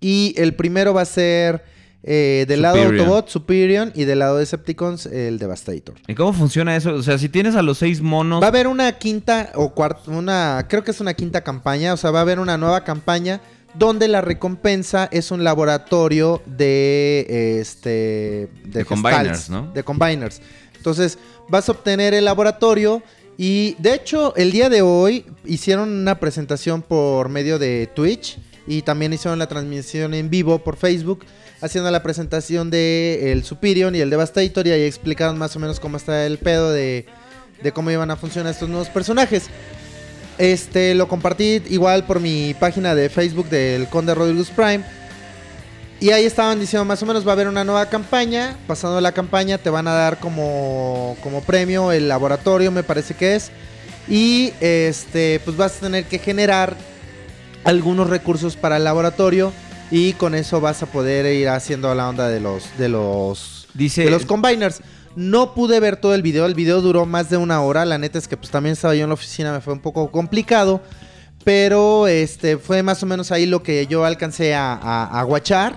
Y el primero va a ser eh, del lado. Autobot, Superior, y del lado Decepticons, el Devastator. ¿Y cómo funciona eso? O sea, si tienes a los seis monos. Va a haber una quinta o cuarta, una, creo que es una quinta campaña, o sea, va a haber una nueva campaña donde la recompensa es un laboratorio de este De Gestalts, combiners, ¿no? De combiners. Entonces, vas a obtener el laboratorio y de hecho, el día de hoy hicieron una presentación por medio de Twitch y también hicieron la transmisión en vivo por Facebook haciendo la presentación de el Superior y el Devastator y ahí explicaron más o menos cómo está el pedo de, cómo iban a funcionar estos nuevos personajes. Este lo compartí igual por mi página de Facebook del Conde Rodriguez Prime. Y ahí estaban diciendo más o menos va a haber una nueva campaña. Pasando la campaña te van a dar como, como premio el laboratorio, me parece que es. Y este, pues vas a tener que generar algunos recursos para el laboratorio. Y con eso vas a poder ir haciendo la onda de los, de los, Dice. de los combiners. No pude ver todo el video, el video duró más de una hora, la neta es que pues también estaba yo en la oficina, me fue un poco complicado, pero este fue más o menos ahí lo que yo alcancé a, a, a guachar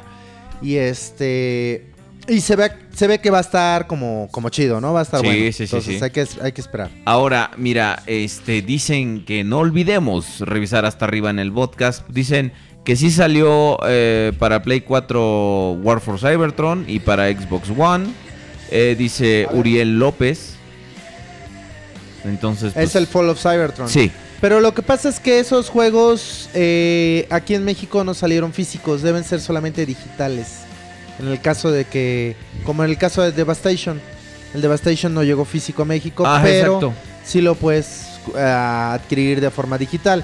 y este y se ve se ve que va a estar como como chido, ¿no? Va a estar Sí, bueno. sí, sí, Entonces sí. hay que hay que esperar. Ahora, mira, este, dicen que no olvidemos revisar hasta arriba en el podcast. Dicen que sí salió eh, para Play 4 War for Cybertron y para Xbox One. Eh, dice Uriel López. Entonces, es pues, el Fall of Cybertron. Sí, Pero lo que pasa es que esos juegos eh, aquí en México no salieron físicos, deben ser solamente digitales. En el caso de que, como en el caso de Devastation, el Devastation no llegó físico a México, Ah, pero exacto. sí lo puedes eh, adquirir de forma digital.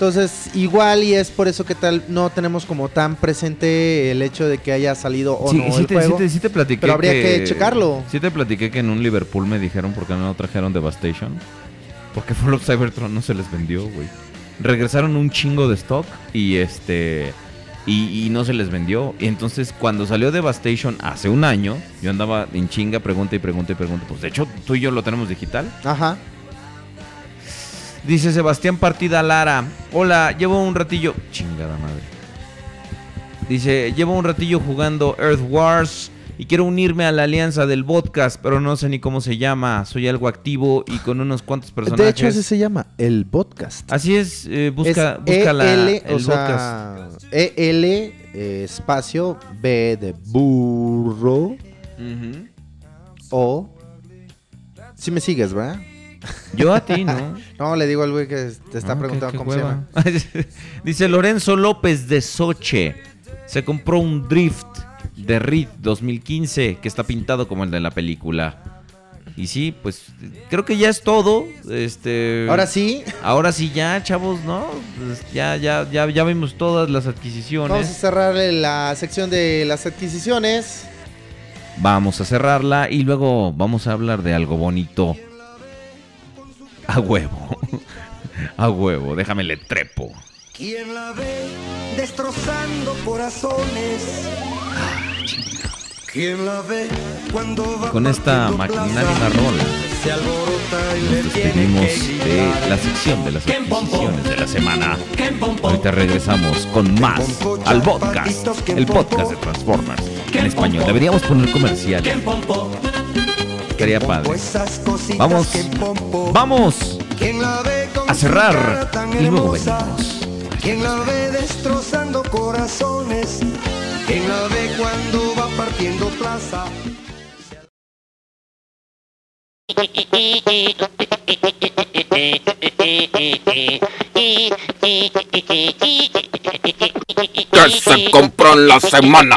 Entonces, igual y es por eso que tal no tenemos como tan presente el hecho de que haya salido o sí, no sí el te, juego. sí te- sí te platiqué pero habría que checarlo. Sí te platiqué que en un Liverpool me dijeron por qué no trajeron Devastation. Porque Fallout Cybertron no se les vendió, güey. Regresaron un chingo de stock y este... Y, y no se les vendió. Y entonces cuando salió Devastation hace un año, yo andaba en chinga, pregunta y pregunta y pregunta. Pues de hecho tú y yo lo tenemos digital. Ajá. Dice Sebastián Partida Lara. Hola, llevo un ratillo. Chingada madre. Dice, llevo un ratillo jugando Earth Wars y quiero unirme a la alianza del podcast, pero no sé ni cómo se llama. Soy algo activo y con unos cuantos personajes. De hecho, así se llama, el podcast. Así es, eh, busca, es busca la, EL, el o podcast. EL eh, espacio B de burro o... Si me sigues, ¿verdad? Yo a ti, ¿no? *laughs* No, le digo al güey que te está Ah, preguntando cómo se llama. *laughs* Dice Lorenzo López de Soche. Se compró un Drift de Reed 2015 que está pintado como el de la película. Y sí, pues creo que ya es todo. Este, Ahora sí, ahora sí ya, chavos, ¿no? Pues, ya, ya, ya, ya vimos todas las vamos a adquisiciones. cerrar la sección de las adquisiciones. Vamos a cerrarla y luego vamos a hablar de algo bonito. A huevo. A huevo, déjame le trepo. ¿Quién la ve destrozando corazones? ¿Quién la ve cuando va Con esta plaza? rola. Se alborota y Nos despedimos de la sección de las adquisiciones de la semana. Ahorita regresamos con más al podcast, el podcast de Transformers. En español, deberíamos poner comercial. Estaría padre. Vamos, vamos ¿Quién la ve con a cerrar y luego venimos. ¿Quién la ve destrozando corazones? ¿Quién la ve cuando va partiendo plaza? Que se compró en la semana.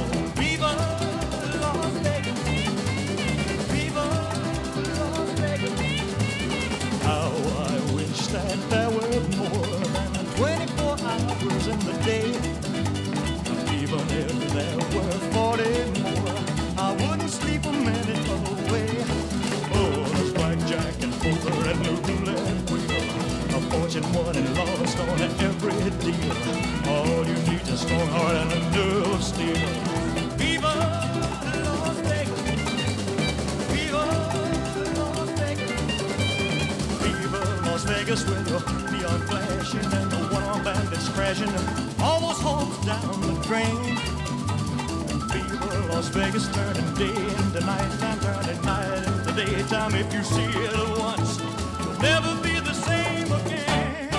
That there were more than 24 hours in the day. Even if there were 40 more, I wouldn't sleep a minute away. Oh, there's blackjack and poker and roulette wheel. A fortune won and lost on every deal. All you need is a strong heart and a nerve of steel. Viva Vegas with the neon flashing and the one-armed bandits crashing. All those hopes down the drain. Fever Las Vegas turning day into night time, turning night into daytime. If you see it once, you'll never be the same again.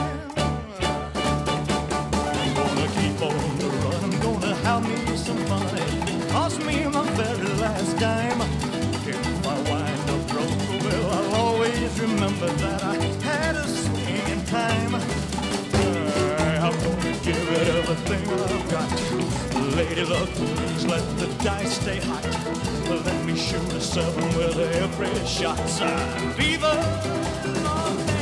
I'm gonna keep on the run. I'm gonna have me some fun. It cost me my very last dime. If I wind up broke, well, I'll always remember that I give thing I've got. to do, Lady luck, please let the dice stay hot. Let me shoot a seven with every shot. Viva Las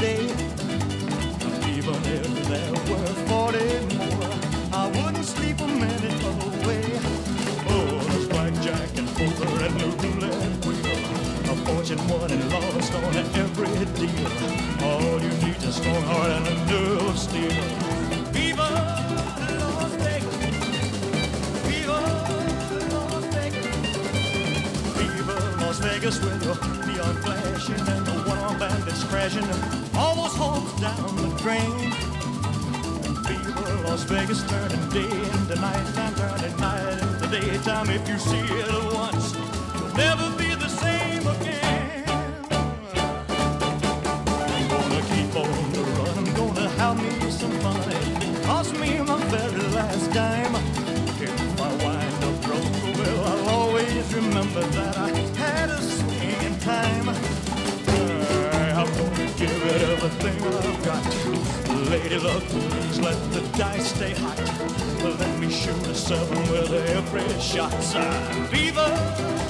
day. Even if there were 40 more, I wouldn't sleep a minute away. Oh, there's blackjack and poker and roulette wheel. A fortune won and lost on every deal. All you need is a strong heart and a nerve of steel. Las Vegas! Las Vegas! Las Vegas with your neon flashing and the one-armed bandits crashing those homes down the drain. Viva Las Vegas turning day into night time, turning night into daytime. If you see it once, you'll never got. Lady luck, please let the dice stay hot. Let me shoot a seven with every shot. Viva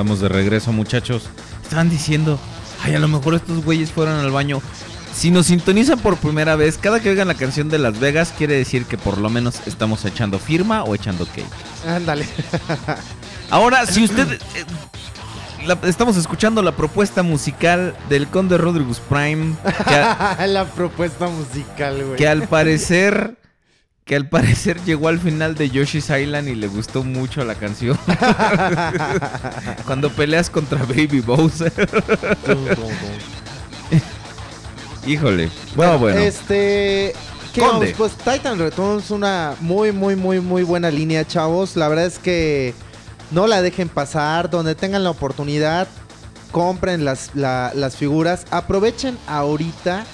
Estamos de regreso, muchachos. Estaban diciendo, ay, a lo mejor estos güeyes fueron al baño. Si nos sintonizan por primera vez, cada que oigan la canción de Las Vegas, quiere decir que por lo menos estamos echando firma o echando cake. Ándale. Ahora, si usted... eh, la- estamos escuchando la propuesta musical del Conde Rodriguez Prime, que, a- *laughs* la propuesta musical, güey. que al parecer... Que al parecer *laughs* llegó al final de Yoshi's Island y le gustó mucho la canción. *laughs* Cuando peleas contra Baby Bowser. *laughs* Híjole. Bueno, bueno. Este. ¿Qué Conde. vamos? Pues Titan Returns, una muy, muy, muy, muy buena línea, chavos. La verdad es que no la dejen pasar. Donde tengan la oportunidad, compren las, la- las figuras. Aprovechen ahorita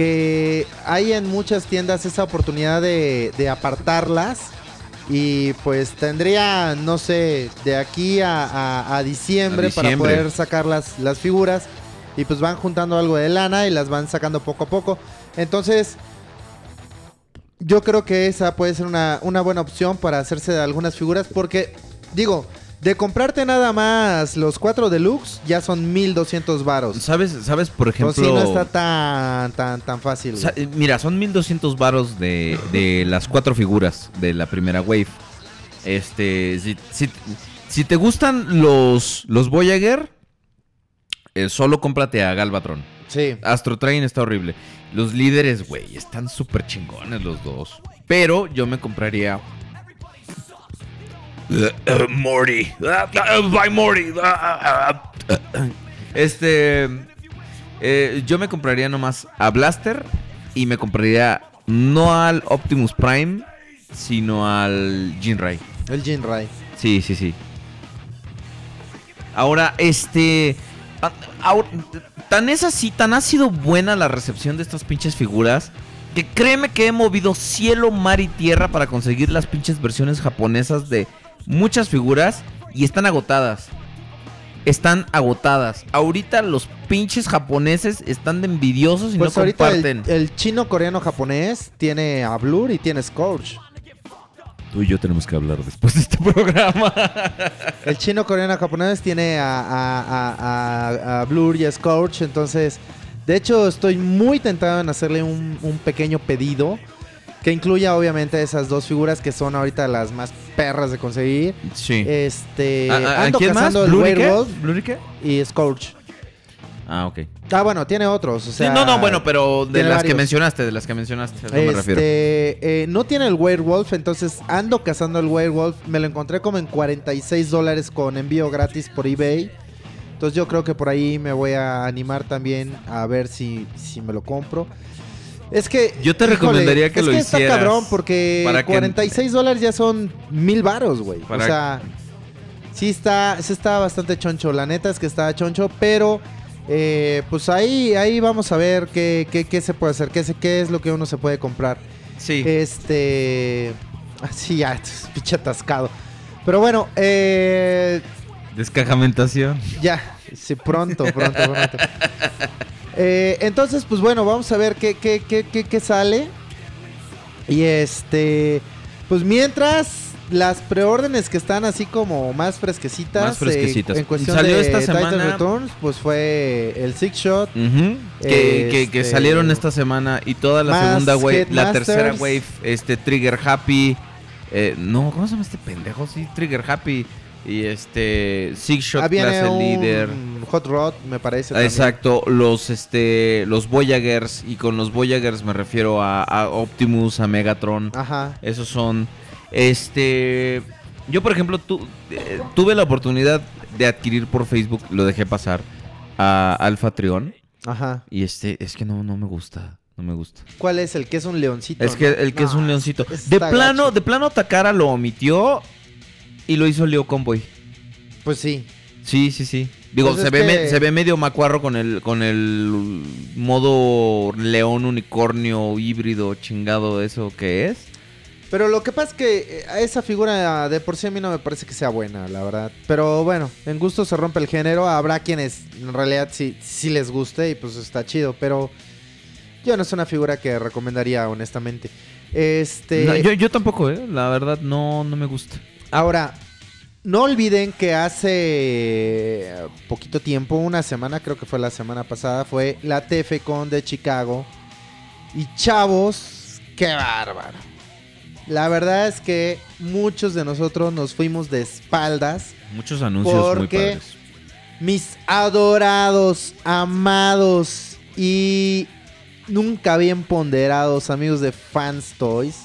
que hay en muchas tiendas esa oportunidad de, de apartarlas. Y pues tendría, no sé, de aquí a, a- a diciembre, A diciembre. para poder sacar las, las figuras. Y pues van juntando algo de lana y las van sacando poco a poco. Entonces, yo creo que esa puede ser una, una buena opción para hacerse de algunas figuras. Porque, digo, de comprarte nada más los cuatro deluxe, ya son 1200 varos. ¿Sabes, ¿Sabes, por ejemplo? Entonces sí no está tan, tan, tan fácil. Mira, son 1200 varos de, de las cuatro figuras de la primera wave. Este, si, si- si te gustan los, los Voyager, eh, solo cómprate a Galvatron. Sí. Astro Train está horrible. Los líderes, güey, están súper chingones los dos. Pero yo me compraría. Uh, Morty. Uh, by Morty. Uh, Este. eh, yo me compraría nomás a Blaster. Y me compraría no al Optimus Prime, sino al Jinrai. El Jinrai. Sí, sí, sí. Ahora, este. ahora, tan es así, tan ha sido buena la recepción de estas pinches figuras. Que créeme que he movido cielo, mar y tierra para conseguir las pinches versiones japonesas de muchas figuras. Y están agotadas. Están agotadas. Ahorita los pinches japoneses están de envidiosos y Pues no ahorita el, comparten. el chino coreano japonés tiene a Blur y tiene Scourge. Tú y yo tenemos que hablar después de este *laughs* programa. El chino coreano japonés tiene a, a, a- a- a Blur y a Scourge. Entonces, de hecho, estoy muy tentado en hacerle un, un pequeño pedido. Que incluya obviamente esas dos figuras que son ahorita las más perras de conseguir. Sí. Este. ¿A- a- a ando quién más? cazando el ¿Blur y qué? Werewolf ¿Blur y Scourge. Ah, ok. Ah, bueno, tiene otros. O Sí, sea, no, no, bueno, pero de las que mencionaste, de las que mencionaste, a eso me refiero. Este, eh, no tiene el Werewolf, entonces ando cazando el Werewolf. Me lo encontré como en 46 dólares con envío gratis por eBay. Entonces yo creo que por ahí me voy a animar también a ver si, si me lo compro. Es que... Yo te recomendaría que es lo que está hicieras cabrón porque para que- 46 dólares ya son mil varos, güey. O Para- sea, sí está, sí está bastante choncho. La neta es que está choncho, pero... eh, pues ahí, ahí vamos a ver qué, qué, qué se puede hacer, qué, qué es lo que uno se puede comprar. Sí. Este. Así ya, es *laughs* pinche atascado. Pero bueno, eh, Descajamentación. ya, sí, pronto, pronto, pronto. *laughs* Eh, entonces, pues bueno, vamos a ver qué, qué, qué, qué, qué sale. Y este. Pues mientras. Las preórdenes que están así como más fresquecitas. Más fresquecitas. en cuestión Salió de esta Titan semana- Returns, pues fue el Six Shot. Que, que- que Este- salieron esta semana y toda la segunda wave, la tercera wave, este Trigger Happy. eh, no, ¿cómo se llama este pendejo? Sí, Trigger Happy. Y este Six Shot Clase un Leader. Hot Rod, me parece. Ah, también. Exacto, los este los Voyagers y con los Voyagers me refiero a, a Optimus, a Megatron. Ajá. Esos son este yo por ejemplo tu- eh, tuve la oportunidad de adquirir por Facebook, lo dejé pasar a Alpha Trion Ajá. y este es que no no me gusta, no me gusta. ¿Cuál es el que es un leoncito? Es que el que es un leoncito. está De plano, gacho. de plano Takara lo omitió y lo hizo Leo Convoy. Pues sí. Sí, sí, sí. Digo, Pues se, ve me- que- se ve medio macuarro con el, con el modo león unicornio híbrido chingado eso que es. Pero lo que pasa es que eh, esa figura de por sí a mí no me parece que sea buena, la verdad. Pero bueno, en gusto se rompe el género. Habrá quienes en realidad sí, sí les guste y pues está chido. Pero yo no es una figura que recomendaría, honestamente. Este. No, yo, yo tampoco, eh. La verdad, no, no me gusta. Ahora, no olviden que hace poquito tiempo, una semana, creo que fue la semana pasada, fue la TFCon de Chicago. Y chavos, qué bárbaro. La verdad es que muchos de nosotros nos fuimos de espaldas. Muchos anuncios muy Porque- padres. Mis adorados, amados y nunca bien ponderados amigos de Fans Toys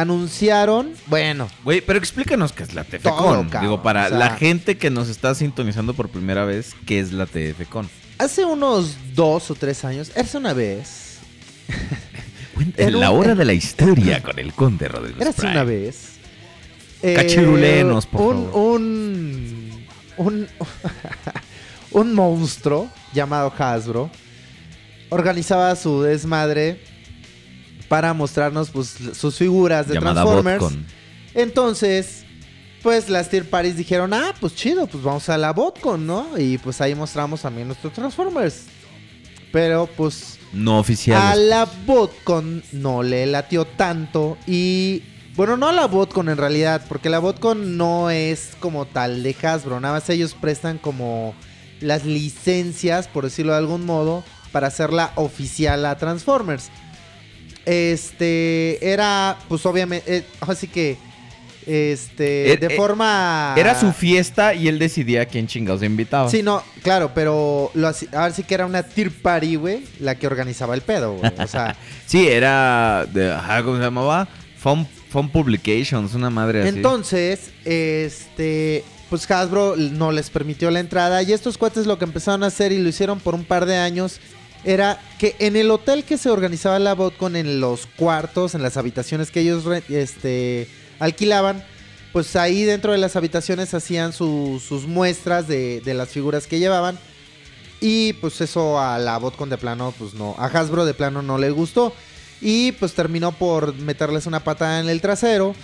anunciaron, bueno, Güey, pero explícanos qué es la TFCon. Digo, para o sea- la gente que nos está sintonizando por primera vez, ¿qué es la TFCon? hace unos dos o tres años, hace una vez, En la hora de la historia con el conde Rodríguez. era hace una vez, eh, Cachirulenos, por un, favor. un, un, *laughs* un monstruo llamado Hasbro organizaba su desmadre para mostrarnos pues, sus figuras de Llamada Transformers. BotCon. Entonces, pues las Tier Parties dijeron, ah, pues chido, pues vamos a la BotCon, ¿no? Y pues ahí mostramos también nuestros Transformers. Pero pues No a oficiales. la BotCon no le latió tanto y... Bueno, no a la BotCon en realidad, porque la BotCon no es como tal de Hasbro, nada más ellos prestan como las licencias, por decirlo de algún modo, para hacerla oficial a Transformers. Este era, pues obviamente, eh, así que, este, Er- de eh, forma... Era su fiesta y él decidía a quién chingados invitaba. Sí, no, claro, pero lo ahora sí que era una party, güey, la que organizaba el pedo, güey. O sea, *laughs* Sí, era. De, ¿Cómo se llamaba? Fun, Fun Publications, una madre así. entonces, este, pues Hasbro no les permitió la entrada y estos cuates lo que empezaron a hacer y lo hicieron por un par de años era que en el hotel que se organizaba la BotCon, en los cuartos, en las habitaciones que ellos este, alquilaban, pues ahí dentro de las habitaciones hacían su- sus muestras de, de las figuras que llevaban. Y pues eso a la BotCon de plano, pues no, a Hasbro de plano no le gustó. Y pues terminó por meterles una patada en el trasero.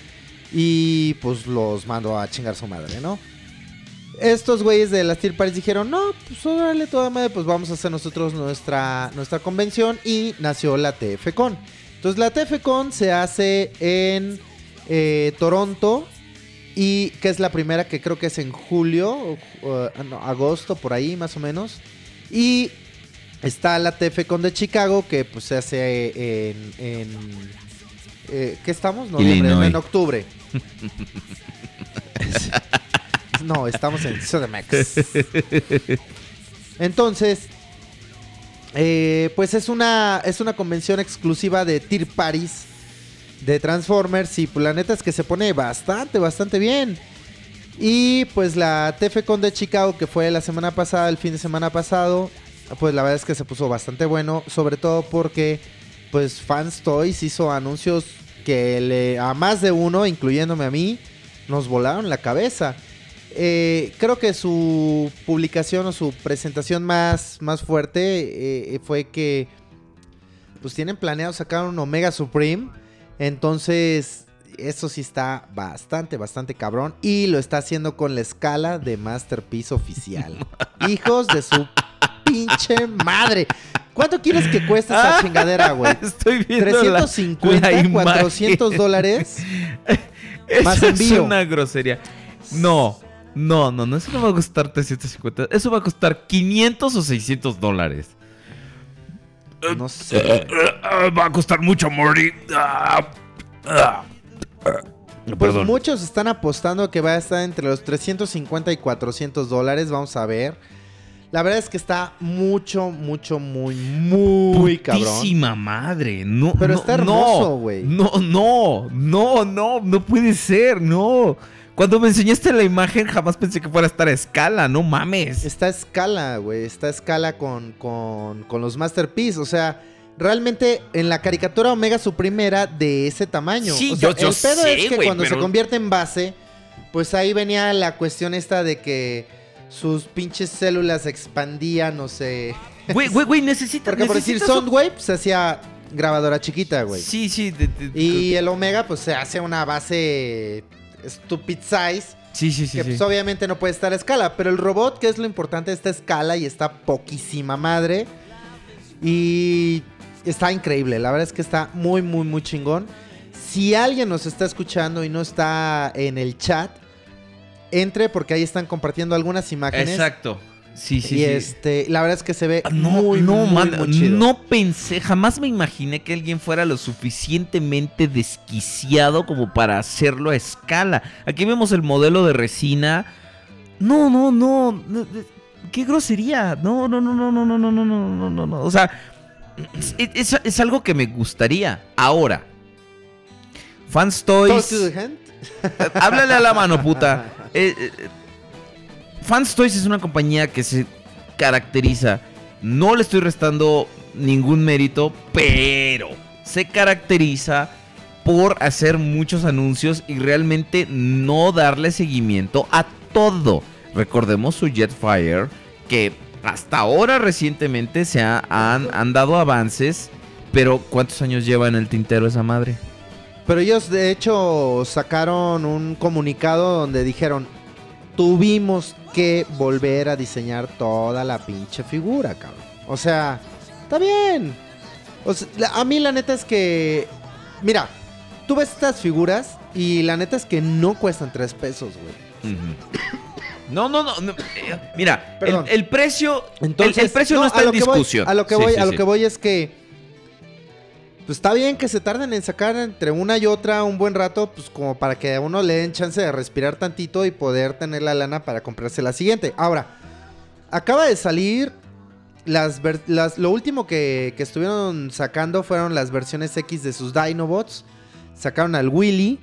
Y pues los mandó a chingar su madre, ¿no? Estos güeyes de las Tier Parties dijeron, no, pues órale toda madre, pues vamos a hacer nosotros nuestra, nuestra convención. Y nació la TFCon. Entonces la TFCon se hace en eh, Toronto. Y que es la primera que creo que es en julio, o, no, agosto, por ahí más o menos. Y está la TFCon de Chicago, que pues se hace en... en eh, ¿Qué estamos? Illinois. en octubre. *laughs* no, estamos en CDMX. *laughs* Entonces, eh, pues es una, es una convención exclusiva de Tier Paris de Transformers y pues la neta es que se pone bastante, bastante bien. Y pues la TFCon de Chicago que fue la semana pasada, el fin de semana pasado, pues la verdad es que se puso bastante bueno, sobre todo porque pues Fans Toys hizo anuncios que le, a más de uno, incluyéndome a mí, nos volaron la cabeza. Eh, creo que su publicación o su presentación más, más fuerte eh, fue que pues tienen planeado sacar un Omega Supreme. Entonces, eso sí está bastante, bastante cabrón. Y lo está haciendo con la escala de Masterpiece oficial. *laughs* Hijos de su pinche madre. ¿Cuánto quieres que cueste esa chingadera, güey? Estoy viendo la- 350, la imagen. 400 dólares. *laughs* Eso más es envío. una grosería. No, no, no, no. Eso no va a costar 350. Eso va a costar 500 o 600 dólares. No sé. va a costar mucho, Morty. Ah, ah. Pues muchos están apostando que va a estar entre los 350 y 400 dólares. Vamos a ver. La verdad es que está mucho, mucho, muy, muy cabrón. Putísima madre. No, Pero no, está hermoso, güey. No, no, no, no, no puede ser, no. Cuando me enseñaste la imagen, jamás pensé que fuera a estar a escala, no mames. Está a escala, güey. Está a escala con, con, con los Masterpiece. O sea, realmente en la caricatura Omega Supreme era de ese tamaño. Sí, o sea, yo- yo el pedo sé, es que cuando pero- se convierte en base, pues ahí venía la cuestión esta de que sus pinches células expandían o se... Güey, güey, güey, *laughs* necesitas. Porque por decir Soundwave se hacía grabadora chiquita, güey. Sí, sí. de- de- Y el Omega pues se hace una base stupid size. sí, sí, sí. que sí. pues obviamente no puede estar a escala. Pero el robot, que es lo importante, está a escala y está poquísima madre. Y está increíble. La verdad es que está muy, muy, muy chingón. Si alguien nos está escuchando y no está en el chat, entre porque ahí están compartiendo algunas imágenes. Exacto. Sí, sí, y sí. este, la verdad es que se ve Ah, No, muy, no, muy, man, muy chido. no pensé, jamás me imaginé que alguien fuera lo suficientemente desquiciado como para hacerlo a escala. Aquí vemos el modelo de resina. No, no, no, qué grosería. No, no, no, no, no, no, no, no, no, no, no, no. O sea, es, es- es algo que me gustaría. Ahora, Fans Talk Toys. to the hand. Háblale a la mano, puta. Eh, eh, Fans Toys es una compañía que se caracteriza. No le estoy restando ningún mérito, pero se caracteriza por hacer muchos anuncios y realmente no darle seguimiento a todo. Recordemos su Jetfire, que hasta ahora recientemente se ha- han, han dado avances, pero ¿cuántos años lleva en el tintero esa madre? Pero ellos de hecho sacaron un comunicado donde dijeron, tuvimos que volver a diseñar toda la pinche figura, cabrón. O sea, está bien. O sea, la- a mí la neta es que, mira, tú ves estas figuras y la neta es que no cuestan tres pesos, güey. No, no, no. no, eh, Mira, el, el precio. Entonces, el, el precio no, está en voy- discusión. a lo que Sí, voy, sí, a lo sí. que voy es que pues está bien que se tarden en sacar entre una y otra un buen rato, pues como para que a uno le den chance de respirar tantito y poder tener la lana para comprarse la siguiente. Ahora, acaba de salir las, las lo último que, que estuvieron sacando fueron las versiones X de sus Dinobots. Sacaron al Willy.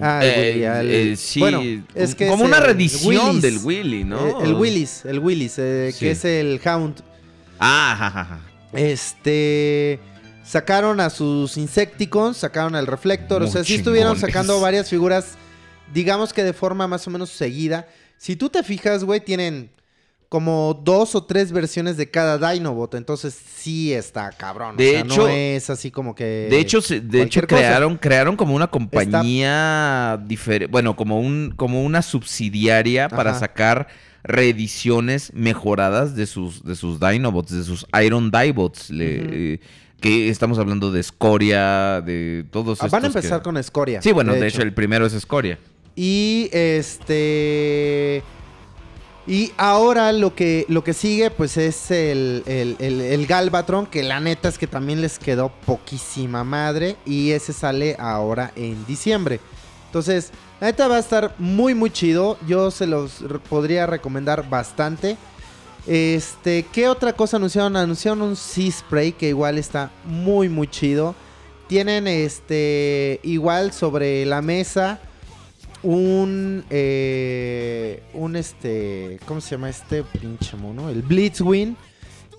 Ah, al Eh, Willy, al- eh, sí, bueno, es que como es una el reedición del Willy, ¿no? Eh, el Willis, el Willis, eh, Sí. que es el Hound. Ah, ajá. Este. Sacaron a sus Insecticons, sacaron al Reflector. o sea, sí estuvieron sacando varias figuras, digamos que de forma más o menos seguida. Si tú te fijas, güey, tienen como dos o tres versiones de cada Dinobot. Entonces sí está cabrón. De o sea, hecho- no es así como que. De hecho, de hecho cosa. crearon, crearon como una compañía diferente, bueno, como un, como una subsidiaria para sacar reediciones mejoradas de sus, de sus Dinobots, de sus Iron Dibots, le- que estamos hablando de Scoria, de todos Ah, estos. Van a empezar que- con Escoria. Sí, bueno, de, hecho. el primero es Scoria. Y este. Y ahora lo que, lo que sigue, pues es el, el, el- el Galvatron, que la neta es que también les quedó poquísima madre. Y ese sale ahora en diciembre. Entonces, la neta va a estar muy, muy chido. Yo se los podría recomendar bastante. Este, ¿qué otra cosa anunciaron? Anunciaron un Sea Spray que igual está muy, muy chido. Tienen este, igual sobre la mesa un eh, un este cómo se llama este pinche mono el Blitzwing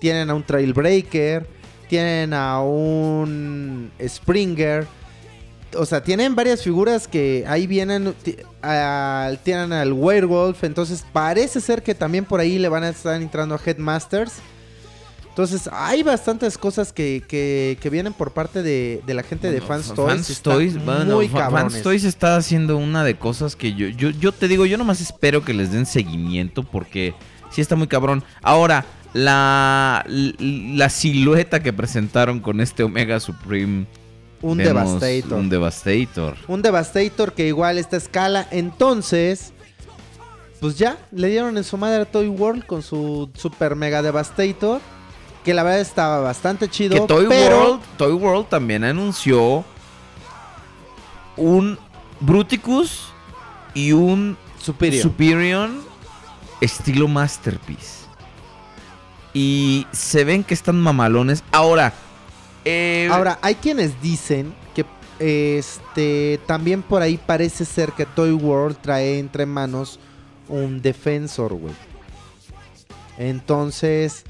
tienen a un Trailbreaker tienen a un Springer o sea tienen varias figuras que ahí vienen al- tienen al Werewolf entonces parece ser que también por ahí le van a estar entrando a Headmasters entonces hay bastantes cosas que, que, que vienen por parte de, de la gente de Fans Fa- Toys. Fans Toys, bueno, muy cabrones. Fans Toys está haciendo una de cosas que yo, yo, yo te digo, yo nomás espero que les den seguimiento porque sí está muy cabrón. Ahora, la, la silueta que presentaron con este Omega Supreme. Un vemos Devastator. Un Devastator. Un Devastator que igual está a escala. Entonces, pues ya, le dieron en su madre a Toy World con su Super Mega Devastator. Que la verdad estaba bastante chido. Que Toy, pero World, Toy World también anunció un Bruticus y un Superior. Superion estilo Masterpiece. Y se ven que están mamalones. Ahora, eh, Ahora, hay quienes dicen que este también por ahí parece ser que Toy World trae entre manos un defensor, güey. Entonces,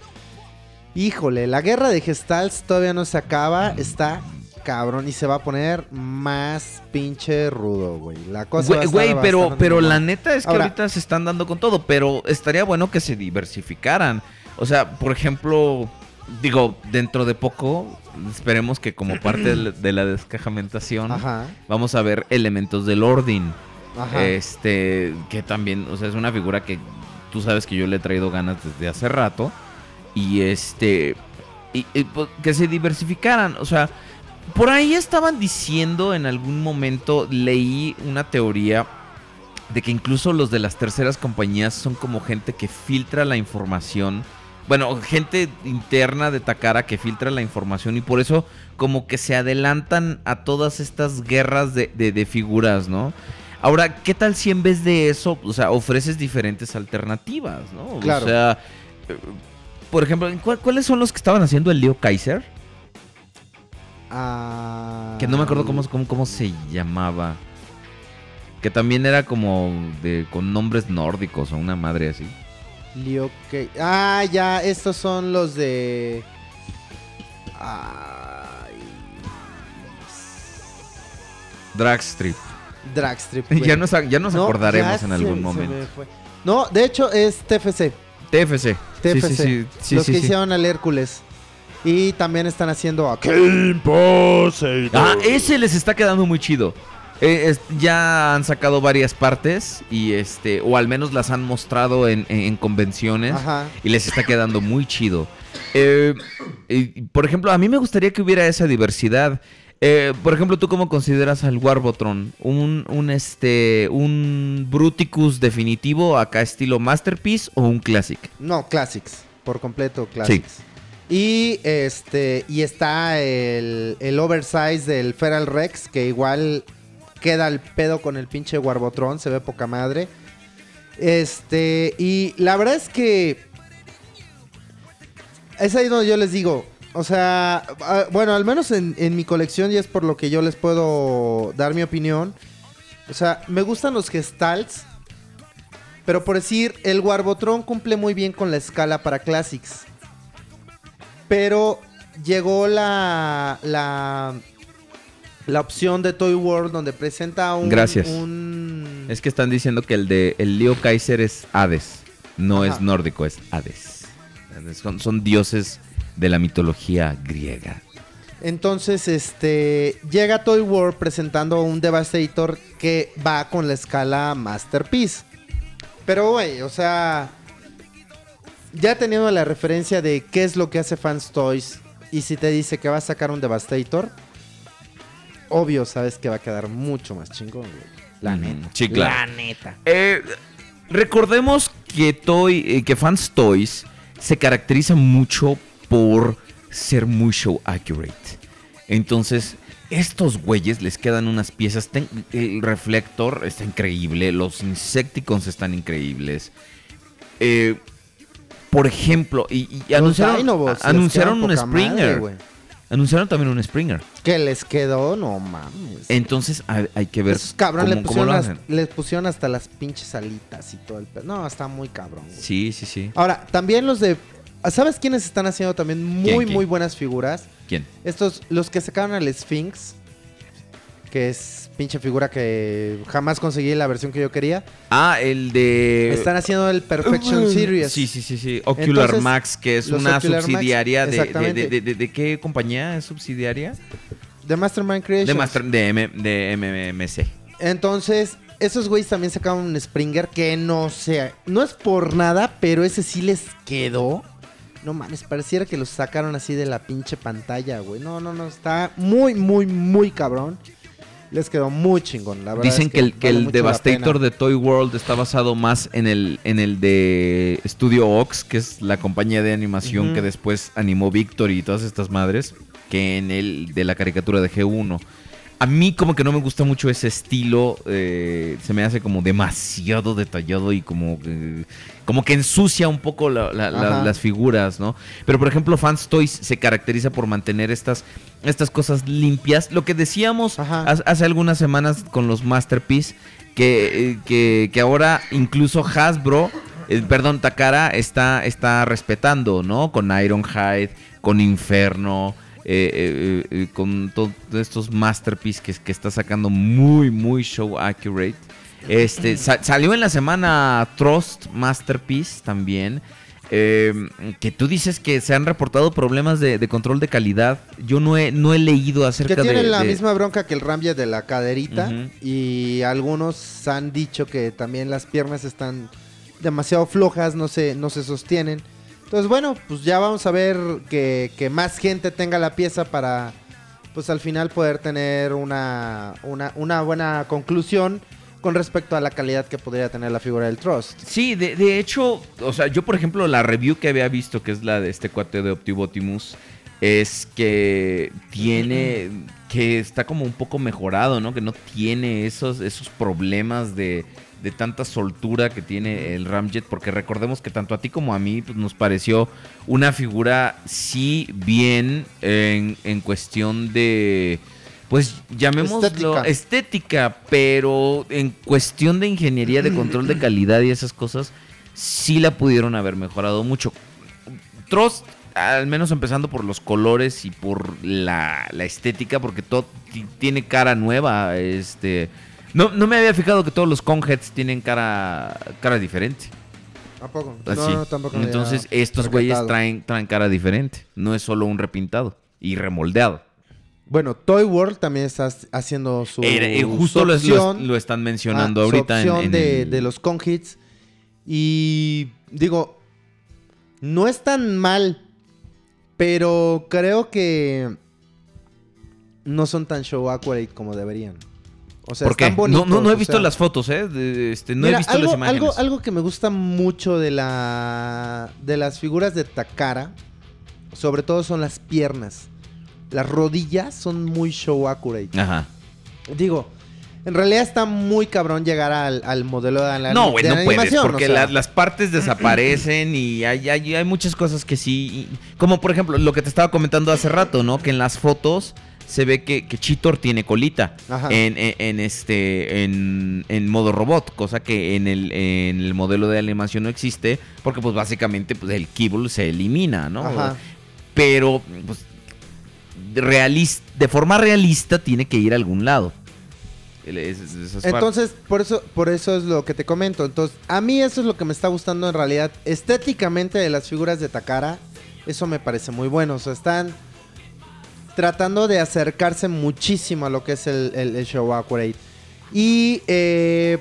híjole, la guerra de Gestals todavía no se acaba, está cabrón y se va a poner más pinche rudo, güey. La cosa va a güey, estar güey, pero, pero la neta es que Ahora- ahorita se están dando con todo. Pero estaría bueno que se diversificaran. O sea, por ejemplo, digo, dentro de poco, esperemos que como parte de *clears throat* la- de la descajamentación, Ajá, vamos a ver elementos del Ordin. ajá. Este, que también, o sea, es una figura que tú sabes que yo le he traído ganas desde hace rato. Y este, y, y, pues, que se diversificaran. O sea, por ahí estaban diciendo en algún momento, leí una teoría de que incluso los de las terceras compañías son como gente que filtra la información. Bueno, gente interna de Takara que filtra la información y por eso como que se adelantan a todas estas guerras de, de- de figuras, ¿no? Ahora, ¿qué tal si en vez de eso, o sea, ofreces diferentes alternativas, ¿no? Claro. O sea, eh, por ejemplo, ¿cuál- ¿cuáles son los que estaban haciendo el Leo Kaiser? Ah, Que no me acuerdo cómo, cómo, cómo se llamaba. Que también era como de con nombres nórdicos o una madre así. Kei- Ah, ya, estos son los de. Ay, Dragstrip. Dragstrip. güey. *laughs* ya nos, ya nos No, acordaremos ya en algún se momento. No, de hecho es TFC. TFC. TFC. Sí, sí, sí. sí, los sí, que sí. hicieron al Hércules. Y también están haciendo a Ah, ese les está quedando muy chido. Eh, es- ya han sacado varias partes y este, o al menos las han mostrado en, en- en convenciones Ajá. y les está quedando muy chido. Eh, y, por ejemplo, a mí me gustaría que hubiera esa diversidad. Eh, por ejemplo, ¿tú cómo consideras al Warbotron? ¿Un, un, este, un Bruticus definitivo acá estilo Masterpiece o un Classic? No, Classics. Por completo, Classics. Y este. Y está el, el oversize del Feral Rex. Que igual queda al pedo con el pinche Warbotron. Se ve poca madre. Este. Y la verdad es que. Es ahí donde yo les digo. O sea, bueno, al menos en, mi colección, y es por lo que yo les puedo dar mi opinión. O sea, me gustan los gestalts. Pero por decir, el Warbotron cumple muy bien con la escala para Classics. Pero llegó la, la, la opción de Toy World donde presenta un... Gracias. un- Es que están diciendo que el de el Leo Kaiser es Hades. No Ajá. es nórdico, es Hades. Son, son dioses de la mitología griega. Entonces, este, llega Toy World presentando un Devastator que va con la escala Masterpiece. Pero, güey, o sea, ya teniendo la referencia de qué es lo que hace Fans Toys y si te dice que va a sacar un Devastator, obvio sabes que va a quedar mucho más chingón, güey. La neta. sí, claro. La neta. Eh, recordemos que Toy, eh, que Fans Toys se caracteriza mucho por ser muy show accurate. Entonces, estos güeyes les quedan unas piezas. ten- el reflector está increíble. Los Insecticons están increíbles. Eh, por ejemplo, y, anunciaron, a- anunciaron un madre, Springer. güey. Anunciaron también un Springer. Que les quedó, no mames. Entonces hay, hay que ver Esos cabrón le cómo las- les pusieron hasta las pinches alitas y todo el pedo. No, está muy cabrón. güey. Sí, sí, sí. Ahora, también los de. ¿Sabes quiénes están haciendo también muy, ¿Quién, quién? muy buenas figuras? ¿Quién? Estos, los que sacaron al Sphinx. Que es pinche figura que jamás conseguí la versión que yo quería. Ah, el de. Están haciendo el Perfection Series. Sí, sí, sí, sí. Ocular Entonces, Max, que es una Ocular Max, subsidiaria de, de, exactamente. de- de- de qué compañía es subsidiaria? De Mastermind Creations. De Master, de, M, de MMC. Entonces, esos güeyes también sacaron un Springer que no sé. No es por nada, pero ese sí les quedó. No mames, pareciera que los sacaron así de la pinche pantalla, güey. No, no, no. Está muy, muy, muy cabrón. Les quedó muy chingón, la verdad. Dicen es que, el, que vale el mucho la Devastator de Toy World está basado más en el, en el de Studio Ox, que es la compañía de animación que después animó Victor y todas estas madres, que en el de la caricatura de G1. A mí como que no me gusta mucho ese estilo, eh, se me hace como demasiado detallado y como, que- como que ensucia un poco la- la- la- Ajá. las figuras, ¿no? Pero por ejemplo Fans Toys se caracteriza por mantener estas, estas cosas limpias. Lo que decíamos hace, hace algunas semanas con los Masterpiece, que, eh, que, que ahora incluso Hasbro, eh, perdón, Takara está, está respetando, ¿no? Con Ironhide, con Inferno, eh, eh, eh, con todos estos Masterpiece que, que está sacando muy, muy show accurate. Este, sa- salió en la semana Trust Masterpiece también. eh, que tú dices que se han reportado problemas de, de control de calidad. Yo no he, no he leído acerca Que de. tienen la de- misma bronca que el Rambia de la caderita. Y algunos han dicho que también las piernas están demasiado flojas, no se, no se sostienen. Entonces, bueno, pues ya vamos a ver que, más gente tenga la pieza para, pues al final poder tener una, una, buena conclusión. con respecto a la calidad que podría tener la figura del Trust. Sí, de, de hecho, o sea, yo por ejemplo la review que había visto, que es la de este cuate de Optibotimus, es que tiene, que está como un poco mejorado, ¿no? Que no tiene esos, esos problemas de, de tanta soltura que tiene el Ramjet, porque recordemos que tanto a ti como a mí pues, nos pareció una figura sí bien en, en cuestión de... Pues llamémoslo Estética. estética, pero en cuestión de ingeniería de control de calidad y esas cosas, sí la pudieron haber mejorado mucho. Trost, al menos empezando por los colores y por la, la estética, porque todo ti- tiene cara nueva. Este, no, no me había fijado que todos los Conheads tienen cara, cara diferente. ¿A poco? Así. No, no, tampoco Entonces, estos güeyes traen, traen cara diferente. No es solo un repintado y remoldeado. Bueno, Toy World también está haciendo su. Eh, su justo lo, están mencionando Ah, su ahorita en- opción en, de, el- de los Conhits. Y digo, no es tan mal, pero creo que no son tan show accurate como deberían. O sea, ¿Por qué? están No, bonitos. no, no he visto sea, las fotos, ¿eh? De- este, no he visto algo, las imágenes. Algo, algo que me gusta mucho de la de las figuras de Takara, sobre todo son las piernas. Las rodillas son muy show accurate. Ajá. Digo, en realidad está muy cabrón llegar al, al modelo de la No, güey, no puedes, porque o sea, la- las partes desaparecen y hay, hay, hay muchas cosas que sí. y- Como por ejemplo, lo que te estaba comentando hace rato, ¿no? Que en las fotos se ve que, que Chitor tiene colita en, en- en este en, en modo robot, cosa que en el, en el modelo de animación no existe, porque pues básicamente pues, el kibble se elimina, ¿no? Ajá. Pero pues, realis- de forma realista tiene que ir a algún lado. Entonces, por eso, por eso es lo que te comento. Entonces, a mí eso es lo que me está gustando en realidad. Estéticamente de las figuras de Takara, eso me parece muy bueno. O sea, están tratando de acercarse muchísimo a lo que es el, el- el show accurate. Y eh,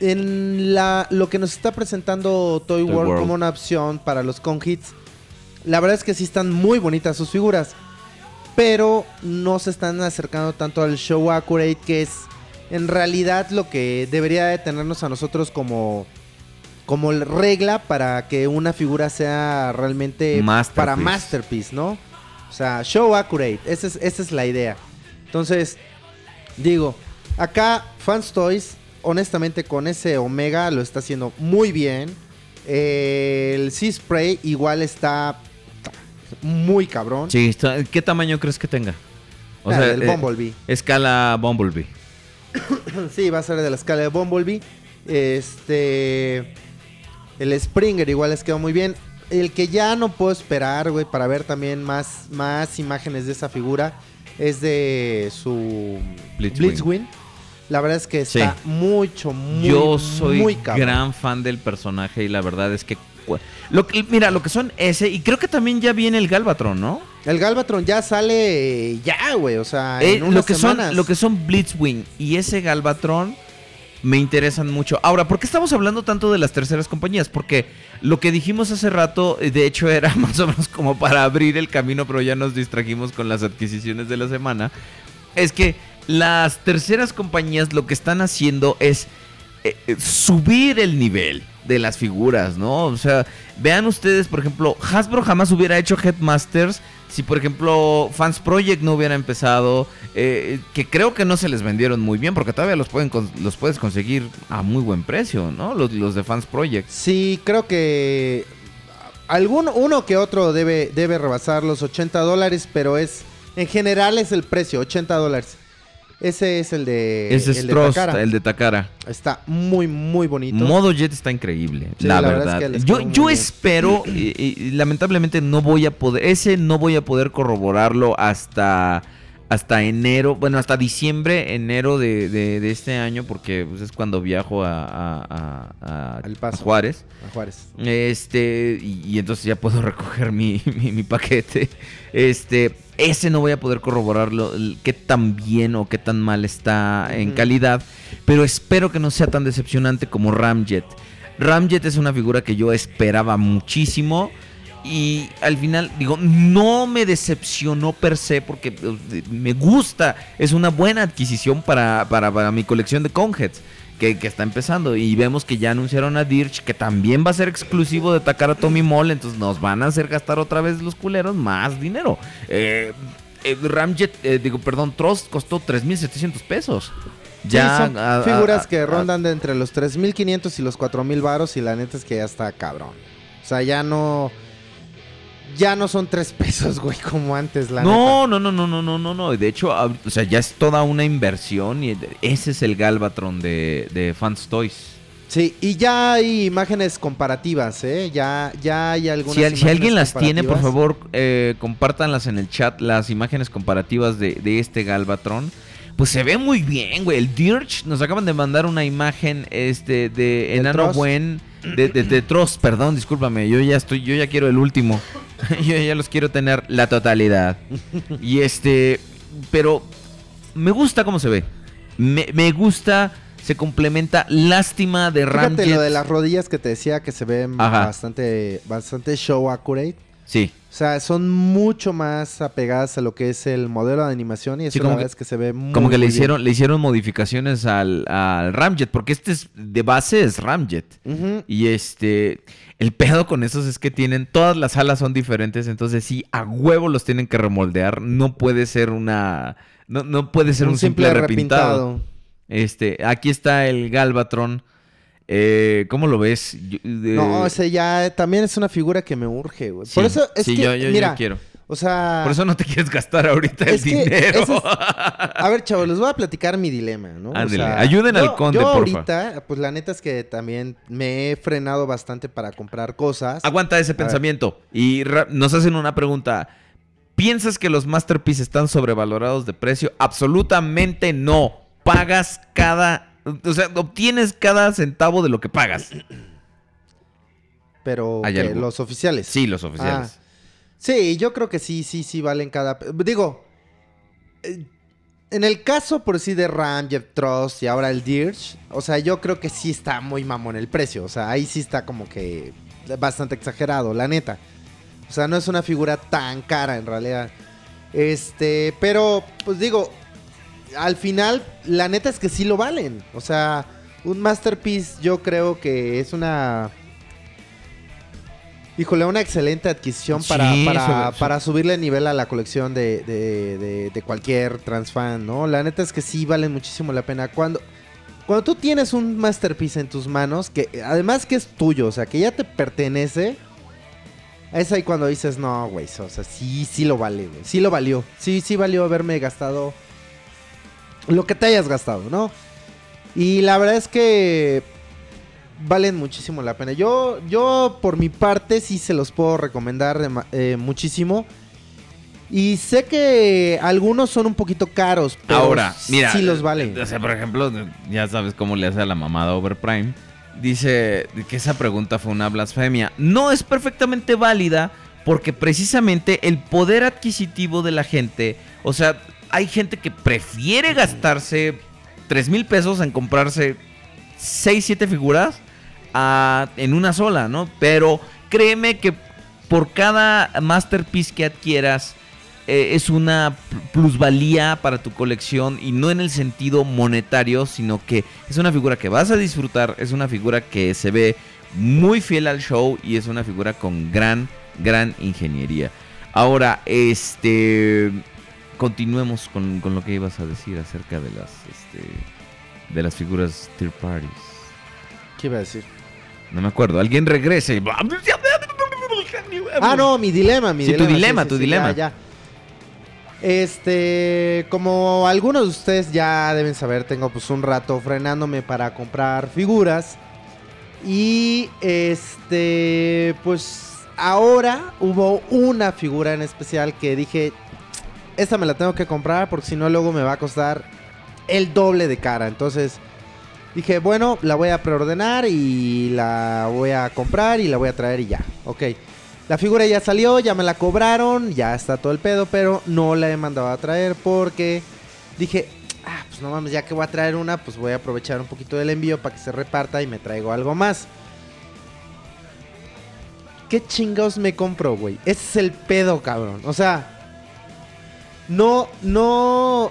en la, lo que nos está presentando Toy Toy World, World. como una opción para los Conhits, la verdad es que sí están muy bonitas sus figuras. Pero no se están acercando tanto al show accurate, que es en realidad lo que debería de tenernos a nosotros como como regla para que una figura sea realmente Masterpiece. para masterpiece, ¿no? O sea, show accurate, esa es, esa es la idea. Entonces, digo, acá Fans Toys, honestamente con ese Omega lo está haciendo muy bien. Eh, el Sea Spray igual está muy cabrón. Sí, está- ¿qué tamaño crees que tenga? O Ah, sea, el eh, Bumblebee. escala Bumblebee. *coughs* Sí, va a ser de la escala de Bumblebee. Este. El Springer igual les quedó muy bien. El que ya no puedo esperar, güey, para ver también más, más imágenes de esa figura es de su Blitzwing. Blitzwing. La verdad es que está mucho, muy, Yo soy muy gran fan del personaje y la verdad es que... Lo que- mira, lo que son ese, y creo que también ya viene el Galvatron, ¿no? El Galvatron ya sale ya, güey, o sea, Eh, en unas lo, que semanas. son, lo que son Blitzwing y ese Galvatron me interesan mucho. Ahora, ¿por qué estamos hablando tanto de las terceras compañías? Porque lo que dijimos hace rato, eh, de hecho, era *laughs* más o menos como para abrir el camino, pero ya nos distrajimos con las adquisiciones de la semana. Es que las terceras compañías lo que están haciendo es eh, eh, subir el nivel de las figuras, ¿no? O sea, vean ustedes, por ejemplo, Hasbro jamás hubiera hecho Headmasters si, por ejemplo, Fans Project no hubiera empezado, eh, que creo que no se les vendieron muy bien, porque todavía los, pueden los puedes conseguir a muy buen precio, ¿no? Los, los de Fans Project. Sí, creo que algún uno que otro debe, debe rebasar los 80 dólares, pero es en general es el precio, 80 dólares. Ese es el de, Ese es el de Trost, Takara. el de Takara. Está muy, muy bonito. Modo Jet está increíble, Sí, la, la verdad verdad. es que les yo yo espero, y- y lamentablemente no voy a poder, ese no voy a poder corroborarlo hasta, hasta enero, bueno, hasta diciembre, enero de, de- de este año, porque pues, es cuando viajo a, a- a- a- Al Paso. Juárez. A Juárez. Este, y, y entonces ya puedo *laughs* recoger mi, mi- mi paquete. Este, ese no voy a poder corroborarlo, el- qué tan bien o qué tan mal está en calidad, pero espero que no sea tan decepcionante como Ramjet. Ramjet es una figura que yo esperaba muchísimo. Y al final, digo, no me decepcionó per se porque eh, me gusta. Es una buena adquisición para, para, para mi colección de Conheads. que, que está empezando. Y vemos que ya anunciaron a Dirch, que también va a ser exclusivo de Takara Tommy Mall. Entonces nos van a hacer gastar otra vez los culeros más dinero. Eh, eh, Ramjet, eh, digo, perdón, Trust costó 3.700 pesos. Ya Sí, son a- a- figuras a- que a- rondan de entre los 3.500 y los 4.000 varos y la neta es que ya está cabrón. O sea, ya no... Ya no son 3 pesos, güey, como antes, la No, no, no, no, no, no, no, no. De hecho, o sea, ya es toda una inversión y ese es el Galvatron de, de Fans Toys. Sí, y ya hay imágenes comparativas, ¿eh? Ya, ya hay algunas Si, si alguien las tiene, por favor, eh, compártanlas en el chat, las imágenes comparativas de, de este Galvatron. Pues se ve muy bien, güey. El Dirge nos acaban de mandar una imagen este de ¿Del enano buen de, de, de Tross, perdón, discúlpame. Yo ya estoy, yo ya quiero el último. *laughs* yo ya los quiero tener la totalidad. y este, pero me gusta cómo se ve. Me, me gusta, se complementa. Lástima de Fíjate Ramjet. lo de las rodillas que te decía que se ven Ajá. bastante, bastante show accurate. Sí. O sea, son mucho más apegadas a lo que es el modelo de animación y eso Sí, la como verdad que- es que se ve muy Como que le bien. hicieron, le hicieron modificaciones al, al Ramjet, porque este es de base es Ramjet. Y este, el pedo con esos es que tienen, todas las alas son diferentes, entonces sí, a huevo los tienen que remoldear. No puede ser una, no, no puede ser un, simple, repintado. Este, aquí está el Galvatron. Eh, ¿Cómo lo ves? Yo- No, ese ya también es una figura que me urge, güey. sí, Por eso es sí, que, yo, yo- yo mira, quiero. o sea... Por eso no te quieres gastar ahorita el dinero. es- A ver, chavos, les voy a platicar mi dilema, ¿no? O Ándele, sea, ayuden al yo- conde, Yo porfa. ahorita, pues la neta es que también me he frenado bastante para comprar cosas. Aguanta ese pensamiento. Y nos hacen una pregunta. ¿Piensas que los Masterpiece están sobrevalorados de precio? Absolutamente no. Pagas cada... O sea, obtienes cada centavo de lo que pagas. Pero Hay ¿qué? algo. los oficiales. Sí, los oficiales. Ah, sí, yo creo que sí, sí, sí valen cada... Digo, eh, en el caso por sí de Ramjet Trust y ahora el Dirge, o sea, yo creo que sí está muy mamón el precio. O sea, ahí sí está como que bastante exagerado, la neta. O sea, no es una figura tan cara en realidad. Este, pero, pues digo, al final, la neta es que sí lo valen. O sea, un Masterpiece yo creo que es una... Híjole, una excelente adquisición para, Sí, para, sobre- para subirle nivel a la colección de, de, de- de cualquier transfan, ¿no? La neta es que sí valen muchísimo la pena. Cuando, cuando tú tienes un Masterpiece en tus manos, que además que es tuyo, o sea, que ya te pertenece, es ahí cuando dices, no, güey, o sea, sí, sí lo vale, güey. Sí lo valió. Sí, sí valió haberme gastado lo que te hayas gastado, ¿no? Y la verdad es que valen muchísimo la pena. Yo, yo por mi parte sí se los puedo recomendar eh, muchísimo. Y sé que algunos son un poquito caros, pero Ahora, mira. sí los valen. O sea, por ejemplo, ya sabes cómo le hace a la mamada Overprime. Dice que esa pregunta fue una blasfemia. No es perfectamente válida porque precisamente el poder adquisitivo de la gente, o sea, hay gente que prefiere gastarse 3 mil pesos en comprarse 6, 7 figuras en una sola, ¿no? Pero créeme que por cada masterpiece que adquieras, eh, es una pl- plusvalía para tu colección y no en el sentido monetario, sino que es una figura que vas a disfrutar, es una figura que se ve muy fiel al show y es una figura con gran, gran ingeniería. Ahora, este, continuemos con, con lo que ibas a decir acerca de las, este, de las figuras third parties. ¿Qué iba a decir? No me acuerdo, alguien regrese. Ah, no, mi dilema, mi Sí, tu dilema. dilema, tu dilema. ya, ya. Este, como algunos de ustedes ya deben saber, tengo pues un rato frenándome para comprar figuras. Y este, pues ahora hubo una figura en especial que dije, esta me la tengo que comprar porque si no luego me va a costar el doble de cara. Entonces dije, bueno, la voy a preordenar y la voy a comprar y la voy a traer y ya. Ok. La figura ya salió, ya me la cobraron, ya está todo el pedo, pero no la he mandado a traer porque dije, ah, pues no mames, ya que voy a traer una, pues voy a aprovechar un poquito del envío para que se reparta y me traigo algo más. ¿Qué chingados me compro, güey? Ese es el pedo, cabrón. O sea, no, no,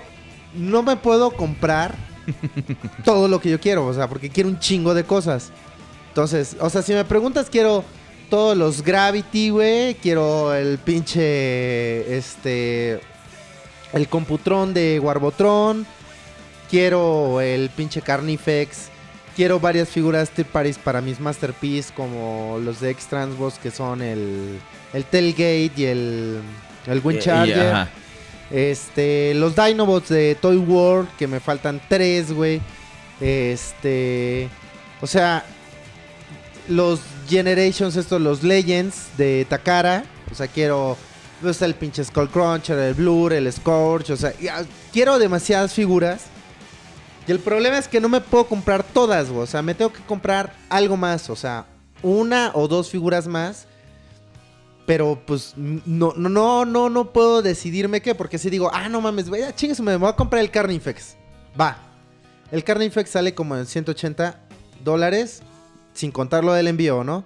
no me puedo comprar *laughs* todo lo que yo quiero, o sea, porque quiero un chingo de cosas. Entonces, o sea, si me preguntas, quiero todos los Gravity, güey, quiero el pinche, este, el Computron de Warbotron, quiero el pinche Carnifex, quiero varias figuras Third Parties para mis Masterpiece, como los de X-Transboss, que son el, el Tailgate y el, el Wind Y- y- Charger. ajá. Este, los Dinobots de Toy World, que me faltan tres, güey. Este, o sea, los Generations, estos, los Legends de Takara. O sea, quiero, no está el pinche Skullcruncher, el Blur, el Scorch. O sea, ya, quiero demasiadas figuras. Y el problema es que no me puedo comprar todas, güey. O sea, me tengo que comprar algo más. O sea, una o dos figuras más. Pero pues no, no, no, no, no puedo decidirme qué. Porque si digo, ah, no mames, güey, chingues, me voy a comprar el Carnifex. Va. El Carnifex sale como en 180 dólares. Sin contar lo del envío, ¿no?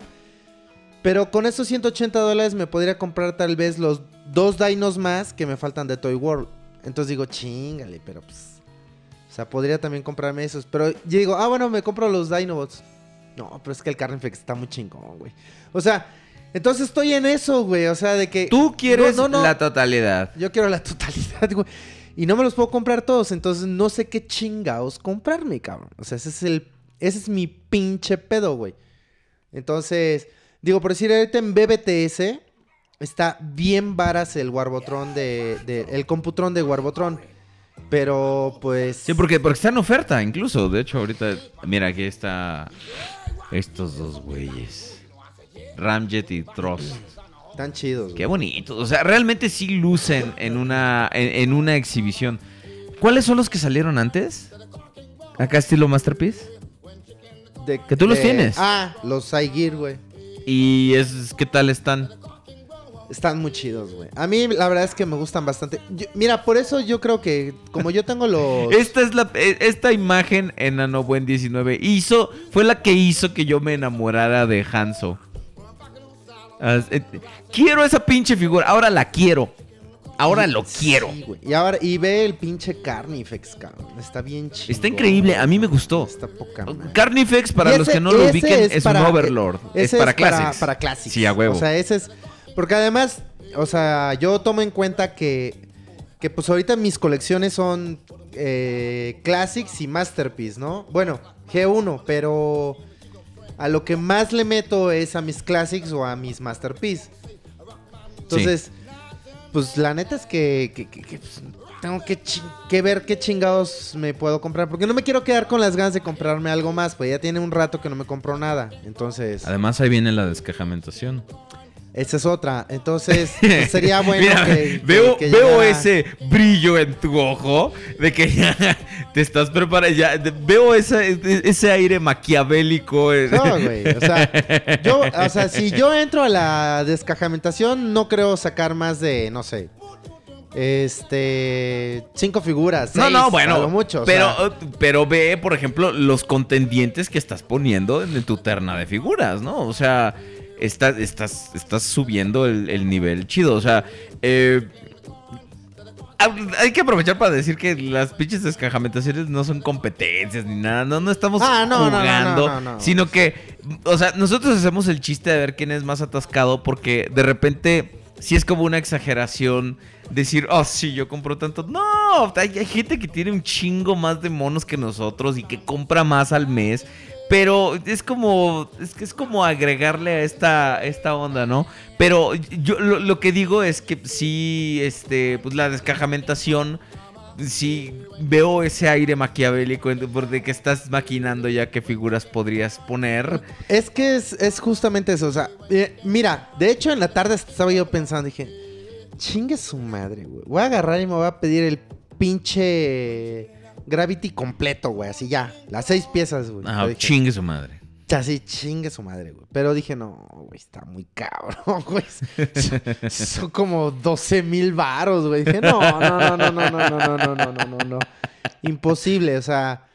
Pero con esos 180 dólares me podría comprar tal vez los dos dinos más que me faltan de Toy World. Entonces digo, chingale, pero pues. O sea, podría también comprarme esos. Pero yo digo, ah, bueno, me compro los Dinobots. No, pero es que el Carnifex está muy chingón, güey. O sea, entonces estoy en eso, güey. O sea, de que. Tú quieres No, no, no. la totalidad. Yo quiero la *laughs* totalidad, güey. Y no me los puedo comprar todos, entonces no sé qué chingados comprarme, cabrón. O sea, ese es el. Ese es mi pinche pedo, güey. Entonces, digo, por decir, ahorita en BBTS está bien varas el Warbotron de, de- el Computron de Warbotron. Pero, pues. Sí, porque, porque está en oferta, incluso. De hecho, ahorita, mira, aquí está estos dos güeyes. Ramjet y Trost. Están chidos. Qué güey. bonito. O sea, realmente sí lucen en una, en, en una exhibición. ¿Cuáles son los que salieron antes? Acá estilo Masterpiece. De- que tú los tienes. Ah, los Saigir, güey. Y es, ¿qué tal están? Están muy chidos, güey. A mí la verdad es que me gustan bastante. Yo- mira, por eso yo creo que como yo tengo los... Esta es la eh, esta imagen en Ano Buen 19 hizo fue la que hizo que yo me enamorara de Hanzo. Ah, eh, quiero esa pinche figura, ahora la quiero. Ahora lo Sí, quiero. güey. Y ahora, y ve el pinche Carnifex, cabrón. Está bien chido. Está increíble, a mí me gustó. Está poca madre. Carnifex, para los que no lo ubiquen, es, para- un Overlord. Es para clases. Para, clases. Sí, a huevo. O sea, ese es. Porque además, o sea, yo tomo en cuenta que. Que pues ahorita mis colecciones son. eh, Classics y Masterpiece, ¿no? Bueno, G1, pero. A lo que más le meto es a mis Classics o a mis Masterpiece. Entonces. Pues la neta es que. que- que- que, pues, tengo que, ver qué chingados me puedo comprar. Porque no me quiero quedar con las ganas de comprarme algo más. Pues ya tiene un rato que no me compro nada. Entonces, Además, ahí viene la descajamentación. Esa es otra. Entonces, *laughs* sería bueno Mira, que, veo, que- que veo llegara- ese brillo en tu ojo de que ya *laughs* te estás preparando. Ya, de- veo ese, ese aire maquiavélico. eh. No, güey. O sea, yo, o sea, si yo entro a la descajamentación, no creo sacar más de, no sé. Este. Cinco figuras. No, seis, no, bueno. mucho. o pero, sea. pero ve, por ejemplo, los contendientes que estás poniendo en tu terna de figuras, ¿no? O sea, estás, estás, estás subiendo el, el nivel chido. O sea, eh, hay que aprovechar para decir que las pinches descajamentaciones no son competencias ni nada. No, no estamos Ah, no, no, no, jugando. no, no, no. Sino que, o sea, nosotros hacemos el chiste de ver quién es más atascado porque de repente sí es como una exageración decir, oh, sí, yo compro tanto. No, hay, hay gente que tiene un chingo más de monos que nosotros y que compra más al mes. Pero es como, es que es como agregarle a esta, esta onda, ¿no? Pero yo lo, lo que digo es que sí, este, pues la descajamentación, sí veo ese aire maquiavélico de que estás maquinando ya qué figuras podrías poner. Es que es, es justamente eso. O sea, eh, mira, de hecho en la tarde estaba yo pensando, dije, chingue su madre, güey. Voy a agarrar y me voy a pedir el pinche Gravity completo, güey. Así ya, las seis piezas, güey. Ah, dije, chingue su madre. Así, chingue su madre, güey. Pero dije, no, güey, está muy cabrón, güey. Son- como 12 mil varos, güey. Dije, no, no, no, no, no, no, no, no, no, no, no, no. Imposible, o sea,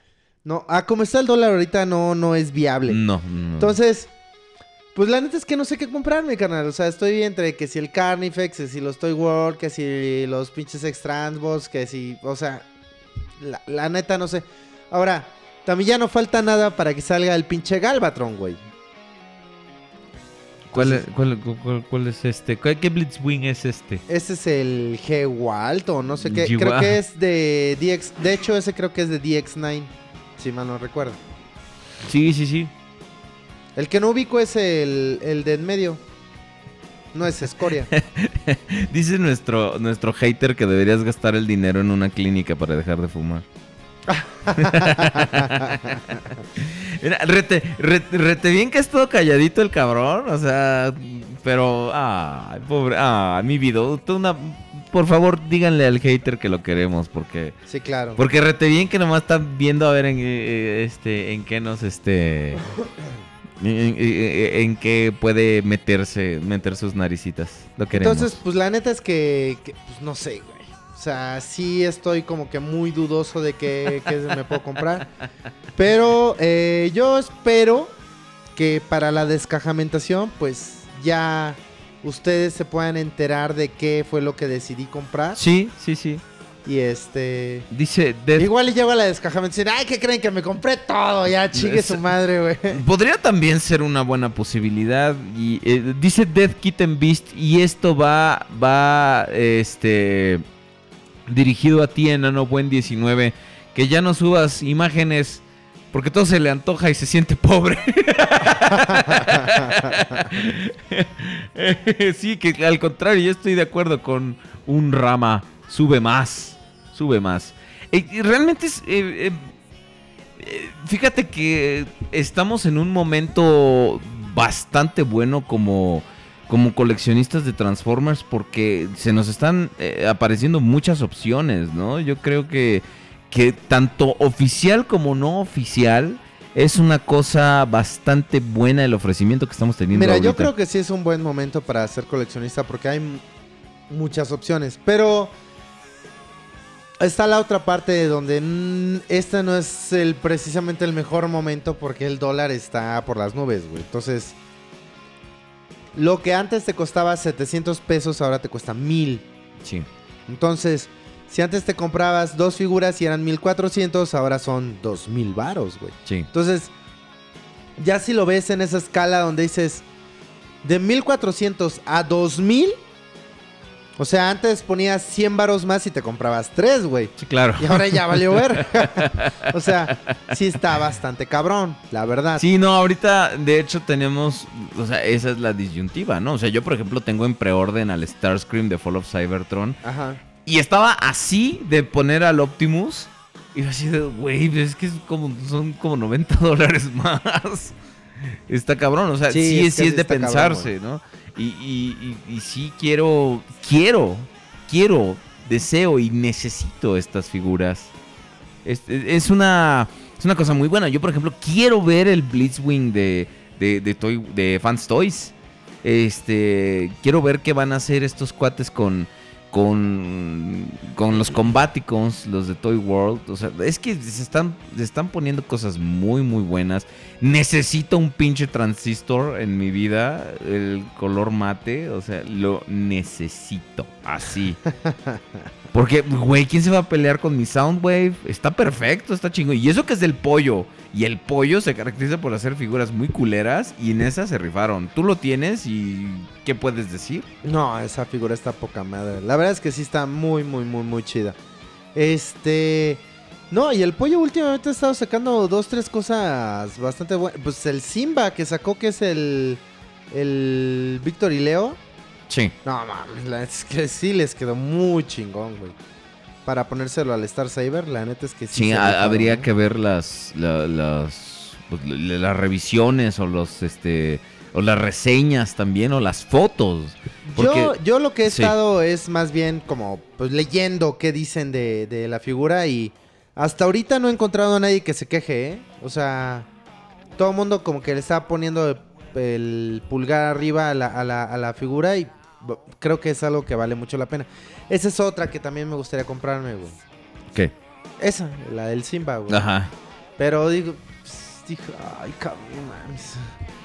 no, ah, como está el dólar ahorita no, no es viable. No, no. Entonces, pues la neta es que no sé qué comprarme, carnal. O sea, estoy entre que si el Carnifex, que si los Toy World, que si los pinches X-Transbots, que si, o sea, la, la neta no sé. Ahora, también ya no falta nada para que salga el pinche Galvatron, güey. ¿Cuál, es- cuál, cuál- cuál es este? ¿Qué, qué Blitzwing es este? Ese es el G-Walt o no sé qué. Creo que es de DX. De hecho, ese creo que es de DX9. Si mal no recuerdo. Sí, sí, sí. El que no ubico es el, el de en medio. No es escoria. *laughs* Dice nuestro, nuestro hater que deberías gastar el dinero en una clínica para dejar de fumar. *laughs* Mira, rete, rete, rete bien que es todo calladito el cabrón, o sea, pero, ay, pobre, ah, mi vida, una, por favor díganle al hater que lo queremos, porque, Sí, claro. porque rete bien que nomás está viendo a ver en, eh, este, en qué nos, este, en, en- qué puede meterse, meter sus naricitas, lo queremos. Entonces, pues la neta es que, que, pues no sé, güey. O sea, sí estoy como que muy dudoso de que, que me puedo comprar. Pero eh, yo espero que para la descajamentación, pues ya ustedes se puedan enterar de qué fue lo que decidí comprar. sí, sí, sí. Y este... Dice, Death- Igual y llego a la descajamentación. Ay, ¿qué creen? Que me compré todo. Ya, chingue su madre, güey. *laughs* Podría también ser una buena posibilidad. Y eh, dice Death Kitten Beast. Y esto va. Va. Este. Dirigido a ti, enano buen 19. Que ya no subas imágenes. Porque todo se le antoja y se siente pobre. *laughs* sí, que al contrario, yo estoy de acuerdo con un rama. Sube más. Sube más. Eh, y realmente es. eh, eh, eh, Fíjate que estamos en un momento bastante bueno como, como coleccionistas de Transformers porque se nos están eh, apareciendo muchas opciones, ¿no? Yo creo que, que tanto oficial como no oficial es una cosa bastante buena el ofrecimiento que estamos teniendo. Mira, yo creo que sí es un buen momento para ser coleccionista porque hay muchas opciones. Pero está la otra parte donde mm, este no es el precisamente el mejor momento porque el dólar está por las nubes, güey. Entonces, lo que antes te costaba 700 pesos, ahora te cuesta 1000. Sí. Entonces, si antes te comprabas dos figuras y eran 1400, ahora son 2000 varos, güey. Sí. Entonces, ya si lo ves en esa escala donde dices de 1400 a 2000, o sea, antes ponías 100 varos más y te comprabas 3, güey. Sí, claro. Y ahora ya valió ver. *laughs* *laughs* o sea, sí está bastante cabrón, la verdad. Sí, no, ahorita de hecho tenemos, o sea, esa es la disyuntiva, ¿no? O sea, yo por ejemplo tengo en preorden al Starscream de Fall of Cybertron Ajá. y estaba así de poner al Optimus y así de, güey, es que es como, son como 90 dólares *laughs* más. Está cabrón, o sea, Sí, sí, es es, que sí sí es de cabrón, pensarse, ¿no? Y, y, sí quiero, quiero, quiero, deseo y necesito estas figuras. Es, es una, es una cosa muy buena. Yo, por ejemplo, quiero ver el Blitzwing de, de, de Fans Toys. Este, quiero ver qué van a hacer estos cuates con, con, con los Combaticons, los de Toy World. O sea, es que se están, se están poniendo cosas muy, muy buenas. Necesito un pinche transistor en mi vida, el color mate. O sea, lo necesito así. *laughs* Porque, güey, ¿quién se va a pelear con mi Soundwave? Está perfecto, está chingo. Y eso que es del pollo. Y el pollo se caracteriza por hacer figuras muy culeras. Y en esa se rifaron. Tú lo tienes y. ¿Qué puedes decir? No, esa figura está poca madre. La verdad es que sí está muy, muy, muy, muy chida. Este. No, y el pollo últimamente ha estado sacando dos, tres cosas bastante buenas. Pues el Simba que sacó, que es el. El Víctor y Leo. Sí. No mames, la neta es que sí les quedó muy chingón, güey. Para ponérselo al Star Saber, la neta es que sí. Sí, habría ¿eh? que ver las. la- las. pues, la- las revisiones o los. este. O las reseñas también, o las fotos. Porque, Yo, yo lo que he sí. estado es más bien como pues leyendo qué dicen de, de la figura y hasta ahorita no he encontrado a nadie que se queje, ¿eh? O sea, todo el mundo como que le está poniendo el pulgar arriba a la, a la- a la figura y creo que es algo que vale mucho la pena. Esa es otra que también me gustaría comprarme, güey. ¿Qué? Esa, la del Simba, güey. Ajá. Pero digo, pues, dije, ay, cabrón, mames.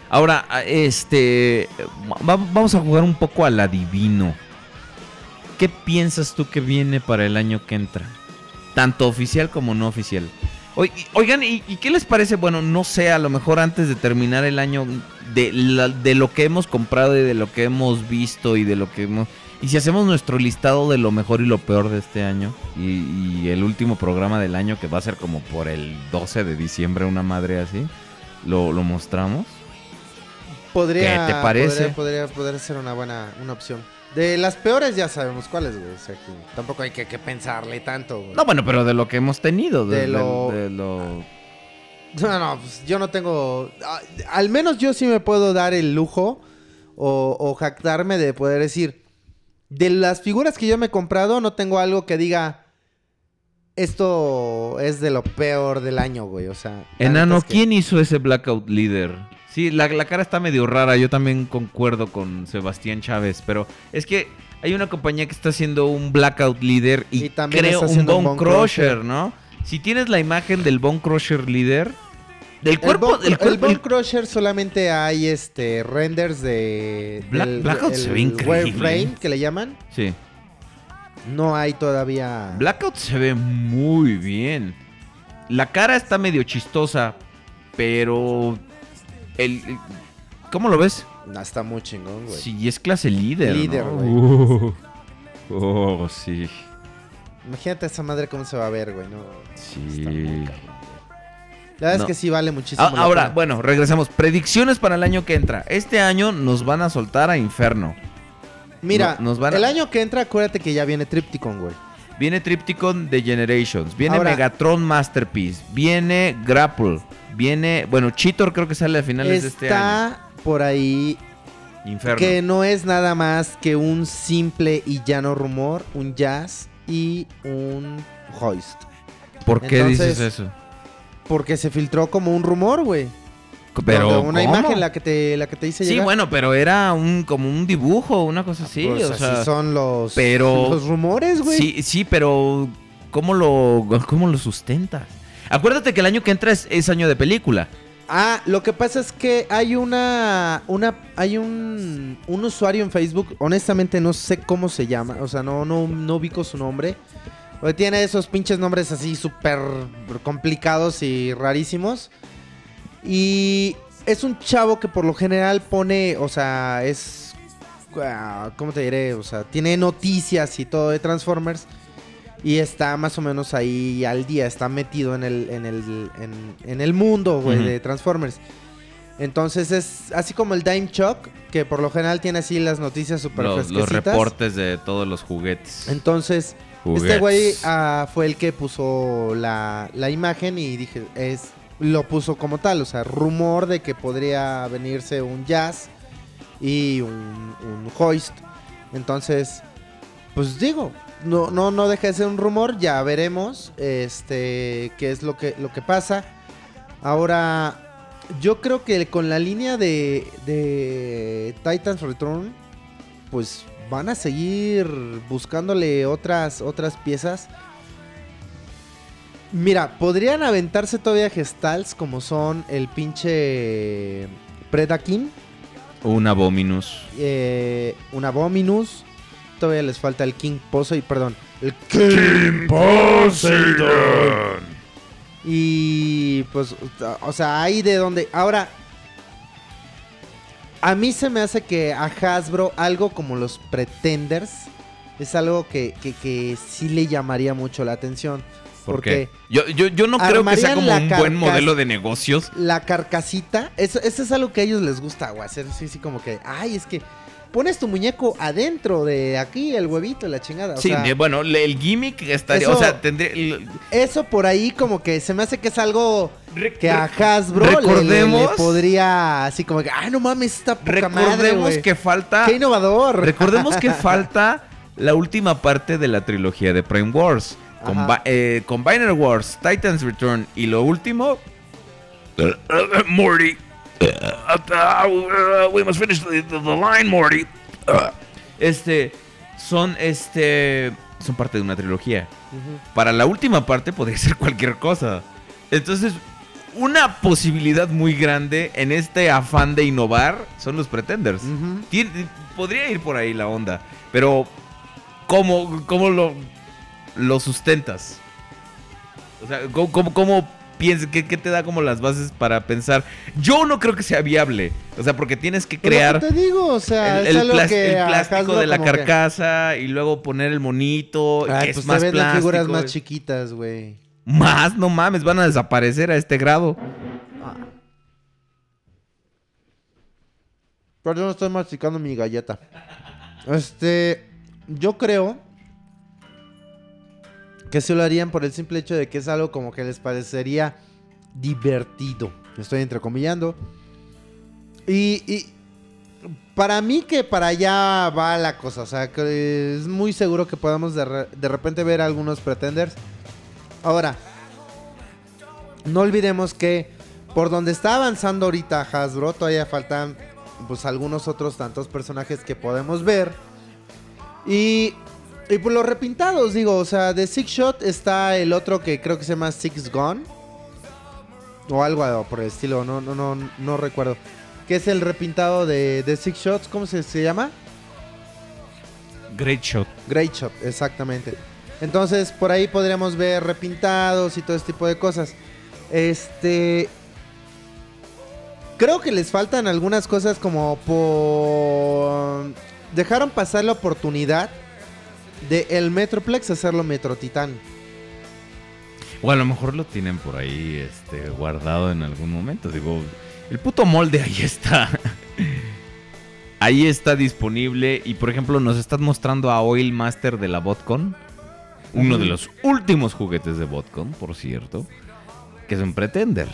Ahora, este. va- vamos a jugar un poco al adivino. ¿Qué piensas tú que viene para el año que entra? Tanto oficial como no oficial. Oi- Oigan, ¿y, y qué les parece? Bueno, no sé, a lo mejor antes de terminar el año, de, la- de lo que hemos comprado y de lo que hemos visto y de lo que hemos... Y si hacemos nuestro listado de lo mejor y lo peor de este año, y, y el último programa del año, que va a ser como por el 12 de diciembre, una madre así, lo, lo mostramos. Podría, ¿Qué te parece? Podría, podría, podría ser una buena una opción. De las peores ya sabemos cuáles, güey. O sea, que tampoco hay que, que pensarle tanto, güey. No, bueno, pero de lo que hemos tenido, de, De lo- de- de lo- No, no, pues yo no tengo. ah, Al menos yo sí me puedo dar el lujo o, o jactarme de poder decir. De las figuras que yo me he comprado, no tengo algo que diga. Esto es de lo peor del año, güey. O sea. Enano, que- ¿quién hizo ese Blackout Leader? Sí, la, la cara está medio rara. Yo también concuerdo con Sebastián Chávez, pero es que hay una compañía que está haciendo un Blackout Leader y, Y también creo un Bone un Crusher, Crusher. ¿no? Si tienes la imagen del Bone Crusher Leader, del cuerpo, el, Bone- del el cuerpo, Bone Crusher solamente hay este renders de Black- del- Blackout el se ve increíble. wireframe que le llaman. sí. No hay todavía. Blackout se ve muy bien. La cara está medio chistosa, pero el, el- ¿cómo lo ves? Está muy chingón, güey. Sí, es clase líder. Líder, ¿no? güey. Uh, oh, sí. Imagínate esa madre cómo se va a ver, güey. No, Sí. está muy. La verdad No. es que sí vale muchísimo. Ah, ahora, pena. bueno, regresamos. Predicciones para el año que entra. Este año nos van a soltar a Inferno. Mira, no- nos van a- el año que entra, acuérdate que ya viene Tripticon, güey. Viene Tripticon de Generations. Viene Ahora- Megatron Masterpiece. Viene Grapple. Viene. Bueno, Cheetor creo que sale a finales de este año. Está por ahí Inferno. que no es nada más que un simple y llano rumor, un jazz y un hoist. ¿Por qué Entonces, dices eso? Porque se filtró como un rumor, güey. Pero. Una ¿cómo? imagen la que te, la que te hice Sí, llegar. bueno, pero era un como un dibujo, una cosa así. Pues o así sea, son los, pero- los rumores, güey. Sí, sí, pero ¿cómo lo, cómo lo sustentas? Acuérdate que el año que entra es, es año de película. Ah, lo que pasa es que hay una, una, hay un, un usuario en Facebook, honestamente no sé cómo se llama, o sea, no, no, no ubico su nombre. Tiene esos pinches nombres así súper complicados y rarísimos. Y es un chavo que por lo general pone, o sea, es, ah, ¿cómo te diré? O sea, tiene noticias y todo de Transformers. Y está más o menos ahí al día, está metido en el, en el, en, en el mundo, güey, de Transformers. Entonces es así como el Dime Shock, que por lo general tiene así las noticias súper Los, los reportes de todos los juguetes. Entonces, Este güey ah, fue el que puso la, la imagen y dije, es lo puso como tal, o sea, rumor de que podría venirse un jazz y un, un hoist. Entonces, pues digo, no, no, no deja de ser un rumor, ya veremos este qué es lo que, lo que pasa. Ahora, yo creo que con la línea de, de Titans Return, pues van a seguir buscándole otras, otras piezas. Mira, podrían aventarse todavía gestals como son el pinche Predakin, Un Abominus. eh, un Abominus. Todavía les falta el King Poseidon, perdón, el King Poseidon. Y pues, o sea, ahí de donde. Ahora, a mí se me hace que a Hasbro algo como los Pretenders es algo que, que, que sí le llamaría mucho la atención. ¿Por porque qué? Yo, yo, yo no creo que sea como un buen modelo de negocios. la carcasita, eso, eso es algo que a ellos les gusta, güey. Hacer así, así como que, ay, es que pones tu muñeco adentro de aquí, el huevito, la chingada. O sí, sea, bueno, le- el gimmick estaría. eso- O sea, tendría. el- eso por ahí como que se me hace que es algo que a Hasbro le- le, le recordemos- podría así como que, ay, no mames, esta poca madre, Recordemos que falta. Qué innovador. Recordemos que *laughs* falta la última parte de la trilogía de Prime Wars. Combi- eh, Combiner Wars, Titans Return y lo último. *clears throat* Morty. We must finish the, line, Morty. este. Son este. Son parte de una trilogía. Para la última parte podría *laughs* ser cualquier cosa. Entonces, una posibilidad muy grande en este afán de innovar son los pretenders. Tien- podría ir por ahí la onda, pero ¿cómo, cómo lo, lo sustentas? O sea, ¿cómo, cómo- cómo piensas? ¿Qué, qué te da como las bases para pensar? Yo no creo que sea viable. O sea, porque tienes que Pues crear te digo, o sea, el, es el algo plas- que el a plástico de la que- carcasa y luego poner el monito, Ay, que pues es más plástico. figuras más chiquitas, güey. Más, no mames, van a desaparecer a este grado. Pero yo no estoy masticando mi galleta. Este, yo creo que se lo harían por el simple hecho de que es algo como que les parecería divertido. Estoy entrecomillando. Y, y para mí que para allá va la cosa. O sea, que es muy seguro que podamos de, de repente ver algunos pretenders. Ahora, no olvidemos que por donde está avanzando ahorita Hasbro, todavía faltan pues algunos otros tantos personajes que podemos ver. Y, y por los repintados, digo, o sea, de Six Shot está el otro que creo que se llama Six Gun. O algo por el estilo, no, no, no, no recuerdo. Que es el repintado de, de Six Shots, ¿cómo se, se llama? Great shot. Great Shot, exactamente. Entonces, por ahí podríamos ver repintados y todo este tipo de cosas. Este. Creo que les faltan algunas cosas como por. Dejaron pasar la oportunidad de el Metroplex hacerlo Metro Titán. O a lo mejor lo tienen por ahí este, guardado en algún momento. Digo, el puto molde ahí está. ahí está disponible. Y por ejemplo, nos están mostrando a Oil Master de la Botcon. Uno de los últimos juguetes de Botcon, por cierto. Que es un Pretender.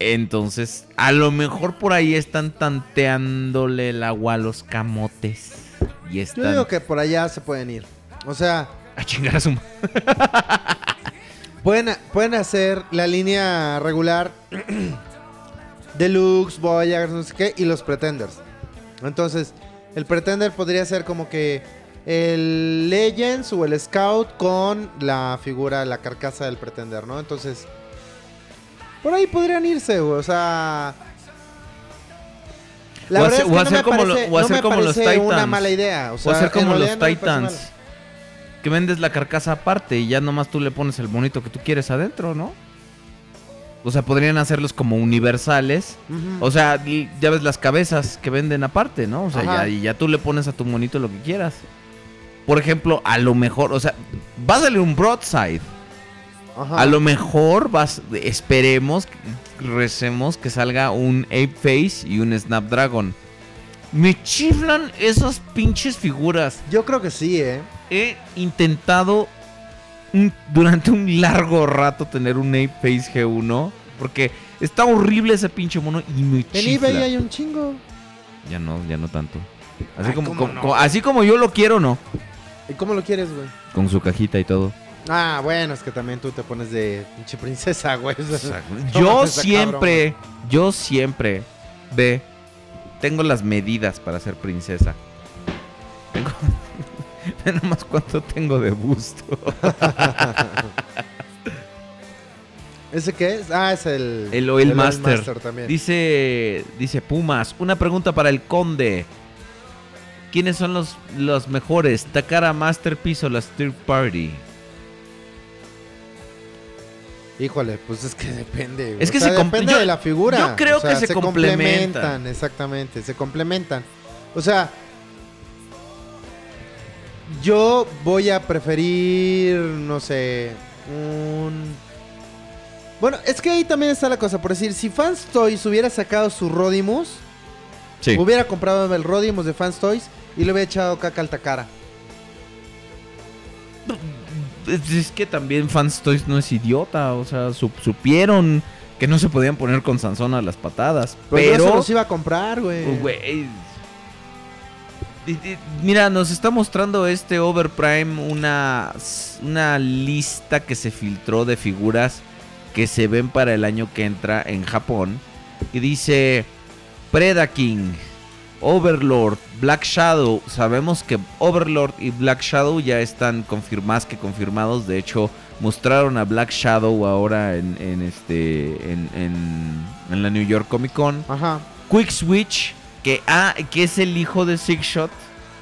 Entonces, a lo mejor por ahí están tanteándole el agua a los camotes. Y Yo digo que por allá se pueden ir. O sea, a chingar a su... *laughs* Pueden, pueden hacer la línea regular *clears throat* Deluxe, Voyager, no sé qué, y los Pretenders. Entonces, el Pretender podría ser como que el Legends o el Scout con la figura, la carcasa del Pretender, ¿no? Entonces, por ahí podrían irse, o sea... La O verdad hacer- es que o no me como lo- parece, o no hacer me como los parece una Titans. mala idea. O, hacer como los no Titans. Que vendes la carcasa aparte y ya nomás tú le pones el monito que tú quieres adentro, ¿no? O sea, podrían hacerlos como universales. O sea, ya ves las cabezas que venden aparte, ¿no? O sea, ya, y ya tú le pones a tu monito lo que quieras. Por ejemplo, a lo mejor, o sea, va a salir un broadside. Ajá. A lo mejor vas, esperemos, recemos que salga un Ape Face y un Snapdragon. Me chiflan esas pinches figuras. Yo creo que sí, ¿eh? He intentado un- durante un largo rato tener un Ape Face G1 porque está horrible ese pinche mono y me En chifla. eBay hay un chingo. Ya no, ya no tanto. Así Ay, como, ¿cómo como- no? como- así como yo lo quiero, no. ¿Y cómo lo quieres, güey? Con su cajita y todo. Ah, bueno, es que también tú te pones de pinche princesa, güey. *laughs* Yo siempre, yo siempre, ve, tengo las medidas para ser princesa. Tengo, *laughs* ve nomás cuánto tengo de busto. *laughs* ¿Ese qué es? Ah, es el... El Oil Master. también. Dice, dice Pumas, una pregunta para el conde. ¿Quiénes son los, los mejores? ¿Takara Masterpiece o la Third Party? Híjole, pues es que *laughs* depende. Es que O sea, se depende yo- de la figura. yo creo O sea, que se complementan. Exactamente, se complementan. O sea, yo voy a preferir, no sé, un... Bueno, es que ahí también está la cosa. Por decir, si Fans Toys hubiera sacado su Rodimus, Sí. hubiera comprado el Rodimus de Fans Toys y le hubiera echado caca al Takara. Es, que también Fans Toys no es idiota, o sea, su- supieron que no se podían poner con Sansón a las patadas. Pero, yo Pero, se los iba a comprar, güey. güey. di- di- Mira, nos está mostrando este Overprime una, una lista que se filtró de figuras que se ven para el año que entra en Japón. Y dice Predaking, Overlord, Black Shadow. Sabemos que Overlord y Black Shadow ya están confirmados que confirmados. De hecho, mostraron a Black Shadow ahora en, en este en, en- en la New York Comic Con. Ajá. Quick Switch, que, ah, que es el hijo de Six Shot.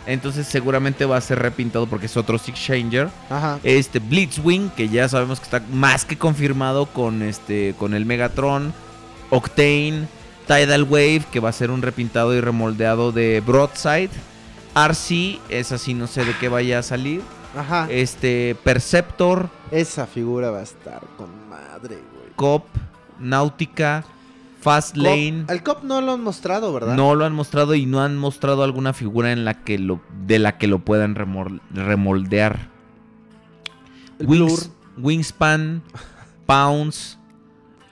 Entonces seguramente va a ser repintado porque es otro Six Changer. Ajá. Este Blitzwing, que ya sabemos que está más que confirmado con este con el Megatron, Octane, Tidal Wave, que va a ser un repintado y remoldeado de Broadside. RC, es así, no sé de qué vaya a salir. Ajá. Este Perceptor, Esa figura va a estar con madre, güey. Cop, Náutica, Fast Lane. Cop- el cop no lo han mostrado, ¿verdad? No lo han mostrado y no han mostrado alguna figura en la que lo de la que lo puedan remol- remoldear. El Wings- Wingspan, *laughs* Pounce,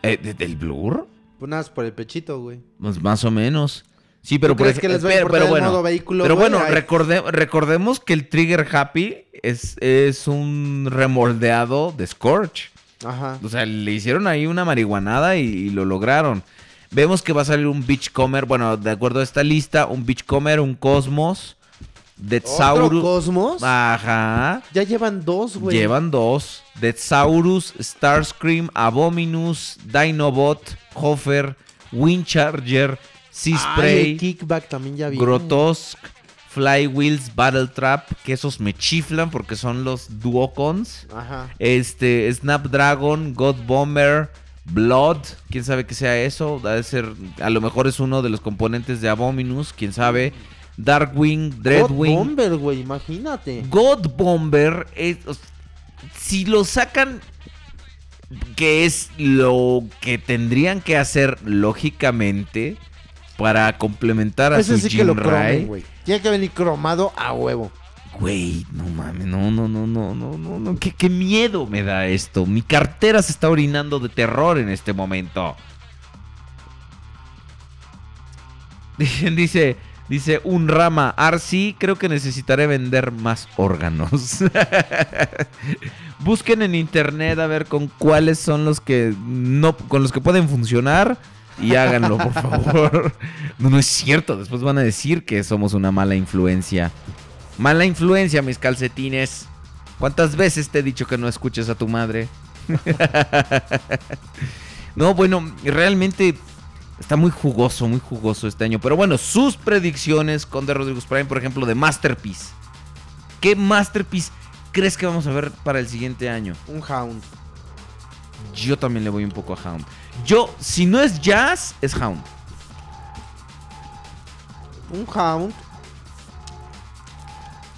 eh, ¿de- ¿del Blur? Pues nada, por el pechito, güey. Pues más o menos. Sí, pero ¿Tú por crees ej- que les va a pero- el bueno, modo vehículo, pero güey? bueno, recorde- recordemos que el Trigger Happy es, es un remoldeado de Scorch. Ajá. O sea, le hicieron ahí una marihuanada y, y lo lograron. Vemos que va a salir un Beachcomber, bueno, de acuerdo a esta lista, un Beachcomber, un Cosmos, ¿Otro Deadsaurus. Cosmos? Ajá. Ya llevan dos, güey. Llevan dos. Deadsaurus, Starscream, Abominus, Dinobot, Hofer, Windcharger, Sea Ay, Spray, el kickback también ya viene. Grotosk, Flywheels, Battle Trap, que esos me chiflan porque son los Duocons. Ajá. Este, Snapdragon, God Bomber, Blood, quién sabe qué sea eso. Debe ser, a lo mejor es uno de los componentes de Abominus, quién sabe. Darkwing, Dreadwing. God Bomber, güey, imagínate. God Bomber, es- o si lo sacan, que es lo que tendrían que hacer lógicamente para complementar a Ese su sí que lo Jim cromen, Ray. Tiene que venir cromado a huevo. Güey, no mames, no, no, no, no, no, no, no, qué, qué miedo me da esto. Mi cartera se está orinando de terror en este momento. *laughs* Dice, dice un rama, Arsi, creo que necesitaré vender más órganos. *laughs* Busquen en internet a ver con cuáles son los que no, con los que pueden funcionar y háganlo, por favor. *laughs* No, no es cierto, después van a decir que somos una mala influencia. Mala influencia, mis calcetines. ¿Cuántas veces te he dicho que no escuches a tu madre? *laughs* no, bueno, realmente está muy jugoso, muy jugoso este año. Pero bueno, sus predicciones con The Rodriguez Prime, por ejemplo, de Masterpiece. ¿Qué Masterpiece crees que vamos a ver para el siguiente año? Un Hound. Yo también le voy un poco a Hound. Yo, si no es Jazz, es Hound. Un Hound.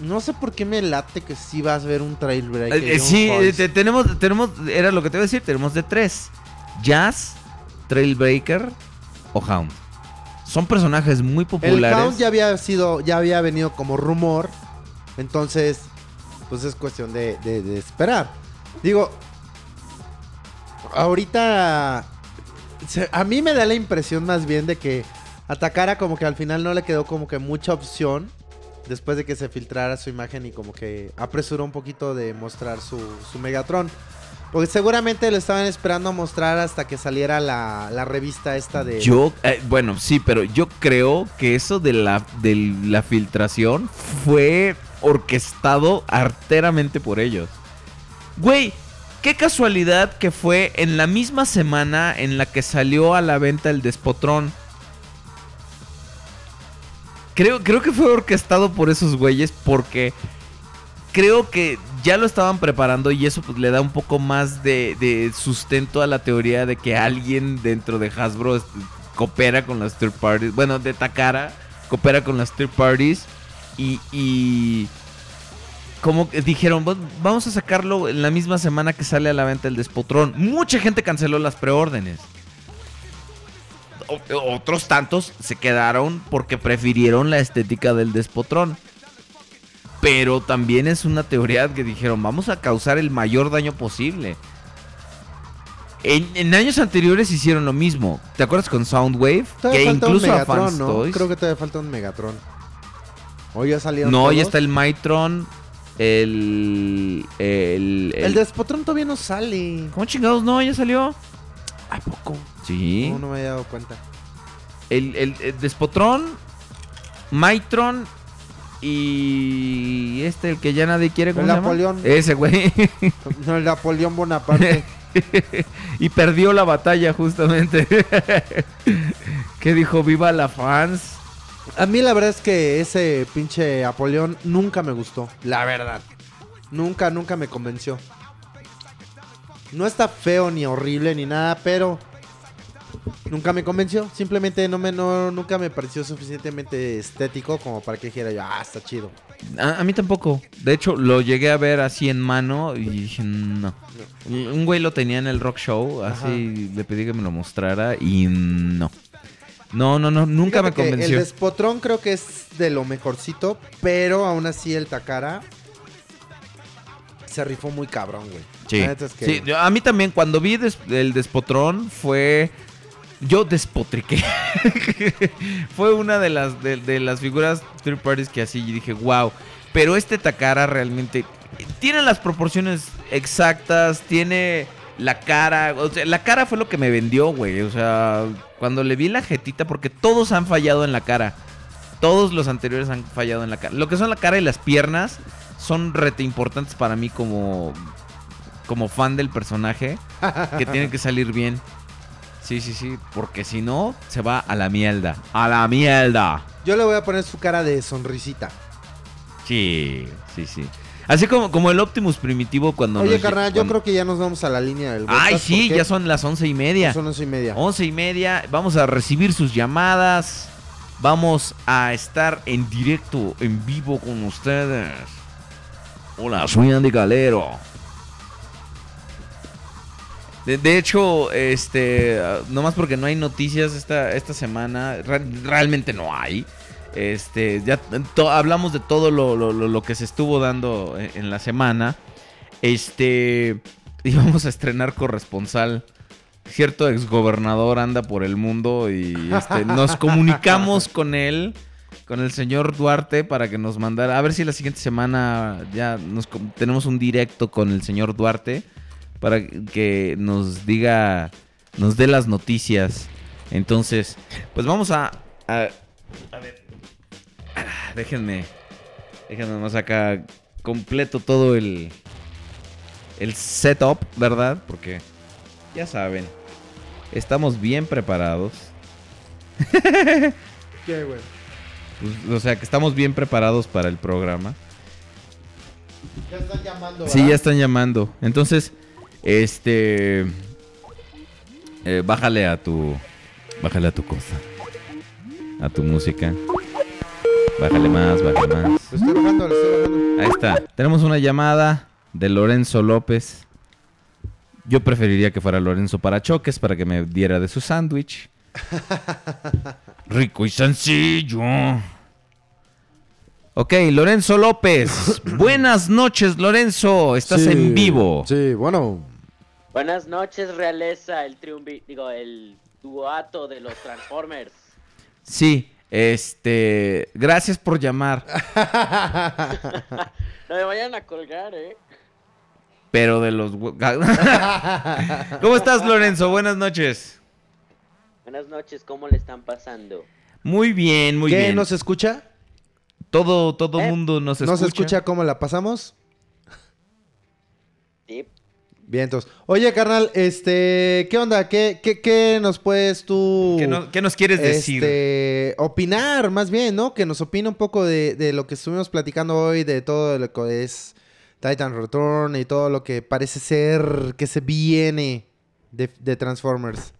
No sé por qué me late que sí vas a ver un Trailbreaker. Eh, eh, sí, eh, te- tenemos, tenemos, era lo que te iba a decir, tenemos de tres. Jazz, Trailbreaker o Hound. Son personajes muy El populares. Hound ya había sido, ya había venido como rumor. Entonces, pues es cuestión de, de- esperar. Digo, ahorita a mí me da la impresión más bien de que Atacara como que al final no le quedó como que mucha opción después de que se filtrara su imagen y como que apresuró un poquito de mostrar su Megatron. Porque seguramente lo estaban esperando a mostrar hasta que saliera la, la revista esta de... Yo, eh, bueno, sí, pero yo creo que eso de la, de la filtración fue orquestado arteramente por ellos. Güey, qué casualidad que fue en la misma semana en la que salió a la venta el Despotrón. Creo, creo que fue orquestado por esos güeyes porque creo que ya lo estaban preparando y eso pues, le da un poco más de, sustento a la teoría de que alguien dentro de Hasbro est- coopera con las third parties. Bueno, de Takara coopera con las third parties y, y como dijeron, "Va- vamos a sacarlo en la misma semana que sale a la venta el Despotrón. Mucha gente canceló las preórdenes. Otros tantos se quedaron porque prefirieron la estética del Despotrón. Pero también es una teoría que dijeron, vamos a causar el mayor daño posible. En, en años anteriores hicieron lo mismo. ¿Te acuerdas con Soundwave? Todavía que incluso un a Megatron, Fans ¿no? Toys- Creo que todavía falta un Megatron. ¿O ya salieron No, todos? ya está el Mitron. El. El. El, Despotrón todavía no sale. ¿Cómo chingados? No, ya salió. ¿A poco? Sí. No, no me había dado cuenta. El, el, el Despotrón, Mitron y este, el que ya nadie quiere, ¿cómo El se llama? Napoleón. Ese güey. *laughs* No, el Napoleón Bonaparte. *laughs* y perdió la batalla justamente. *laughs* que dijo, viva la fans. A mí la verdad es que ese pinche Apoleón nunca me gustó. La verdad. Nunca, nunca me convenció. No está feo ni horrible ni nada, pero nunca me convenció. Simplemente no me, no, nunca me pareció suficientemente estético como para que dijera yo, ah, está chido. A, a mí tampoco. De hecho, lo llegué a ver así en mano y dije, no. Un güey lo tenía en el rock show, así le pedí que me lo mostrara y no. No, no, no, nunca Fíjate me convenció. El Despotrón creo que es de lo mejorcito, pero aún así el Takara se rifó muy cabrón, güey. Sí, es que- Sí, a mí también cuando vi des- el despotrón fue... Yo despotriqué. *laughs* fue una de las, de, de las figuras third parties que así dije, wow. Pero este Takara realmente tiene las proporciones exactas, tiene la cara. O sea, la cara fue lo que me vendió, güey. O sea, cuando le vi la jetita, porque todos han fallado en la cara. Todos los anteriores han fallado en la cara. Lo que son la cara y las piernas son rete importantes para mí como, como fan del personaje. Que tiene que salir bien. Sí, sí, sí. Porque si no, se va a la mierda. A la mierda. Yo le voy a poner su cara de sonrisita. Sí, sí, sí. Así como, como el Optimus primitivo cuando... Oye, nos carnal, yo creo que ya nos vamos a la línea del Ay, sí, ya son las once y media. Son once y media. Once y media. Vamos a recibir sus llamadas. Vamos a estar en directo, en vivo con ustedes. Hola, soy Andy Galero. De, de hecho, este, nomás porque no hay noticias esta, esta semana, re- realmente no hay. Este, ya hablamos de todo lo, lo- lo- que se estuvo dando en, en la semana. Este, *laughs* íbamos a estrenar corresponsal. Cierto exgobernador anda por el mundo y este, nos comunicamos con él, con el señor Duarte, para que nos mandara. A ver si la siguiente semana ya nos tenemos un directo con el señor Duarte para que nos diga, nos dé las noticias. Entonces, pues vamos a, a, a ver, Ah, déjenme, déjenme más acá completo todo el, el setup, ¿verdad? Porque ya saben, estamos bien preparados. *laughs* Qué güey. Pues, o sea, que estamos bien preparados para el programa. Ya están llamando. Sí, ya están llamando. Entonces, este. eh, bájale a tu. Bájale a tu cosa. A tu música. Bájale más, bájale más. Lo estoy bajando, lo estoy bajando. Ahí está. Tenemos una llamada de Lorenzo López. Yo preferiría que fuera Lorenzo para choques para que me diera de su sándwich. *laughs* Rico y sencillo. Ok, Lorenzo López. *coughs* Buenas noches, Lorenzo. Estás Sí, en vivo. Sí, bueno. Buenas noches, realeza, el triunvi, digo, el duato de los Transformers. Sí, este. Gracias por llamar. *laughs* No me vayan a colgar, ¿eh? Pero de los. *laughs* ¿Cómo estás, Lorenzo? Buenas noches. Buenas noches, ¿cómo le están pasando? Muy bien, muy ¿Qué bien. nos escucha? Todo, todo Eh, mundo nos escucha. ¿No se escucha cómo la pasamos? Sí, Bien, entonces. Oye, carnal, este, ¿qué onda? ¿Qué, qué, qué nos puedes tú... ¿Qué, no- qué nos quieres decir? Este, opinar, más bien, ¿no? Que nos opine un poco de, de lo que estuvimos platicando hoy, de todo lo que es Titan Return y todo lo que parece ser que se viene de, de Transformers.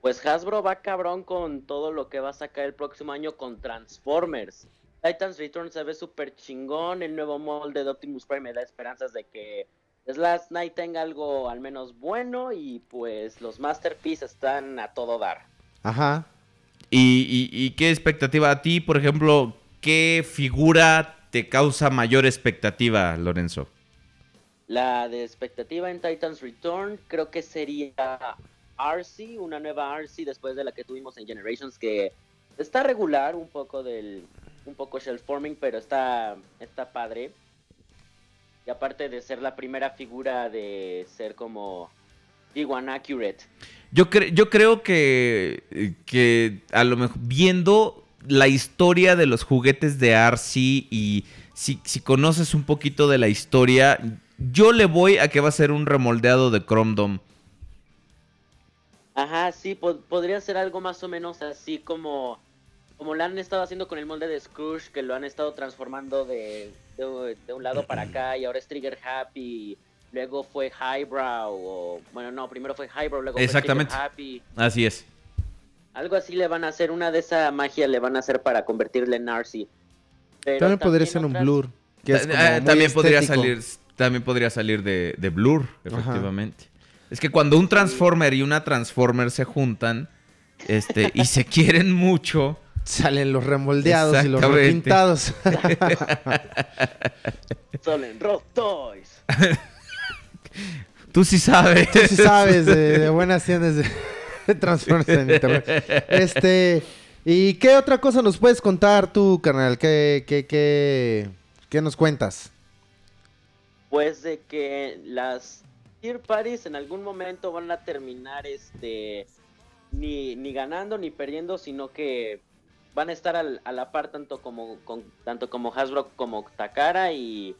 pues Hasbro va cabrón con todo lo que va a sacar el próximo año con Transformers. Titans Return se ve súper chingón, el nuevo molde de Optimus Prime me da esperanzas de que Last Night tenga algo al menos bueno y pues los Masterpieces están a todo dar. Ajá. ¿Y, y- y qué expectativa a ti, por ejemplo, qué figura te causa mayor expectativa, Lorenzo? La de expectativa en Titans Return creo que sería RC, una nueva RC después de la que tuvimos en Generations que está regular un poco del un poco shell forming, pero está está padre. Y aparte de ser la primera figura de ser como G1 accurate. Yo, cre- yo creo que, que a lo mejor viendo la historia de los juguetes de Arcee y si, si conoces un poquito de la historia, yo le voy a que va a ser un remoldeado de Chrome Dome. Ajá, sí, po- podría ser algo más o menos así como como lo han estado haciendo con el molde de Scrooge, que lo han estado transformando de, de, de un lado para acá y ahora es Trigger Happy, luego fue Highbrow, o bueno, no, primero fue Highbrow, luego Exactamente. fue Trigger Happy. Así es. Algo así le van a hacer, una de esa magia le van a hacer para convertirle en Narcy. Pero También podría ser un blur. que es Ta- como eh, muy también podría estético. salir también podría salir de, de Blur, efectivamente. Es que cuando un Transformer y una Transformer se juntan este, y se *laughs* quieren mucho, Salen los remoldeados y los repintados. *laughs* Solo en Rock Toys. tú sí sabes. Tú sí sabes de, de *laughs* buenas tiendas de, de Transformers en internet. Este, ¿y qué otra cosa nos puedes contar tú, carnal? ¿Qué, qué, qué, qué nos cuentas? Pues de que las tier parties en algún momento van a terminar este ni, ni ganando ni perdiendo, sino que van a estar al- a la par tanto como con, tanto como Hasbro como Takara y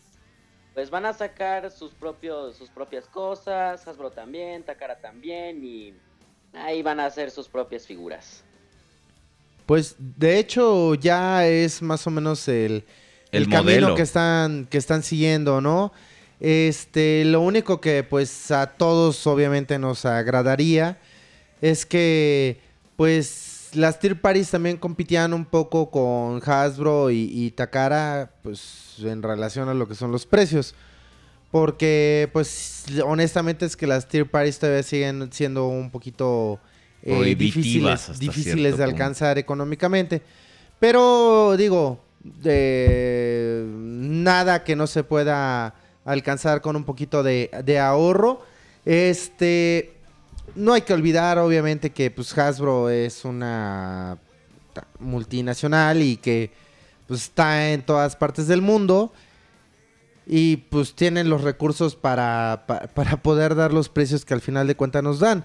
pues van a sacar sus propios sus propias cosas, Hasbro también, Takara también y ahí van a hacer sus propias figuras. Pues de hecho ya es más o menos el, El el camino modelo. que están, que están siguiendo, ¿no? Este, lo único que pues a todos obviamente nos agradaría es que pues las tier parties también compitían un poco con Hasbro y, y Takara pues en relación a lo que son los precios. Porque pues honestamente es que las tier parties todavía siguen siendo un poquito eh, difíciles, difíciles de alcanzar económicamente. Pero digo, de nada que no se pueda alcanzar con un poquito de, de ahorro. Este, no hay que olvidar obviamente que pues Hasbro es una multinacional y que pues está en todas partes del mundo y pues tienen los recursos para, pa- para poder dar los precios que al final de cuentas nos dan.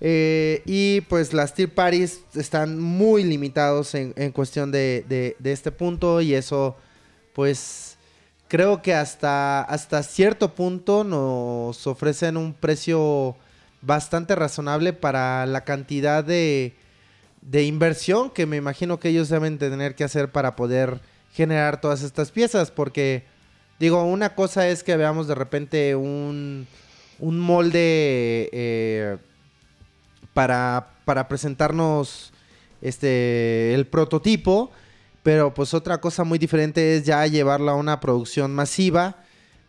Eh, y pues las tier parties están muy limitados en, en cuestión de, de- de este punto y eso pues creo que hasta, hasta cierto punto nos ofrecen un precio bastante razonable para la cantidad de, de inversión que me imagino que ellos deben tener que hacer para poder generar todas estas piezas porque digo una cosa es que veamos de repente un, un molde eh, para, para presentarnos este el prototipo pero pues otra cosa muy diferente es ya llevarlo a una producción masiva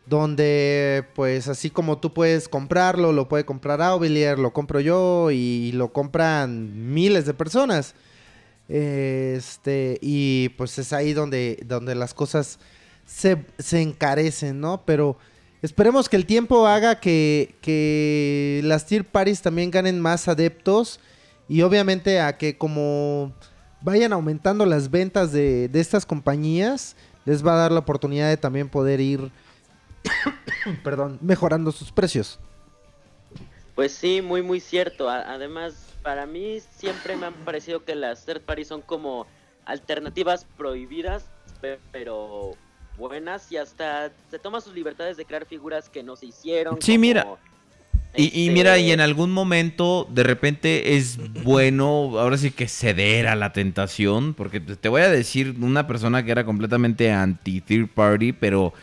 donde pues así como tú puedes comprarlo, lo puede comprar Aubelier, lo compro yo y lo compran miles de personas. Este, y pues es ahí donde, donde las cosas se, se encarecen, ¿no? Pero esperemos que el tiempo haga que, que las tier parties también ganen más adeptos y obviamente a que como vayan aumentando las ventas de, de estas compañías, les va a dar la oportunidad de también poder ir, *coughs* perdón, mejorando sus precios. Pues sí, muy muy cierto. Además, para mí siempre me han parecido que las third parties son como alternativas prohibidas, pe- pero buenas y hasta se toma sus libertades de crear figuras que no se hicieron. Sí, como, mira. Y, y este, mira, y en algún momento de repente es bueno, ahora sí que ceder a la tentación, porque te te voy a decir una persona que era completamente anti third party, pero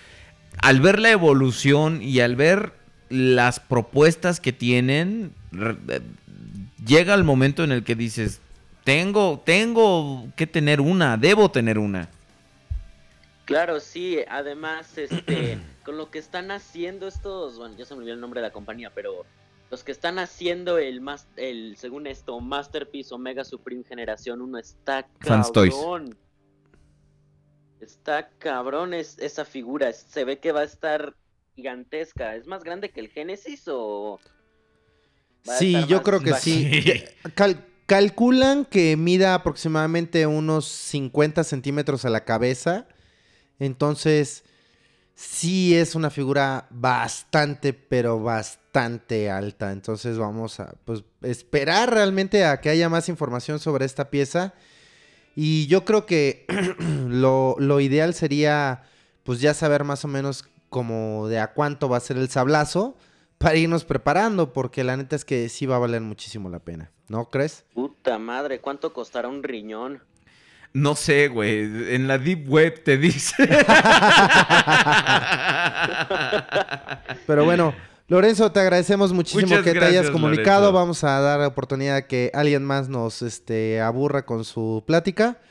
al ver la evolución y al ver las propuestas que tienen, eh, llega el momento en el que dices, tengo, tengo que tener una, debo tener una. Claro, sí. Además, este, *clears throat* con lo que están haciendo estos, bueno, ya se me olvidó el nombre de la compañía, pero los que están haciendo el más, el, según esto, Masterpiece Omega Supreme Generación 1 está Fans Toys. Está cabrón es, esa figura. Se ve que va a estar gigantesca. ¿Es más grande que el Genesis o...? Sí, yo creo que baja? sí. Cal- calculan que mida aproximadamente unos 50 centímetros a la cabeza. Entonces, sí es una figura bastante, pero bastante alta. Entonces vamos a pues, esperar realmente a que haya más información sobre esta pieza. Y yo creo que *clears throat* lo, lo ideal sería pues ya saber más o menos como de a cuánto va a ser el sablazo para irnos preparando, porque la neta es que sí va a valer muchísimo la pena, ¿no crees? Puta madre, ¿cuánto costará un riñón? No sé, güey. En la Deep Web te dice. *laughs* Pero bueno, Lorenzo, te agradecemos muchísimo Muchas que te hayas comunicado. Lorenzo. Vamos a dar la oportunidad a que alguien más nos este, aburra con su plática. *laughs*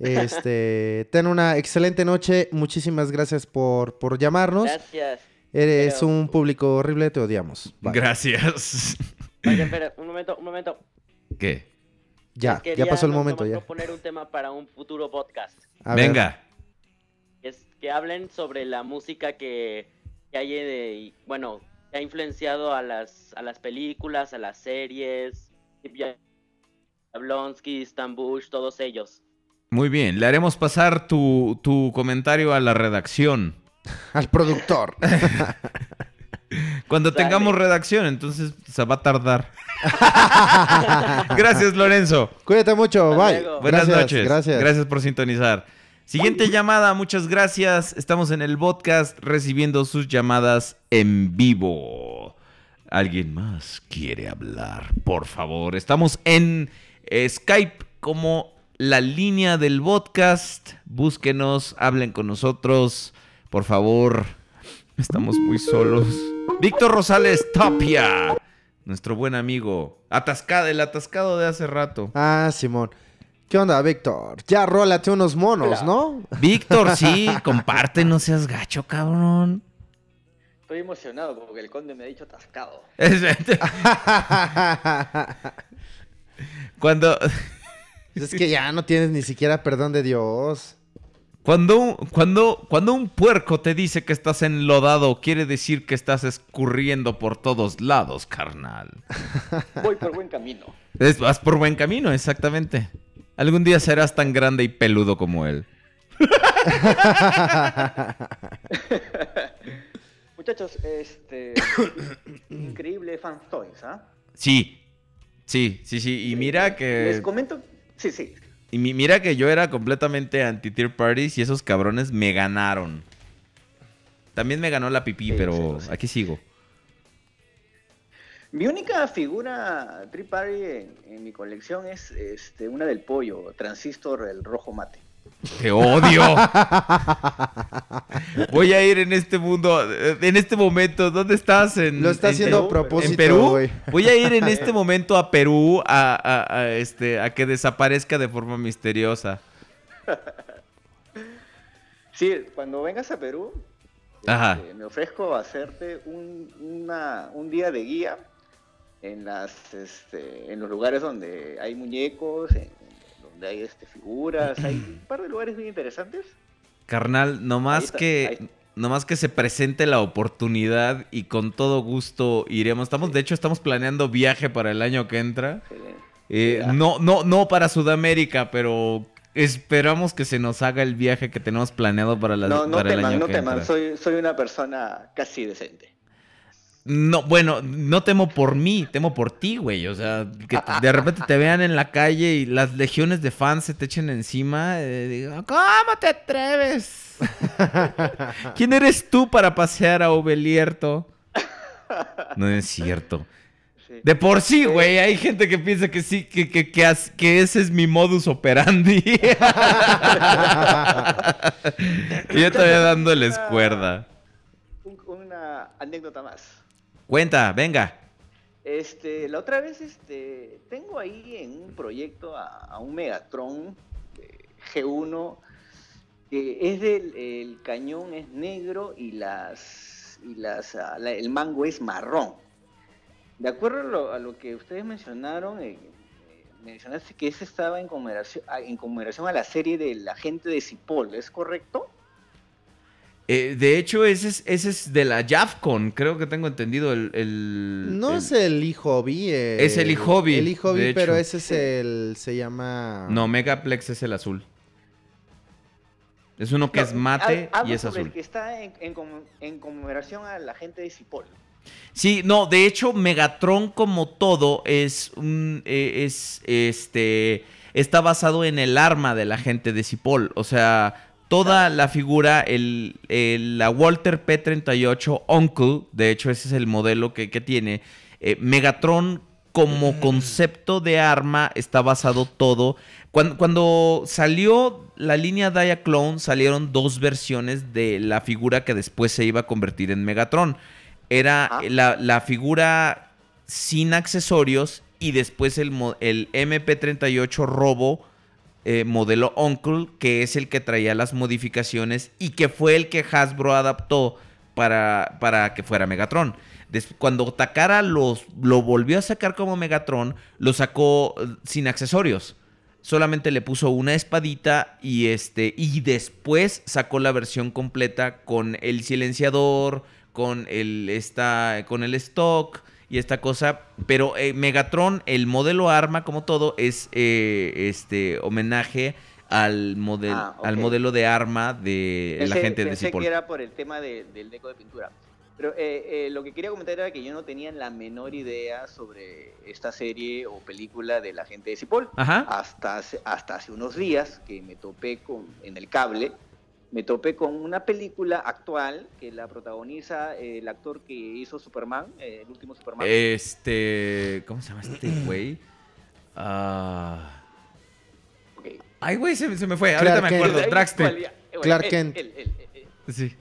Este, ten una excelente noche. Muchísimas gracias por, por llamarnos. Gracias. Eres Pero- un público horrible, te odiamos. Bye. Gracias. Oye, espera, un momento, un momento. ¿Qué? Ya, Quería ya pasó el momento, nomás ya. proponer un tema para un futuro podcast. A ver. Venga. Es que hablen sobre la música que, que hay de, bueno, que ha influenciado a las, a las películas, a las series, Jablonski, Stan Bush, todos ellos. Muy bien. Le haremos pasar tu, tu comentario a la redacción. *laughs* Al productor. *laughs* Cuando Dale. tengamos redacción, entonces se va a tardar. *laughs* Gracias, Lorenzo. Cuídate mucho, Hasta bye. luego. Buenas Gracias, noches. Gracias. Gracias por sintonizar. Siguiente llamada, muchas gracias. Estamos en el podcast recibiendo sus llamadas en vivo. ¿Alguien más quiere hablar? Por favor. Estamos en eh, Skype como la línea del podcast. Búsquenos, hablen con nosotros. Por favor. Estamos muy solos. Víctor Rosales Tapia. Nuestro buen amigo. Atascado, el atascado de hace rato. Ah, Simón. ¿Qué onda, Víctor? Ya rólate unos monos, ¿no? Víctor, sí, *laughs* comparte, no seas gacho, cabrón. Estoy emocionado porque el conde me ha dicho atascado. *laughs* Cuando, *laughs* es que ya no tienes ni siquiera perdón de Dios. cuando, un- cuando, cuando un puerco te dice que estás enlodado, quiere decir que estás escurriendo por todos lados, carnal. Voy por buen camino. Es- vas por buen camino, exactamente. Algún día serás tan grande y peludo como él. *laughs* Muchachos, este. *coughs* increíble Fan Toys, ¿ah? Sí, sí, sí, sí. Y mira Les que, comento. Sí, sí. y mi- mira que yo era completamente anti-tier parties y esos cabrones me ganaron. También me ganó la pipí, Sí, pero sí, aquí sigo. Mi única figura Trip Party en, en mi colección es este, una del pollo, Transistor, el rojo mate. ¡Te odio! Voy a ir en este mundo, en este momento. ¿Dónde estás? En, Lo está en- haciendo en- a propósito, ¿En Perú? güey. Voy a ir en este momento a Perú a, a- a, este, a que desaparezca de forma misteriosa. Sí, cuando vengas a Perú, Ajá. este, me ofrezco a hacerte un, una- un día de guía en las este, en los lugares donde hay muñecos, en- donde hay este, figuras, hay un *clears throat* par de lugares bien interesantes. Carnal, nomás está, que... ahí. Nomás que se presente la oportunidad y con todo gusto iremos. Estamos, de hecho, estamos planeando viaje para el año que entra. Eh, no, no, no para Sudamérica, pero esperamos que se nos haga el viaje que tenemos planeado para, la, no, no para el año no que teman, entra. soy, soy una persona casi decente. No, bueno, no temo por mí, temo por ti, güey. O sea, que te- de repente te vean en la calle y las legiones de fans se te echen encima. eh, digo, ¿cómo te atreves? *laughs* ¿Quién eres tú para pasear a Obelierto? No es cierto. Sí. De por sí, güey, hay gente que piensa que sí, que, que, que, as- que ese es mi modus operandi. *laughs* y yo todavía dándoles cuerda. Un- una anécdota más. Cuenta, venga. Este, la otra vez, este, tengo ahí en un proyecto a, un Megatron de G1 que es del el cañón es negro y las y las ah, el mango es marrón. De acuerdo a lo, a lo que ustedes mencionaron, eh, eh, mencionaste que ese estaba en conmemoración, a- en conmemoración a la serie del agente de Cipoll, ¿es correcto? Eh, de hecho, ese es, ese es de la JAFCON, creo que tengo entendido. El, el- No el- es el e-hobby. eh, Es el e-hobby, El e-hobby, pero hecho. ese es el. Se llama. No, Megaplex es el azul. Es uno que No, es mate y es sobre azul. El que está en, en conmemoración a la gente de Cipoll. Sí, no, de hecho, Megatron como todo es un. eh, es. Este. Está basado en el arma de la gente de Cipoll. O sea. Toda la figura, el, el- la Walter P38 Uncle, de hecho ese es el modelo que, que tiene, eh, Megatron como concepto de arma está basado todo. Cuando, cuando salió la línea Diaclone, salieron dos versiones de la figura que después se iba a convertir en Megatron. Era Ajá. la, la figura sin accesorios y después el, el MP38 Robo eh, modelo Uncle, que es el que traía las modificaciones y que fue el que Hasbro adaptó para, para que fuera Megatron. Cuando Takara los, lo volvió a sacar como Megatron, lo sacó eh, sin accesorios. Solamente le puso una espadita y este y después sacó la versión completa con el silenciador, con el esta con el stock y esta cosa, pero eh, Megatron, el modelo arma como todo es eh, este homenaje al modelo Ah, al modelo de arma de la gente de Cipoll. que era por el tema de- del deco de pintura. Pero eh, eh, lo que quería comentar era que yo no tenía la menor idea sobre esta serie o película de la gente de Cipoll. Ajá. Hasta hace, hasta hace unos días que me topé con, en el cable, me topé con una película actual que la protagoniza eh, el actor que hizo Superman, eh, el último Superman. Este, ¿cómo se llama este *clears throat* güey? Ah, Ok. Ay, güey, se, se me fue. Clark Ahorita me acuerdo. Ya, igual, Clark él, Kent. él, él, él, él. Sí.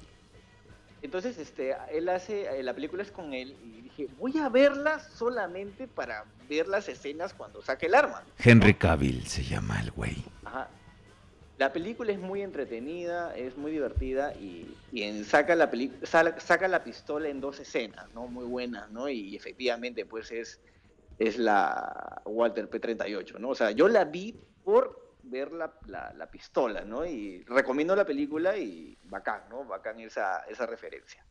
Entonces, este, él hace, eh, la película es con él y dije, voy a verla solamente para ver las escenas cuando saque el arma. Henry Cavill se llama el güey. Ajá. La película es muy entretenida, es muy divertida y, y saca la saca la pistola en dos escenas, ¿no? Muy buenas, ¿no? Y efectivamente, pues es, es la Walter P38, ¿no? O sea, yo la vi por ver la, la- la pistola, ¿no? Y recomiendo la película y bacán, ¿no? Bacán esa, esa referencia.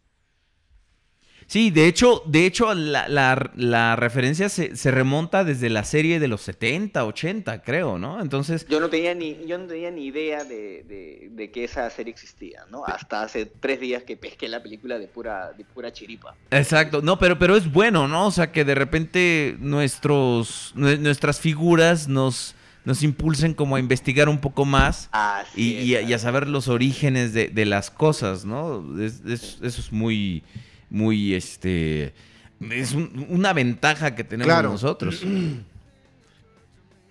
Sí, de hecho, de hecho la, la- la referencia se, se remonta desde la serie de los 70, 80, creo, ¿no? Entonces, Yo no tenía ni, yo no tenía ni idea de, de- de que esa serie existía, ¿no? Hasta hace tres días que pesqué la película de pura, de pura chiripa. exacto. No, pero, pero es bueno, ¿no? O sea, que de repente nuestros, nue- nuestras figuras nos, nos impulsen como a investigar un poco más y, y a, y a saber los orígenes de, de las cosas, ¿no? Es- es- eso es muy, muy, este... Es un- una ventaja que tenemos Claro. nosotros.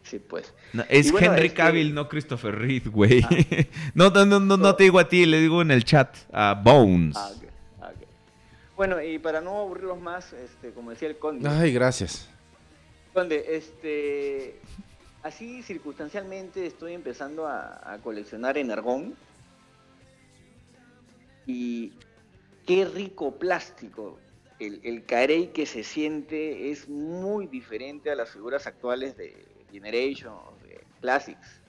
Sí, pues. No, es bueno, Henry es que- Cavill, no Christopher Reed, güey. *laughs* no, no, no, no, no te digo a ti, le digo en el chat a Bones. Ah, ah. Bueno, y para no aburrirlos más, este, como decía el conde, Ay, gracias. conde, este, así circunstancialmente estoy empezando a, a coleccionar Energón y qué rico plástico. El, el carey que se siente es muy diferente a las figuras actuales de Generation, de Classics.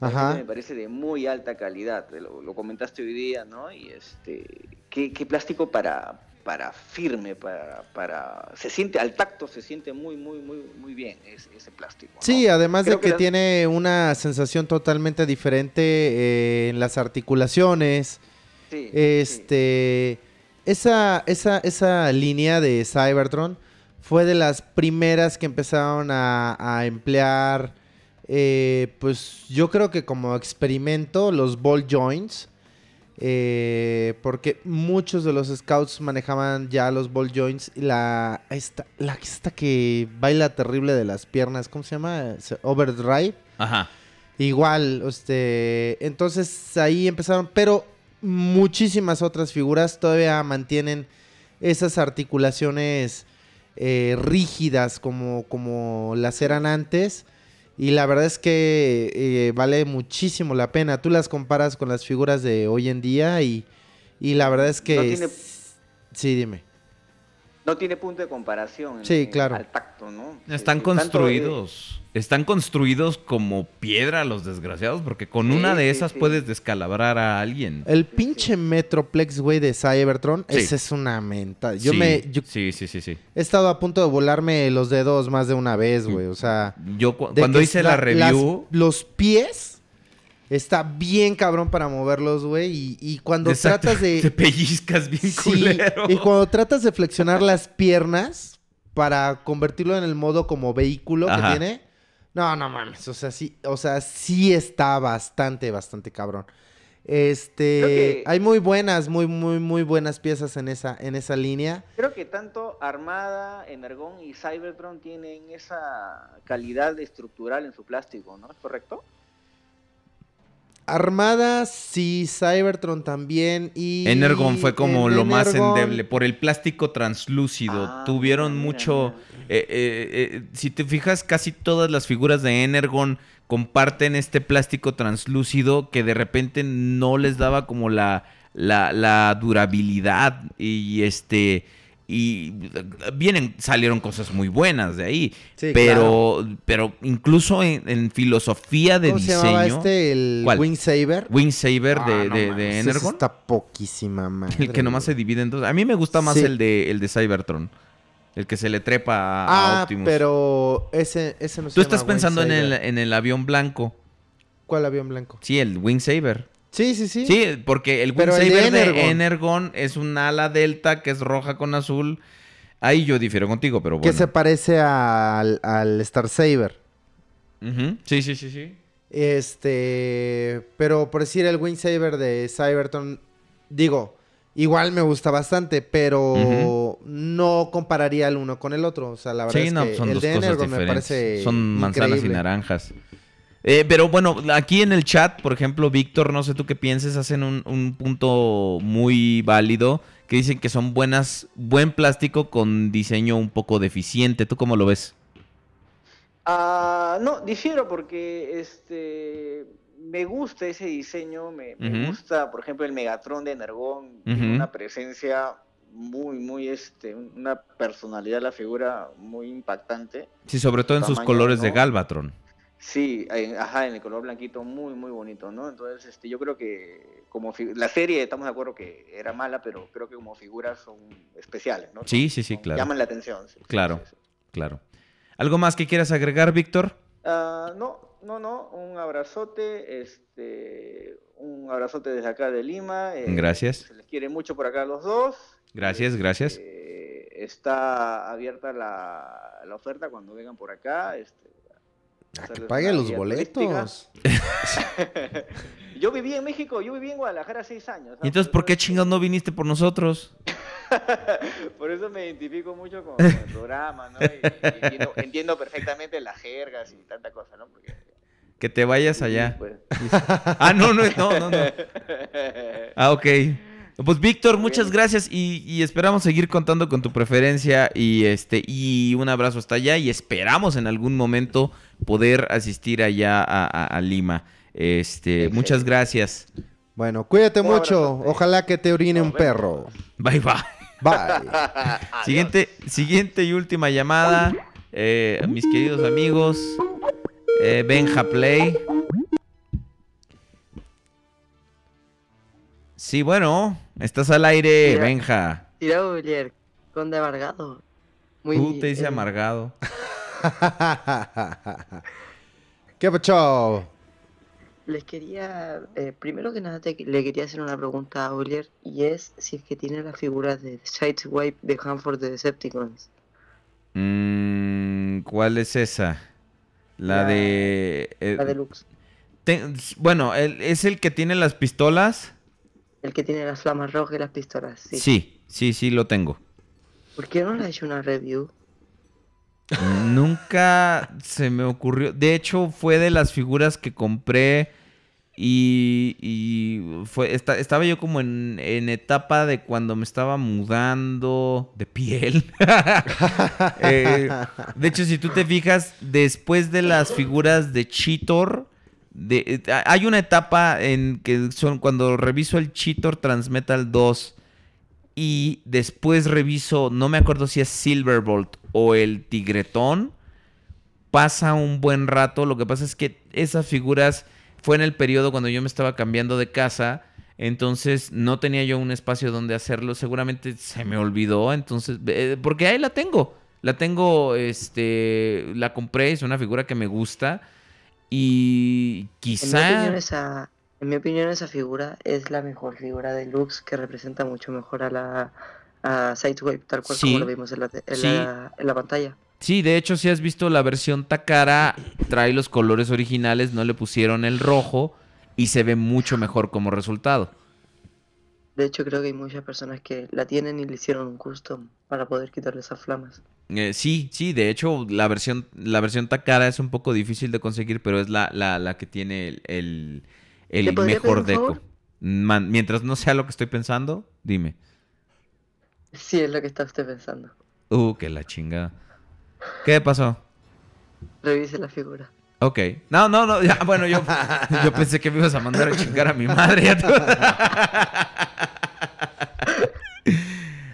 Ajá. Me parece de muy alta calidad, lo, lo comentaste hoy día, ¿no? Y este, qué, qué plástico para, para firme, para, para, se siente, al tacto se siente muy, muy, muy, muy bien ese, ese plástico. ¿no? Sí, además Creo de que la- tiene una sensación totalmente diferente eh, en las articulaciones. Sí, sí. Este, esa, esa, esa línea de Cybertron fue de las primeras que empezaron a, a emplear, eh, pues yo creo que como experimento, los ball joints. eh, porque muchos de los scouts manejaban ya los ball joints. y La esta, la esta que baila terrible de las piernas, ¿cómo se llama? Overdrive. Ajá. Igual, este, entonces ahí empezaron, pero muchísimas otras figuras todavía mantienen esas articulaciones eh, rígidas como, como las eran antes. Y la verdad es que eh, vale muchísimo la pena. Tú las comparas con las figuras de hoy en día y, y la verdad es que... No tiene- es- Sí, dime. No tiene punto de comparación Sí, en- claro. al tacto, ¿no? Están eh, construidos. Están construidos como piedra los desgraciados, porque con Sí, una de sí, esas sí. puedes descalabrar a alguien. El pinche sí. Metroplex, güey, de Cybertron, Sí. esa es una menta. Yo Sí, me... yo Sí, sí, sí, sí. He estado a punto de volarme los dedos más de una vez, güey. O sea, Yo cu- cuando hice la la- review... las- los pies está bien cabrón para moverlos, güey. Y, y cuando Exacto, tratas de. *laughs* Te pellizcas bien Sí, culero. y cuando tratas de flexionar las piernas para convertirlo en el modo como vehículo Ajá. que tiene. No, no mames. O sea, sí, o sea, sí está bastante, bastante cabrón. Este, que- hay muy buenas, muy, muy, muy buenas piezas en esa, en esa línea. Creo que tanto Armada, Energon y Cybertron tienen esa calidad estructural en su plástico, ¿no? ¿Es correcto? Armada, sí, Cybertron también y... Energon fue como en lo más endeble por el plástico translúcido. Ah, Tuvieron mira, mucho. eh, eh, eh, si te fijas, casi todas las figuras de Energon comparten este plástico translúcido que de repente no les daba como la, la, la durabilidad y este. Y vienen, salieron cosas muy buenas de ahí. Sí, pero, pero incluso en, en filosofía de ¿Cómo se diseño. llamaba este? El ¿Cuál? Wing Saber. Wing Saber de, Ah, no de- Energon. está poquísima madre. El que nomás se divide en dos. A mí me gusta más Sí. el de el de Cybertron. El que se le trepa a, Ah, Optimus. pero ese, ese no se Tú llama estás pensando en el, en el avión blanco. ¿Cuál avión blanco? Sí, el Wing Saber. Sí, sí, sí. Sí, porque el Pero el de Energon. Es un ala delta que es roja con azul. Ahí yo difiero contigo, pero Que bueno. se parece al, al Star Saber. Sí, sí, sí, sí. Este, pero por decir el Wing Saber de Cybertron, digo, igual me gusta bastante, pero no compararía el uno con el otro. O sea, la verdad Sí, es no, que son el dos de cosas Energon me diferentes. parece Son manzanas y naranjas. Eh, pero bueno, aquí en el chat, por ejemplo, Víctor, no sé tú qué pienses, hacen un, un punto muy válido que dicen que son buenas, buen plástico con diseño un poco deficiente. ¿Tú cómo lo ves? Ah, no, difiero porque este me gusta ese diseño, me, gusta, por ejemplo, el Megatron de Ujú. tiene una presencia muy, muy, este, una personalidad de la figura muy impactante. Sí, sobre todo en sus colores de. Galvatron. Sí, en- ajá, en el color blanquito, muy, muy bonito, ¿no? Entonces, este, yo creo que como la serie, estamos de acuerdo que era mala, pero creo que como figuras son especiales, ¿no? Sí, sí, sí, son- claro. Llaman la atención. sí, Claro. sí, sí. Claro. ¿Algo más que quieras agregar, Víctor? Ah, no, no, no, un abrazote, este, un abrazote desde acá de Lima. eh, Gracias. Se les quiere mucho por acá a los dos. Gracias, gracias. Eh, está abierta la, la oferta cuando vengan por acá. Este, Ah, que pague los boletos. *laughs* yo viví en México, yo viví en Guadalajara seis años. ¿Y entonces por qué eso- chingados no viniste por nosotros? *laughs* Por eso me identifico mucho con, con el *laughs* programa, ¿no? Y, y entiendo, entiendo perfectamente las jergas y tanta cosa, ¿no? Porque, Que te vayas allá. pues, Ah, no, no, no, no, no. Ah, ok. Pues Víctor, muchas gracias y, y esperamos seguir contando con tu preferencia y este y un abrazo hasta allá y esperamos en algún momento poder asistir allá a, a- a Lima. Este, muchas gracias. Bueno, cuídate Un mucho. Ojalá que te orine un vemos. perro. Bye bye. Bye. *laughs* Siguiente, siguiente y última llamada. Eh, mis queridos amigos. eh, Benja Play. Sí, bueno, estás al aire, Mira. Benja. Tira Willier, conde amargado. Muy, Tú te dice eh, amargado. *laughs* ¿Qué pacho? Les quería, eh, primero que nada, te- le quería hacer una pregunta a Willier y es si es que tiene las figuras de Sideswipe de Hanford de Decepticons. Mm, ¿Cuál es esa? La, La- de... eh, La deluxe. te- bueno, el- ¿es el que tiene las pistolas? El que tiene las flamas rojas y las pistolas. Sí. Sí, sí, sí, lo tengo. ¿Por qué no le ha hecho una review? Nunca se me ocurrió. De hecho, fue de las figuras que compré y, y fue, esta- estaba yo como en, en etapa de cuando me estaba mudando de piel. *laughs* Eh, de hecho, si tú te fijas, después de las figuras de Cheetor, eh, hay una etapa en que son cuando reviso el Cheetor Transmetal 2 y después reviso, no me acuerdo si es Silverbolt o el Tigretón. Pasa un buen rato. Lo que pasa es que esas figuras fue en el periodo cuando yo me estaba cambiando de casa. Entonces no tenía yo un espacio donde hacerlo. Seguramente se me olvidó. Entonces, eh, porque ahí la tengo. La tengo, este, la compré. Es una figura que me gusta. Y En mi, quizá... opinión, esa, en mi opinión, esa figura es la mejor figura de Lux que representa mucho mejor a la a Sideswipe, tal cual Sí. como lo vimos en la, en Sí. la- en la pantalla. Sí, de hecho, si has visto la versión Takara, trae los colores originales, no le pusieron el rojo. y se ve mucho mejor como resultado. De hecho, creo que hay muchas personas que la tienen y le hicieron un custom para poder quitarle esas flamas. Eh, sí, sí, de hecho la versión, la versión Takara es un poco difícil de conseguir, pero es la, la, la que tiene el, el, el ¿Le podría mejor pedir deco. Man, mientras no sea lo que estoy pensando, dime. Sí, es lo que está usted pensando. Uh, que la chingada. ¿Qué pasó? Revise la figura. Ok. No, no, no. Ya, bueno, yo, yo pensé que me ibas a mandar a chingar a mi madre. *laughs*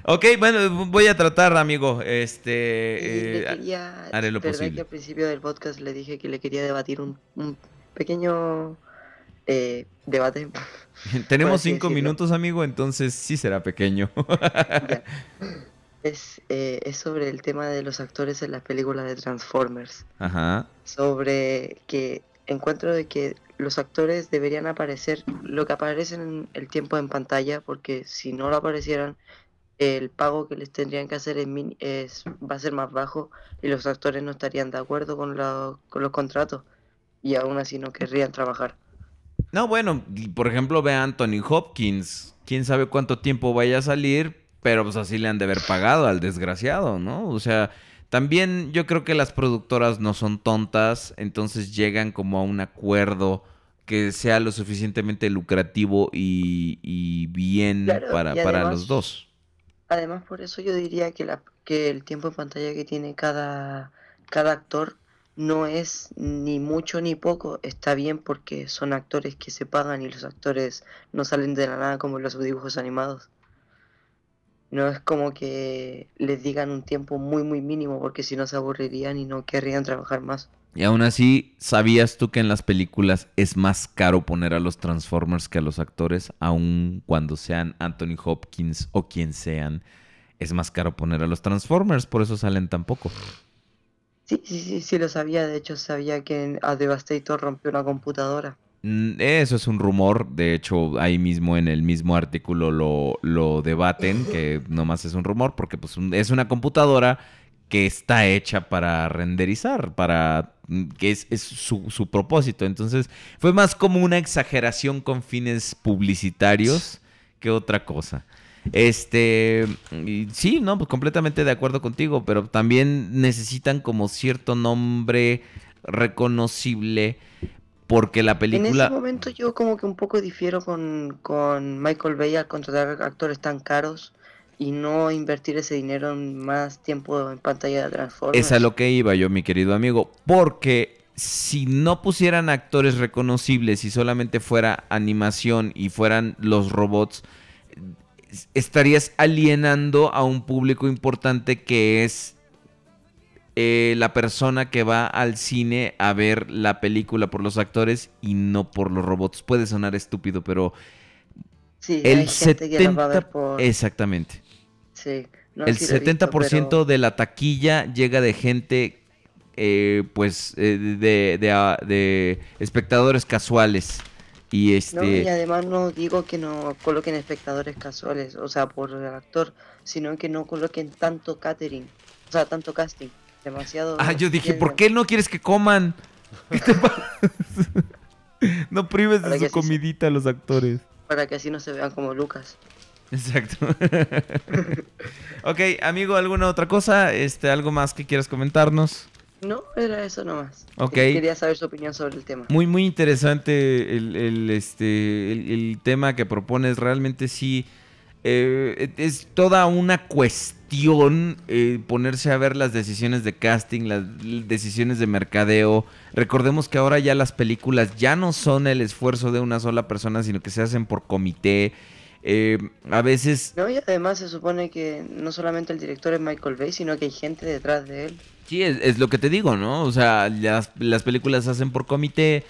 ok, bueno, voy a tratar, amigo. Este. eh, quería, haré lo ¿verdad que posible. al principio del podcast le dije que le quería debatir un, un pequeño eh, debate? *laughs* *laughs* Tenemos cinco decirlo. minutos, amigo, entonces sí será pequeño. *laughs* Ya. Es, eh, es sobre el tema de los actores en las películas de Transformers. Ajá. Sobre que encuentro de que los actores deberían aparecer lo que aparecen en el tiempo en pantalla, porque si no lo aparecieran, el pago que les tendrían que hacer es, es va a ser más bajo y los actores no estarían de acuerdo con, la- con los contratos y aún así no querrían trabajar. No, bueno, por ejemplo, ve a Anthony Hopkins. Quién sabe cuánto tiempo vaya a salir, pero pues así le han de haber pagado al desgraciado, ¿no? O sea, también yo creo que las productoras no son tontas, entonces llegan como a un acuerdo que sea lo suficientemente lucrativo y, y bien Claro, para, y para los dos. Además, por eso yo diría que, el tiempo en pantalla que tiene cada, cada actor no es ni mucho ni poco, está bien porque son actores que se pagan y los actores no salen de la nada como los dibujos animados. No es como que les digan un tiempo muy muy mínimo porque si no se aburrirían y no querrían trabajar más. Y aún así, ¿sabías tú que en las películas es más caro poner a los Transformers que a los actores? Aun cuando sean Anthony Hopkins o quien sean, es más caro poner a los Transformers, por eso salen tan poco. Sí, sí, sí, sí lo sabía, de hecho sabía que a Devastator rompió una computadora. Mm, Eso es un rumor, de hecho ahí mismo en el mismo artículo lo, lo debaten, que *laughs* nomás es un rumor, porque pues es una computadora que está hecha para renderizar, para que es, es su, su propósito. Entonces fue más como una exageración con fines publicitarios que otra cosa. Este, y sí, no, pues completamente de acuerdo contigo, pero también necesitan como cierto nombre reconocible porque la En película... ese momento yo como que un poco difiero con, con Michael Bay al contratar actores tan caros y no invertir ese dinero en más tiempo en pantalla de Transformers. Es a lo que iba yo, mi querido amigo. Porque si no pusieran actores reconocibles y solamente fuera animación y fueran los robots, es- estarías alienando a un público importante que es eh, la persona que va al cine a ver la película por los actores y no por los robots. Puede sonar estúpido, pero Sí, el hay gente que las va a ver 70%... por... Exactamente. Sí, no, el sí lo he visto, 70% pero- de la taquilla llega de gente, eh, pues, eh, de, de, ah, de espectadores casuales. Y No, y este... además no digo que no coloquen espectadores casuales, o sea, por el actor, sino que no coloquen tanto catering, o sea, tanto casting, demasiado... Ah, yo dije, ¿por qué no quieres que coman? *laughs* ¿Qué te pasa? *laughs* no prives Para de su se- comidita a los actores. Para que así no se vean como Lucas. Exacto. *laughs* ok, amigo, ¿alguna otra cosa? Este, ¿Algo más que quieras comentarnos? No, era eso nomás. Ok. Quería saber su opinión sobre el tema. Muy, muy interesante el, el, este, el, el tema que propones. Realmente sí. eh, es toda una cuestión eh, ponerse a ver las decisiones de casting, las decisiones de mercadeo. Recordemos que ahora ya las películas ya no son el esfuerzo de una sola persona, sino que se hacen por comité. Eh, a veces No, y además se supone que no solamente el director es Michael Bay, sino que hay gente detrás de él. Sí, es, es lo que te digo, ¿no? O sea, las, las películas se hacen por comité.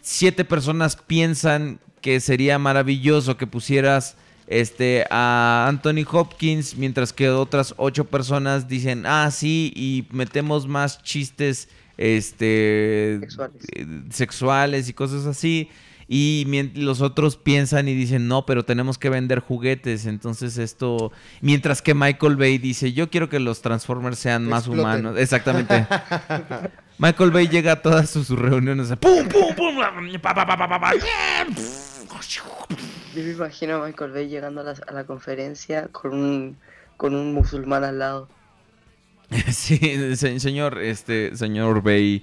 Siete personas piensan que sería maravilloso que pusieras este a Anthony Hopkins, mientras que otras ocho personas dicen, ah, sí, y metemos más chistes este Sexuales. eh, sexuales y cosas así. Y los otros piensan y dicen, no, pero tenemos que vender juguetes. Entonces esto... Mientras que Michael Bay dice, yo quiero que los Transformers sean más Exploten. humanos. Exactamente. *laughs* Michael Bay llega a todas sus reuniones. a ¡Pum, pum, pum! pa, pa, pa, pa, pa, pa, Yo me imagino a Michael Bay llegando a la, a la conferencia con un, con un musulmán al lado. *laughs* Sí, se- señor, este, señor Bay,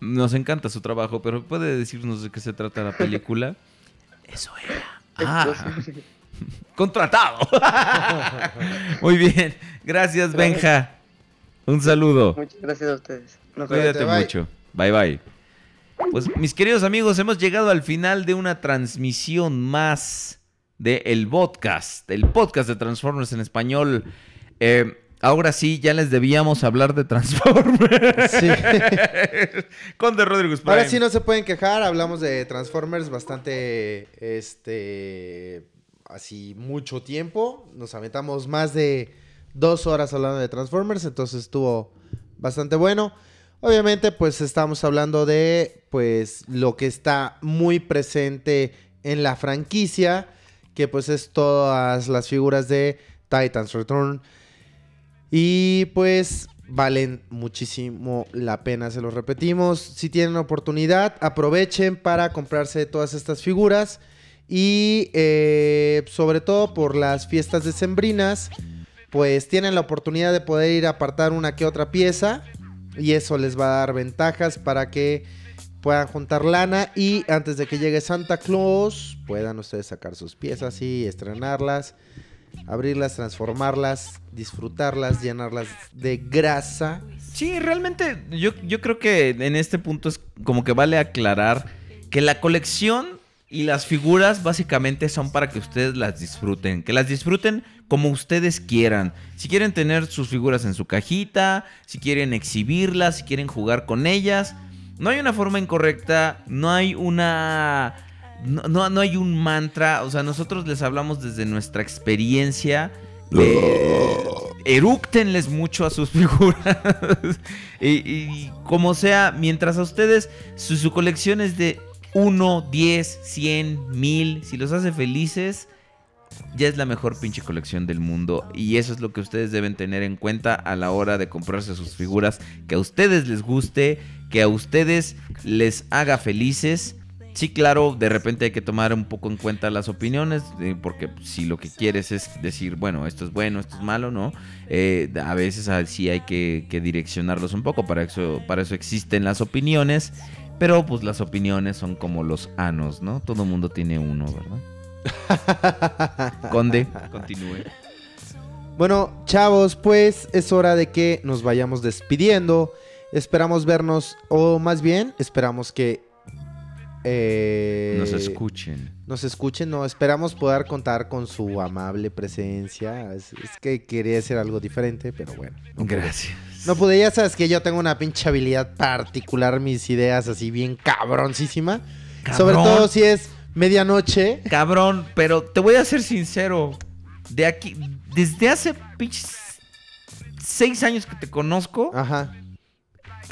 nos encanta su trabajo, pero ¿puede decirnos de qué se trata la película? *laughs* Eso era. Ah, *laughs* contratado. *laughs* Muy bien. Gracias, Benja. Un saludo. Muchas gracias a ustedes. Nos vemos. Cuídate bye. mucho. Bye bye. Pues mis queridos amigos, hemos llegado al final de una transmisión más de el podcast, el podcast de Transformers en español. Eh, ahora sí, ya les debíamos hablar de Transformers. Sí. *laughs* Con The Rodrigo Ahora sí no se pueden quejar, hablamos de Transformers bastante, este, así mucho tiempo. Nos aventamos más de dos horas hablando de Transformers, entonces estuvo bastante bueno. Obviamente, pues estamos hablando de, pues, lo que está muy presente en la franquicia, que pues es todas las figuras de Titans Return. Y pues valen muchísimo la pena, se los repetimos. Si tienen oportunidad, aprovechen para comprarse todas estas figuras. Y eh, sobre todo por las fiestas decembrinas, pues tienen la oportunidad de poder ir a apartar una que otra pieza. Y eso les va a dar ventajas para que puedan juntar lana. Y antes de que llegue Santa Claus, puedan ustedes sacar sus piezas y estrenarlas abrirlas, transformarlas, disfrutarlas, llenarlas de grasa. Sí, realmente yo, yo creo que en este punto es como que vale aclarar que la colección y las figuras básicamente son para que ustedes las disfruten, que las disfruten como ustedes quieran. Si quieren tener sus figuras en su cajita, si quieren exhibirlas, si quieren jugar con ellas, no hay una forma incorrecta, no hay una no, no, no hay un mantra, o sea, nosotros les hablamos desde nuestra experiencia. De, eructenles mucho a sus *laughs* figuras. y, y como sea, mientras a ustedes su, su colección es de 1, 10, 100, 1000, si los hace felices, ya es la mejor pinche colección del mundo. Y eso es lo que ustedes deben tener en cuenta a la hora de comprarse sus figuras. Que a ustedes les guste, que a ustedes les haga felices. Sí, claro, de repente hay que tomar un poco en cuenta las opiniones, eh, porque si lo que quieres es decir, bueno, esto es bueno, esto es malo, ¿no? Eh, a veces ah, sí hay que, que direccionarlos un poco, para eso, para eso existen las opiniones, pero pues las opiniones son como los anos, ¿no? Todo mundo tiene uno, ¿verdad? *laughs* Conde, continúe. Bueno, chavos, pues es hora de que nos vayamos despidiendo. Esperamos vernos, o más bien, esperamos que eh, Nos escuchen. nos escuchen. No, esperamos poder contar con su amable presencia. Es, es que quería decir algo diferente, pero bueno. no pude. Gracias. No pude, ya sabes que yo tengo una pinche habilidad particular, mis ideas así bien cabroncísima. Sobre todo si es medianoche. Cabrón, pero te voy a ser sincero. De aquí, desde hace pinches seis años que te conozco, Ajá.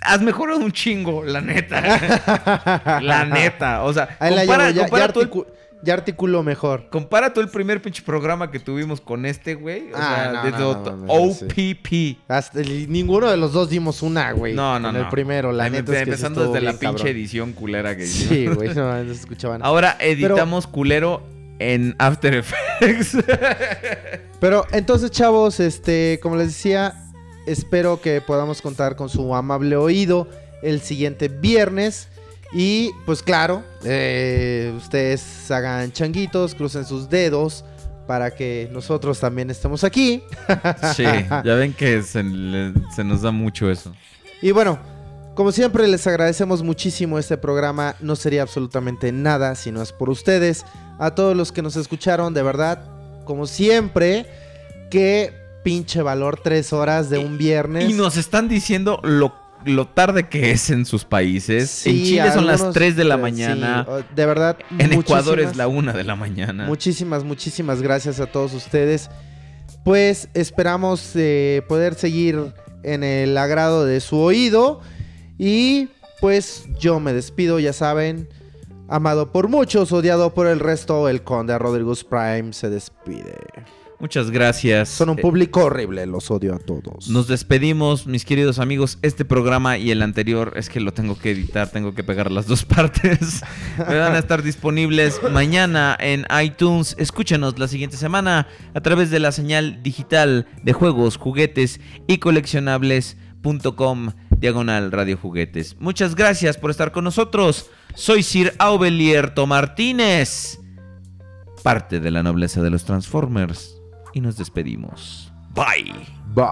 Has mejorado un chingo, la neta. *laughs* la neta. O sea, Ahí la compara, llevo, ya, compara ya tú ya articulo mejor. compara tú el primer pinche programa que tuvimos con este, güey. O Ah, sea, no, no, no, sí. OPP. Hasta el- ninguno de los dos dimos una, güey. No, no, en no. el primero, la neta. es que sí Empezando desde la pinche cabrón. edición culera que hicimos. Sí, güey, no, no escuchaban. Ahora editamos culero en After Effects. *laughs* Pero entonces, chavos, este, como les decía, espero que podamos contar con su amable oído el siguiente viernes. Y pues claro, eh, ustedes hagan changuitos, crucen sus dedos para que nosotros también estemos aquí. *laughs* sí, ya ven que se, le- se nos da mucho eso. Y bueno, como siempre les agradecemos muchísimo este programa. No sería absolutamente nada si no es por ustedes. A todos los que nos escucharon, de verdad, como siempre, qué pinche valor tres horas de un viernes. Y nos están diciendo lo, lo tarde que es en sus países. Sí, en Chile son las algunos, 3 de la mañana. sí, de verdad. en Ecuador es la 1 de la mañana. Muchísimas, muchísimas gracias a todos ustedes. Pues esperamos eh, poder seguir en el agrado de su oído. Y pues yo me despido, ya saben. Amado por muchos, odiado por el resto, el conde Rodríguez Prime se despide. Muchas gracias. Son un Eh, público horrible, los odio a todos. Nos despedimos, mis queridos amigos. Este programa y el anterior es que lo tengo que editar, tengo que pegar las dos *laughs* partes. Me van a estar disponibles mañana en iTunes. Escúchenos la siguiente semana a través de la señal digital de juegos, juguetes y coleccionables.com diagonal radio juguetes. Muchas gracias por estar con nosotros. Soy Sir Aubelierto Martínez, parte de la nobleza de los Transformers y nos despedimos. Bye. Bye.